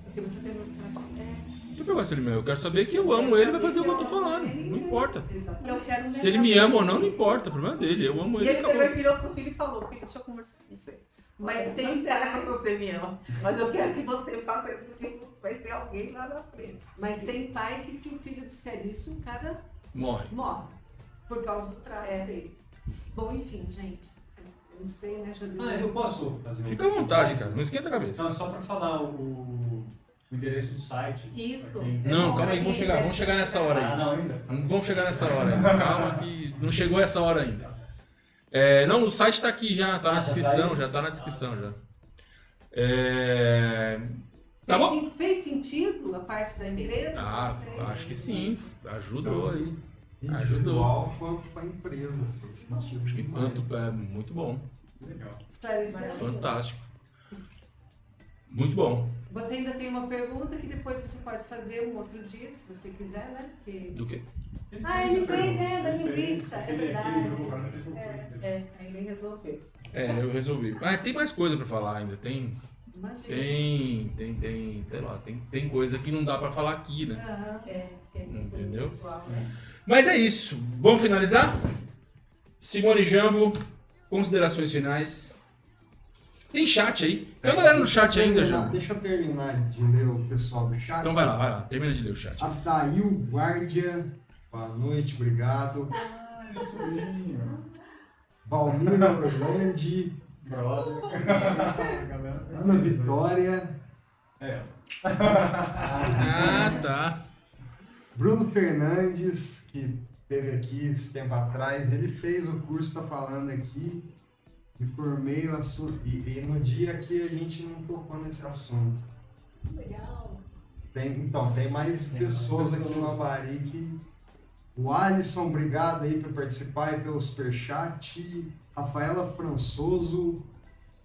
Porque você tem. É,
Não tô preocupado se ele me ama. Eu quero saber que eu amo ele vai fazer o que eu tô falando. Não importa.
Eu
exatamente.
Se ele me ama ou não, não importa. O problema é dele. Eu amo
E
ele.
ele e
acabou.
virou pro filho e falou, filho, deixa eu conversar com você.
Mas
Não
tem
interessa se você me ama, mas eu quero que você faça isso porque você vai ser alguém lá na frente.
Mas tem pai que se o filho disser isso, o cara
Morre.
morre. Por causa do traço
É.
dele. Bom, enfim, gente. Eu não sei, né? Já deu.
Ah, eu posso fazer
Fica à vontade, cara. Não esquenta a cabeça.
Não, só para falar o, o endereço do site.
Isso.
quem-
Não, calma aí, vamos chegar, vamos chegar nessa hora
Ah,
aí.
não, ainda?
Vamos chegar nessa hora aí. Calma que não chegou essa hora ainda. É, não, o site tá aqui já, tá na
Ah, já tá
descrição,
aí?
já tá na descrição já. É... Tá
Fez,
bom?
sen- fez sentido a parte da empresa?
Ah, acho que sim. Ajudou aí.
Individual quanto para a empresa.
Acho que
demais.
tanto é muito bom.
Legal.
Esclareceu?
Fantástico. Muito bom.
Você ainda tem uma pergunta que depois você pode fazer um outro dia, se você quiser, né? Porque...
Do que?
Ah, ele fez, é, da linguiça, é verdade.
né.
É, aí ele resolveu.
É, eu resolvi. Ah, tem mais coisa pra falar ainda. Tem,
Imagina.
tem, tem, tem, sei lá, tem, tem coisa que não dá pra falar aqui, né?
Aham.
É, que é muito
Entendeu?
pessoal, né?
Mas é isso. Vamos finalizar? Simone Jambo, considerações finais. Tem chat aí. Tem uma galera no chat ainda, Jambo.
Deixa eu terminar de ler o pessoal do chat.
Então vai lá, vai lá. Termina de ler o chat.
Adail Guardia, boa noite, obrigado. Valmir.
Galera.
Ana Vitória,
É.
Ah, tá.
Bruno Fernandes, que esteve aqui esse tempo atrás, ele fez o curso, está falando aqui, e por meio assu- e, e no dia que a gente não tocou nesse assunto.
Legal.
Tem, então, tem mais
Tem mais
pessoas aqui no Avari que. O Alisson, obrigado aí por participar e pelo superchat. Rafaela Françoso,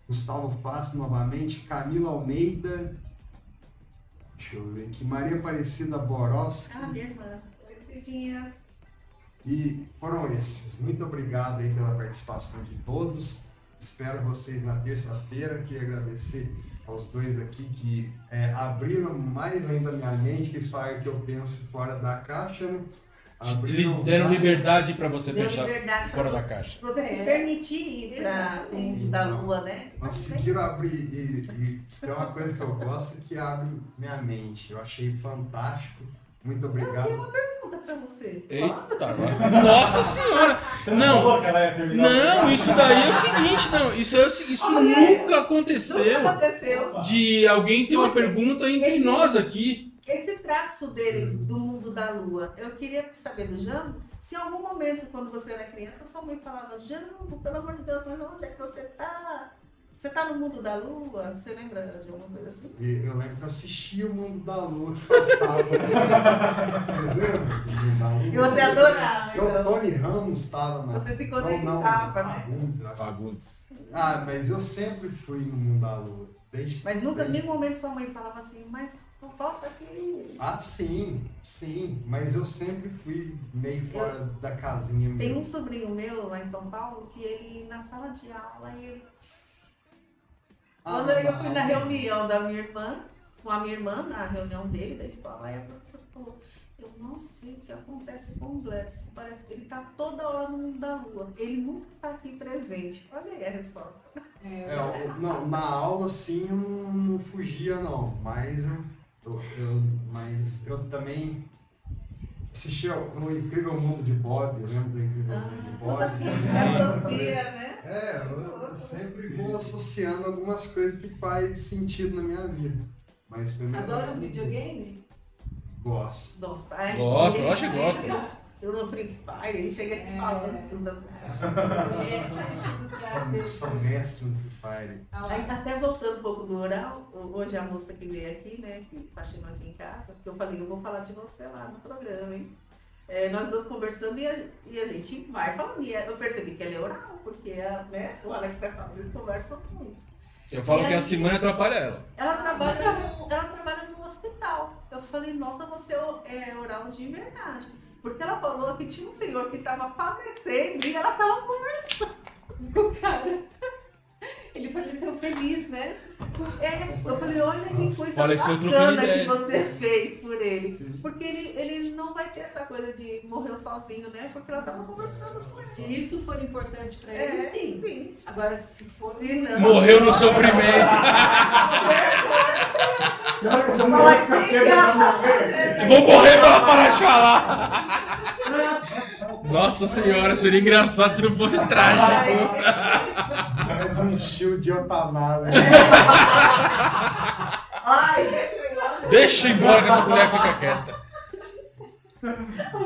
Gustavo Passo novamente, Camila Almeida. Deixa eu ver aqui, Maria Aparecida Boroski.
Ah, minha irmã. Oi, Cidinha.
E foram esses. Muito obrigado aí pela participação de todos. Espero vocês na terça-feira. Queria agradecer aos dois aqui que é, abriram mais ainda a minha mente, que eles falaram que eu penso fora da caixa, né?
Li- Deram liberdade pra você
Deu
pensar fora da caixa.
Você se permitir ir para o mundo da lua, né?
Conseguiram abrir. E, e tem uma coisa que eu gosto que abre minha mente. Eu achei fantástico. Muito obrigado.
Pergunta pra você.
Eita. Nossa senhora!
Você
Não. Não, isso daí é o seguinte, não. Isso, é isso nunca aconteceu
Nunca aconteceu.
de alguém ter uma pergunta entre nós aqui.
Esse traço dele do mundo da lua, eu queria saber do Jambo, se em algum momento, quando você era criança, sua mãe falava, Jambo, pelo amor de Deus, mas onde é que você tá? Você tá no mundo da lua? Você lembra de alguma coisa assim?
E Eu lembro que eu assistia o Mundo da Lua que passava. Vocês lembram do Mundo da Lua?
E você adorava, então.
Tony Ramos estava na.
Você se
Não, não,
conectava, né?
Fagundes, né?
Fagundes.
Ah, mas eu sempre fui no Mundo da Lua. Desde,
Mas nunca, em
desde...
nenhum momento sua mãe falava assim, mas volta aqui.
Ah, sim, sim. Mas eu sempre fui meio fora da casinha mesmo.
Tem um sobrinho meu lá em São Paulo que ele, na sala de aula, ele
Ah,
Quando eu fui na
ah,
reunião da minha irmã, com a minha irmã, na reunião dele da escola, aí a professora falou, eu não sei o que acontece com o Gladson, parece que ele tá toda hora no mundo da lua, ele nunca tá aqui presente. Olha aí a resposta.
É, eu- não, na aula, sim, eu não, não fugia, não. Mas eu, eu- mas eu também assisti ao o Incrível Mundo de Bob. Eu lembro do Incrível Mundo de Bob.
Toda física associa, né?
É, eu, eu sempre vou associando algumas coisas que faz sentido na minha vida. Mas pelo menos
Adora
eu
um videogame?
Gosto.
Gosta,
ele-
eu acho que gosta.
Eu no Free Fire, ele chega aqui
É.
falando tudo assim.
Sou, sou mestre no Free Fire.
Ah,
Aí, até voltando um pouco do oral, hoje a moça que veio aqui, né, que faxinou aqui em casa, porque eu falei, eu vou falar de você lá no programa, hein? É, nós duas conversando e a, e a gente vai falando. E eu percebi que ela é oral, porque a, né, o Alex vai falar, eles conversam muito.
Eu falo
E
que a? Simone atrapalha ela.
Ela trabalha, no, ela trabalha no hospital. Eu falei, nossa, você é oral de verdade. Porque ela falou que tinha um senhor que estava falecendo e ela estava conversando.
com o cara. Ele faleceu feliz, né?
É, eu falei, olha que coisa
Faleceu
bacana que
ideia.
você fez por ele. Porque ele, ele não vai ter essa coisa de morreu sozinho, né? Porque ela tava conversando com ele.
Se isso for importante pra
É,
ele, sim.
sim.
Agora, se for.
Se não-
Morreu no sofrimento.
Que ela tá fazendo?
Vou morrer pra ela parar de falar. Nossa senhora, seria engraçado se não fosse trágico.
Parece um estilo de otamada.
Ai, deixa eu ir lá.
Deixa embora que essa mulher fica quieta.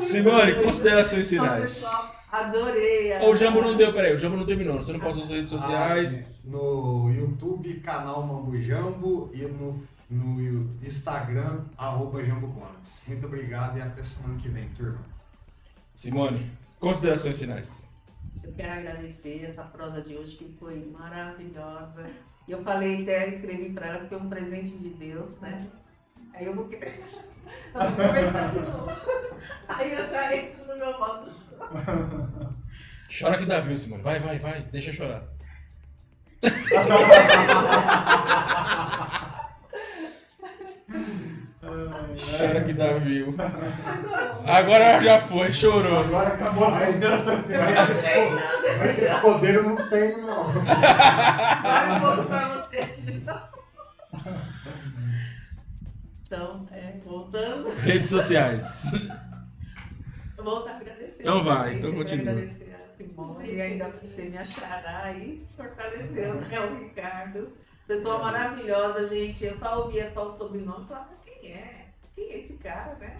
Simone, considerações finais.
adorei.
O Jambo não deu, peraí, o Jambo não terminou. Você não postou nas redes sociais.
Ah, no YouTube, canal Mambo Jambo e no, no Instagram, arroba Jambo Gomes. Muito obrigado e até semana que vem, turma.
Simone, considerações finais.
Eu quero agradecer essa prosa de hoje que foi maravilhosa. E eu falei, até escrevi para ela que foi um presente de Deus, né? Aí eu vou querer eu vou conversar de novo. Aí eu já entro no meu modo.
Chora que dá, viu, Simone? Vai, vai, vai, deixa eu chorar. Chora que dá, viu. Agora já foi, chorou.
Agora acabou as considerações finais.
Esse poder eu não tenho, não.
Vai pouco pra você, Chico. Então, é, voltando.
Redes sociais.
Eu vou voltar a agradecer.
Então vai, então continua.
Agradecer a Simone e ainda por você me achará aí, fortaleceu, né, o Ricardo. Pessoa maravilhosa, gente. Eu só ouvia só o sobrenome e falava, mas quem é? Esse cara, né?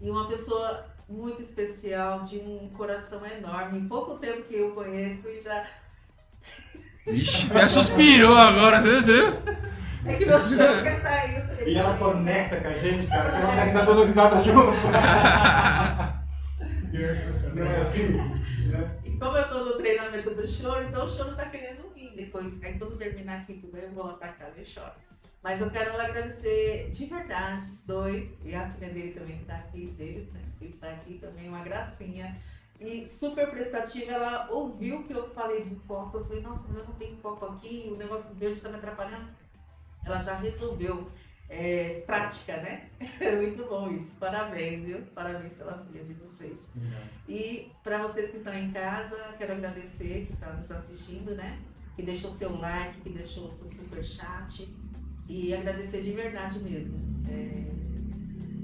E uma pessoa muito especial, de um coração enorme. Em pouco tempo que eu conheço e já.
Vixe, até suspirou agora, você viu?
É que meu choro quer sair.
E ela conecta com a gente, cara, que ela consegue dar toda risada junto. Né, assim, né?
E como eu tô no treinamento do choro, então o choro tá querendo vir depois. Aí quando terminar aqui tudo, eu vou lá pra casa e choro. Mas eu quero agradecer de verdade os dois, e a filha dele também que tá aqui, deles, né? Que está aqui também, uma gracinha. E super prestativa, ela ouviu que eu falei do copo. Eu falei, nossa, mas eu não tenho copo aqui, o negócio verde tá me atrapalhando. Ela já resolveu. É, prática, né? É muito bom isso. Parabéns, viu? Parabéns pela filha de vocês. E para vocês que estão em casa, quero agradecer que estão nos assistindo, né? Que deixou seu like, que deixou o seu super chat. E agradecer de verdade mesmo. É,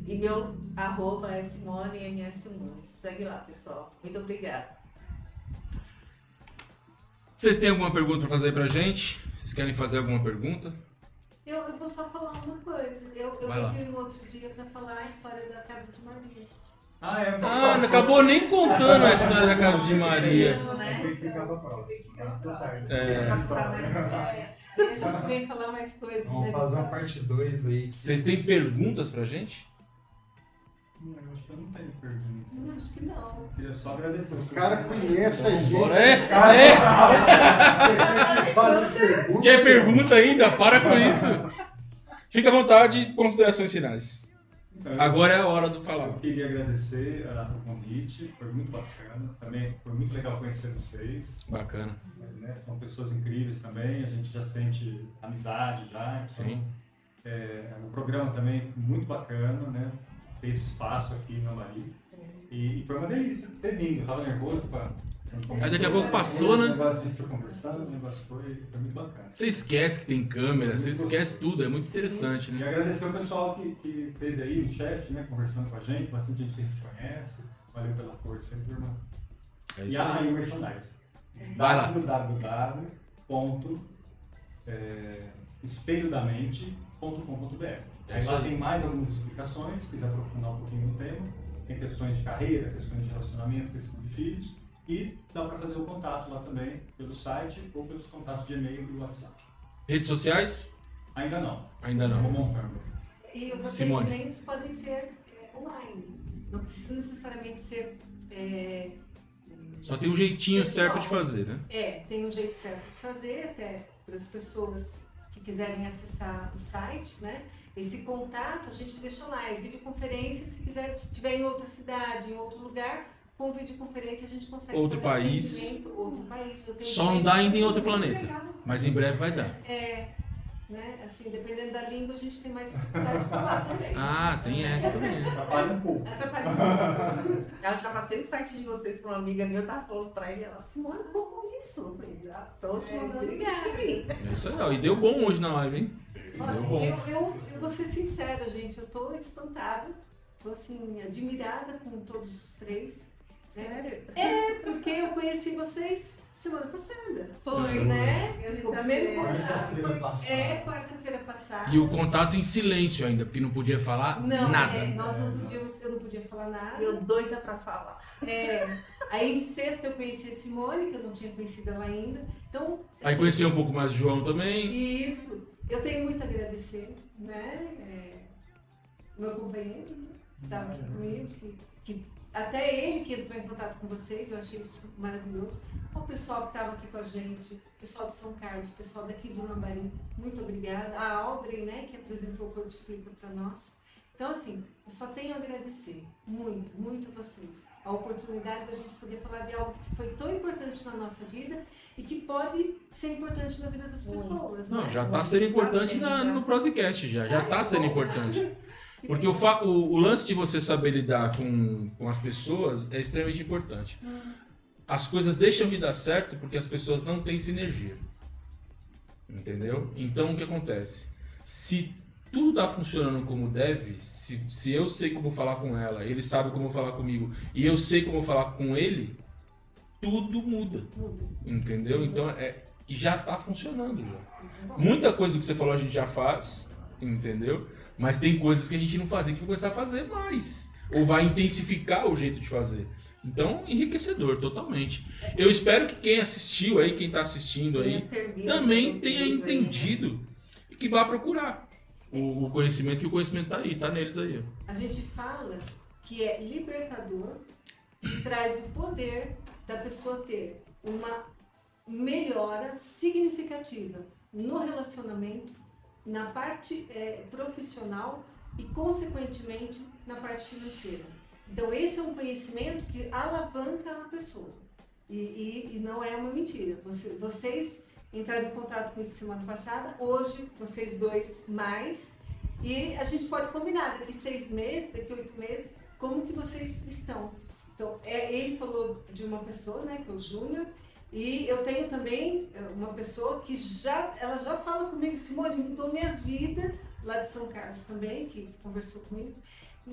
E meu arroba é Simone MS Nunes. Segue lá, pessoal. Muito obrigada.
Vocês têm alguma pergunta pra fazer pra gente? Vocês querem fazer alguma pergunta?
Eu, eu vou só falar uma coisa. Eu, eu vi um outro dia pra falar a história da casa de Maria.
Ah, é.
Ah, não acabou nem contando a história da casa de Maria.
Né?
Que ficar pra próxima. Tá.
É,
Mas pra mais histórias.
A gente vem falar mais coisas.
Vamos
né?
fazer uma parte 2 aí.
vocês têm perguntas pra gente?
Eu acho que eu não tenho pergunta.
Não, acho que não.
Eu queria só agradecer.
Os caras conhecem a gente.
É? É?
Eles fazem pergunta?
Quer pergunta ainda? Para com isso. Fica à vontade, considerações finais.
Então,
Agora é a hora do falar.
Eu queria agradecer ah, o convite, foi muito bacana. Também foi muito legal conhecer vocês.
Bacana.
né? São pessoas incríveis também, a gente já sente amizade já. Então,
Sim.
É, o programa também muito bacana, né? Ter esse espaço aqui na Maria. E, e foi uma delícia ter vindo. Eu tava nervoso pra.
Aí daqui a pouco passou, né?
A.
Você esquece que tem câmera, você esquece tudo, é muito interessante,
E
né?
agradecer o pessoal que, que esteve aí no chat, né? Conversando com a gente, bastante gente que a gente conhece. Valeu pela força aí, turma.
É
E
isso aí.
merchandise.
Vai lá.
www.espelhodamente.com.br
É
Aí lá tem mais algumas explicações, se quiser aprofundar um pouquinho no tema. Tem questões de carreira, questões de relacionamento, questões de filhos. E dá para fazer o contato lá também, pelo site ou pelos contatos de e-mail e WhatsApp.
Redes sociais?
Ainda não.
Ainda
Vou
não.
montando.
E os atendimentos podem ser é, online. Não precisa necessariamente ser. É,
Só tem um jeitinho certo de fazer, né?
É, tem um jeito certo de fazer, até para as pessoas que quiserem acessar o site, né? Esse contato a gente deixa lá, é videoconferência, se quiser, se tiver em outra cidade, em outro lugar, com videoconferência a gente consegue
Outro
fazer
país.
outro país.
Só não dá ainda em outro planeta. Mas em breve vai dar.
É, né? Assim, dependendo da língua, a gente tem mais dificuldade de falar também.
Ah, tem essa também.
Atrapalha um pouco.
Atrapalha um pouco.
Eu já passei o site de vocês pra uma amiga minha, eu tava falando pra ele, ela, Simone, como isso? Tô te
É,
mandando.
obrigada.
É isso aí, ó. E deu bom hoje na live, hein?
Olha,
Deu bom.
eu, eu, eu vou ser sincera, gente, eu tô espantada, tô assim, admirada com todos os três.
Sério?
É, porque eu conheci vocês semana passada.
Foi,
né?
Eu
O
já
primeiro
vi.
contato
Quarta-feira passada.
É, quarta-feira passada.
E o contato em silêncio ainda, porque não podia falar
Não,
nada.
é, nós não podíamos, eu não podia falar nada.
Eu doida pra falar.
É, aí em sexta eu conheci a Simone, que eu não tinha conhecido ela ainda. Então,
Aí conheci um pouco mais o João também.
Isso. Eu tenho muito a agradecer, né? É, meu companheiro, né, que estava aqui comigo, que, que até ele que entrou em contato com vocês, eu achei isso maravilhoso. O pessoal que estava aqui com a gente, o pessoal de São Carlos, o pessoal daqui de Lambari, muito obrigada. A Audrey, né, que apresentou o Corpo Explica para nós. Então, assim, eu só tenho a agradecer muito, muito a vocês. A oportunidade da gente poder falar de algo que foi tão importante na nossa vida e que pode ser importante na vida das pessoas.
Não,
né?
já tá sendo importante na, no Prosecast, já. Já tá sendo importante. Porque o, fa- o, o lance de você saber lidar com, com as pessoas é extremamente importante. As coisas deixam de dar certo porque as pessoas não têm sinergia. Entendeu? Então o que acontece? Se tudo tá funcionando como deve, se, se eu sei como falar com ela, ele sabe como falar comigo e eu sei como falar com ele, tudo muda.
Muda.
Entendeu? Então é, já tá funcionando já.
É.
Muita coisa que você falou a gente já faz, entendeu? Mas tem coisas que a gente não faz e que vai começar a fazer mais. Ou vai intensificar o jeito de fazer. Então, enriquecedor, totalmente. Eu espero que quem assistiu aí, quem tá assistindo aí, também tenha
né?
entendido e que vá procurar o, o conhecimento, que o conhecimento tá aí, tá neles aí.
A gente fala que é libertador e traz o poder da pessoa ter uma melhora significativa no relacionamento, na parte eh, profissional e, consequentemente, na parte financeira. Então, esse é um conhecimento que alavanca a pessoa. E, e- e não é uma mentira. Você- vocês entraram em contato com isso semana passada, hoje, vocês dois mais, e a gente pode combinar daqui seis meses, daqui oito meses, como que vocês estão. Então, é, ele falou de uma pessoa, né, que é o Júnior, e eu tenho também é, uma pessoa que já, ela já fala comigo, Simone, mudou minha vida, lá de São Carlos também, que conversou comigo.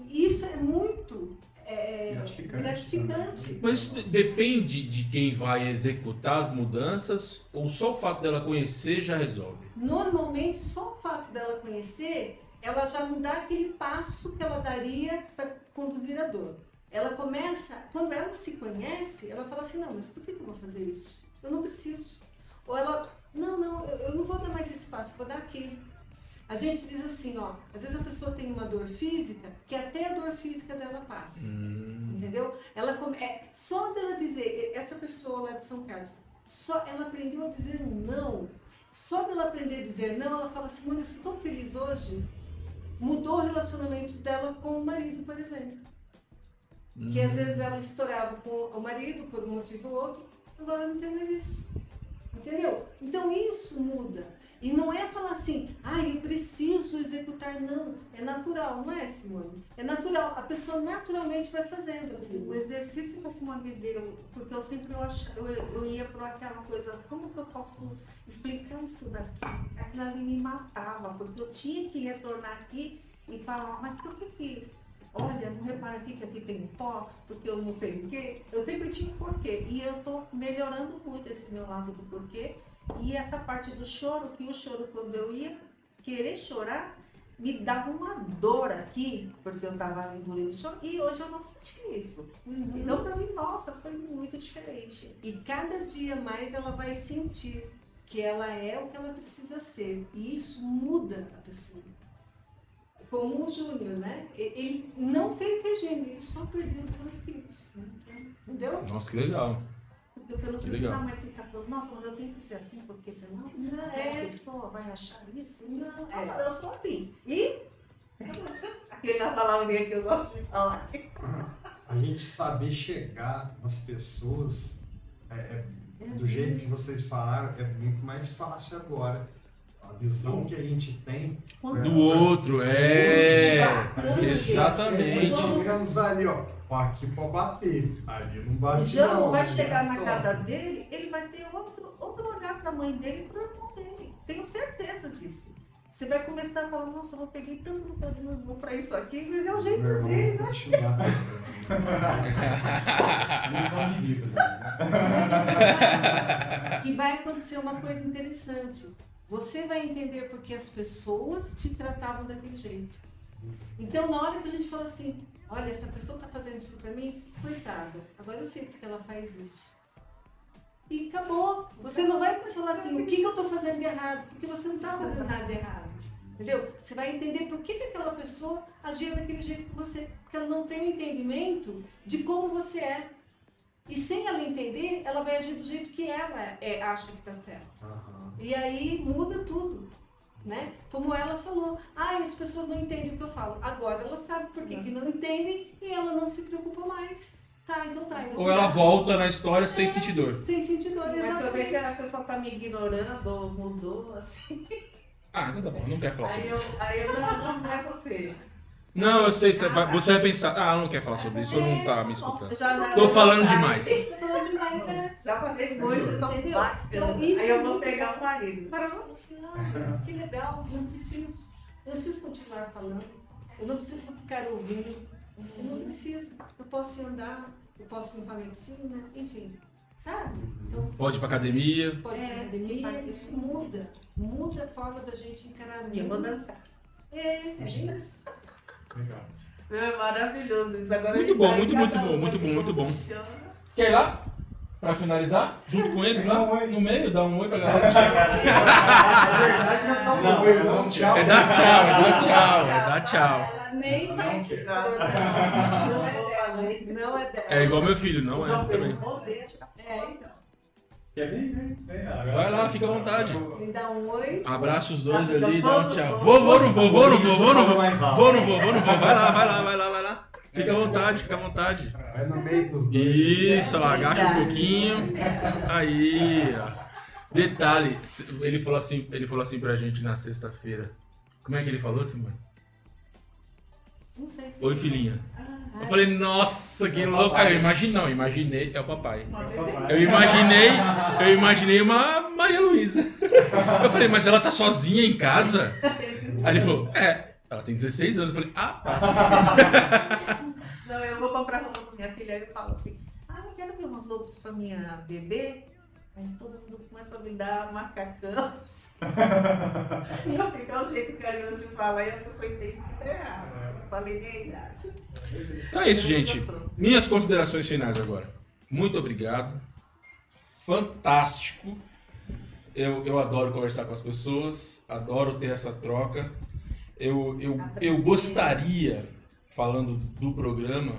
E isso é muito é,
Gratificante
gratificante.
Mas depende de quem vai executar as mudanças ou só o fato dela conhecer já resolve?
Normalmente, só o fato dela conhecer, ela já não dá aquele passo que ela daria para conduzir a dor. Ela começa, quando ela se conhece, ela fala assim: não, mas por que eu vou fazer isso? Eu não preciso. Ou ela, não, não, eu, eu não vou dar mais esse passo, eu vou dar aquele. A gente diz assim: ó, às vezes a pessoa tem uma dor física que até a dor física dela passa.
Hum,
Entendeu? Ela come- é, só dela dizer, essa pessoa lá de São Carlos, só ela aprendeu a dizer não. Só dela aprender a dizer não, ela fala assim, mano, eu sou tão feliz hoje. Mudou o relacionamento dela com o marido, por exemplo. Que às vezes ela estourava com o marido por um motivo ou outro, agora não tem mais isso. Entendeu? Então isso muda. E não é falar assim, ah, eu preciso executar, não. É natural, não é, Simone? É natural. A pessoa naturalmente vai fazendo
O
aquilo.
exercício que a Simone me deu, porque eu sempre eu, ach, eu, eu ia por aquela coisa, como que eu posso explicar isso daqui? Aquilo ali me matava, porque eu tinha que retornar aqui e falar, mas por que que, olha, não repara aqui que aqui tem pó, porque eu não sei o quê. Eu sempre tinha um porquê. E eu tô melhorando muito esse meu lado do porquê. E essa parte do choro, que o choro, quando eu ia querer chorar, me dava uma dor aqui, porque eu tava engolindo choro, e hoje eu não senti isso.
Uhum.
Então, pra mim, nossa, foi muito diferente.
E cada dia mais ela vai sentir que ela é o que ela precisa ser. E isso muda a pessoa. Como o Júnior, né? Ele não fez regime, ele só perdeu 18 quilos. Entendeu?
Nossa, que legal.
Porque você não
Que
precisa
legal.
mais ficar falando, nossa, mas eu tenho que ser assim, porque senão
Não,
a
é,
pessoa vai achar isso.
Não, é.
Eu sou assim. E aquela palavrinha que eu gosto de falar.
A gente saber chegar nas pessoas é, é, do jeito que vocês falaram é muito mais fácil agora. A visão que a gente tem
Do outro, é.
Bacana,
Exatamente.
Chegamos ali, ó. ó, Aqui pra bater. Ali não bate.
O Jambo
não,
vai
ali
chegar
é
na
só.
casa dele, ele vai ter outro, outro olhar pra mãe dele e pro irmão dele. Tenho certeza disso. Você vai começar a falar, nossa, eu peguei tanto no pé do meu irmão pra isso aqui, mas é o jeito
Meu irmão
dele, né?
né?
que vai acontecer uma coisa interessante. Você vai entender porque as pessoas te tratavam daquele jeito. Então, na hora que a gente fala assim, olha, essa pessoa está fazendo isso para mim, coitada, agora eu sei porque ela faz isso. E acabou. Você não vai falar assim, o que, que eu estou fazendo de errado? Porque você não está fazendo nada de errado. Entendeu? Você vai entender por que, que aquela pessoa agia daquele jeito com você. Porque ela não tem o entendimento de como você é. E sem ela entender, ela vai agir do jeito que ela é, acha que está certo.
Aham.
E aí muda tudo. Né? Como ela falou, ah, as pessoas não entendem o que eu falo. Agora ela sabe por que, que não entendem e ela não se preocupa mais. Tá, então tá.
Ou ela volta na história sem
É.
sentir dor.
Sem sentir dor,
Mas eu ver que
exatamente.
a pessoa tá me ignorando, ou mudou, assim.
Ah, então tá bom, não quer falar sobre
Aí
isso.
eu, aí eu não, não, não é você.
Não, eu sei, você vai, você vai pensar, ah, ela não quer falar sobre isso, ou não tá me escutando.
já não-
Tô falando demais.
Tô falando demais, é.
Já falei muito, então
Entendeu? Então,
aí eu
é
vou pegar o marido.
Pronto, assim, ah, que legal, não preciso. Eu não preciso continuar falando. Eu não preciso ficar ouvindo. Eu não preciso. Eu posso ir andar, eu posso ir para a piscina, enfim. Sabe? Então,
Pode ir pra academia.
pode ir
É,
pra academia,
faz
isso muda. Muda a forma da gente encarar
E eu vou dançar.
É, é isso.
Legal.
É maravilhoso isso. Agora
Muito bom, muito, muito bom,
um
muito bom, muito bom. Você quer ir lá? Pra finalizar? Junto com eles lá?
Um.
No meio? Dá um oi pra galera.
Na verdade, já tá
Não, não,
não, tchau.
É dar tchau, é dar tchau, é dar tchau.
Ela nem vai se expor.
Não
Não é dela. Não é dela.
É igual meu filho, não é?
Não, eu
Também.
não odeio tirar
É, então.
Quer vir? Vem, vem. Agora-
Vai lá, fica à vontade.
Me dá um oi.
Abraça os dois ali, dá um tchau.
vou.
Vou, vou, não vou, vou, não vou, vou, não vou. Não vou, vou, não vou. Vai lá, vai lá, vai lá, vai lá. Fica à vontade, fica à vontade.
Vai no meio dos dois.
Isso, ó, agacha um pouquinho. Aí, ó. Detalhe, ele falou assim, ele falou assim pra gente na sexta-feira. Como é que ele falou, Simone?
Não sei se.
Oi, filhinha.
Ah,
Eu falei, nossa, que louco. Aí eu imaginei, não, imaginei, é o papai.
Uma
Papai.
Eu imaginei, eu imaginei uma Maria Luísa. Eu falei, mas ela tá sozinha em casa? Aí ele falou, é, ela tem 16 anos. Eu falei, ah, tá.
Não, eu vou comprar roupa pra minha filha e eu falo assim, ah, eu quero ver umas roupas pra minha bebê. Aí todo mundo começa a me dar macacão. e eu fico ao jeito carinhoso de falar e a pessoa entende que tá errado. Eu falei minha idade.
Então é isso, gente. Minhas considerações finais agora. Muito obrigado. Fantástico. Eu, eu adoro conversar com as pessoas, adoro ter essa troca. Eu, eu, eu gostaria, falando do programa,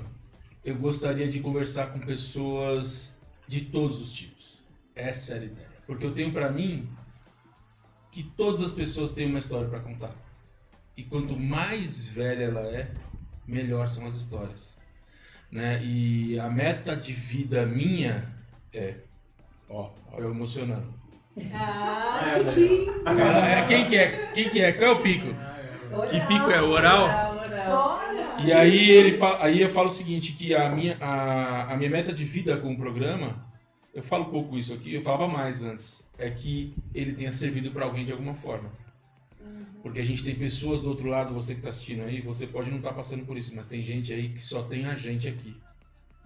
eu gostaria de conversar com pessoas de todos os tipos. Essa era a ideia. Porque eu tenho pra mim que todas as pessoas têm uma história pra contar. E quanto mais velha ela é, melhor são as histórias. Né? E a meta de vida minha é. Ó, ó eu emocionando.
Ah, que lindo.
Ela- é, quem que é? Quem que é? Qual é o pico? Que pico é? O oral?
Oral, oral.
E aí ele fala, aí eu falo o seguinte, que a minha, a, a minha meta de vida com o programa, eu falo pouco isso aqui, eu falava mais antes, é que ele tenha servido para alguém de alguma forma. Porque a gente tem pessoas do outro lado, você que está assistindo aí, você pode não estar passando por isso, mas tem gente aí que só tem a gente aqui,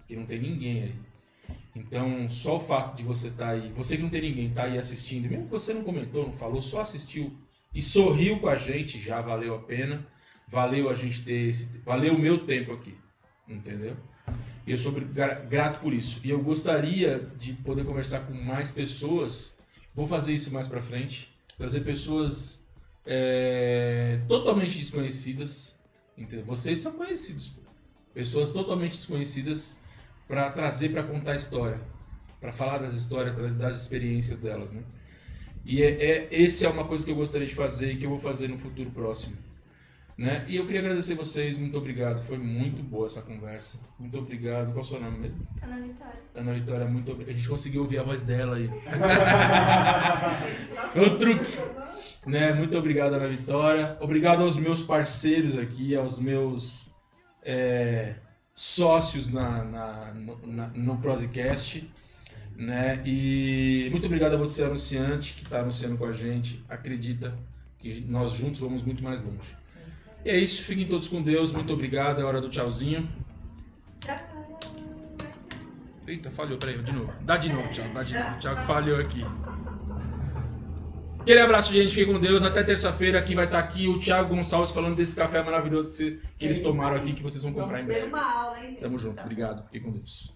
que não tem ninguém aí. Então, só o fato de você estar aí, você que não tem ninguém, tá aí assistindo, mesmo que você não comentou, não falou, só assistiu e sorriu com a gente, já valeu a pena. Valeu a gente ter esse, valeu o meu tempo aqui, entendeu? E eu sou gra- grato por isso. E eu gostaria de poder conversar com mais pessoas. Vou fazer isso mais pra frente, trazer pessoas é, totalmente desconhecidas. Entendeu? Vocês são conhecidos, pessoas totalmente desconhecidas para trazer para contar a história, para falar das histórias, das, das experiências delas, né? E é, é, esse é uma coisa que eu gostaria de fazer e que eu vou fazer no futuro próximo. Né? E eu queria agradecer vocês, muito obrigado. Foi muito boa essa conversa. Muito obrigado. Qual é o seu nome mesmo?
Ana Vitória.
Ana Vitória, muito obrigado. A gente conseguiu ouvir a voz dela aí. o truque. Né? Muito obrigado, Ana Vitória. Obrigado aos meus parceiros aqui, aos meus é, sócios na, na, no, na, no Prosecast. Né? E muito obrigado a você, anunciante, que está anunciando com a gente. Acredita que nós juntos vamos muito mais longe. E é isso, fiquem todos com Deus. Muito obrigado. É hora do tchauzinho. Eita, falhou, peraí, de novo. Dá de novo, Thiago, dá de novo. Thiago falhou aqui. Aquele abraço, gente. Fiquem com Deus. Até terça-feira. Aqui vai estar aqui o Thiago Gonçalves falando desse café maravilhoso que, você- que eles tomaram aqui, que vocês vão comprar em breve.
uma aula, hein?
Tamo junto.
Tá.
Obrigado. Fiquem com Deus.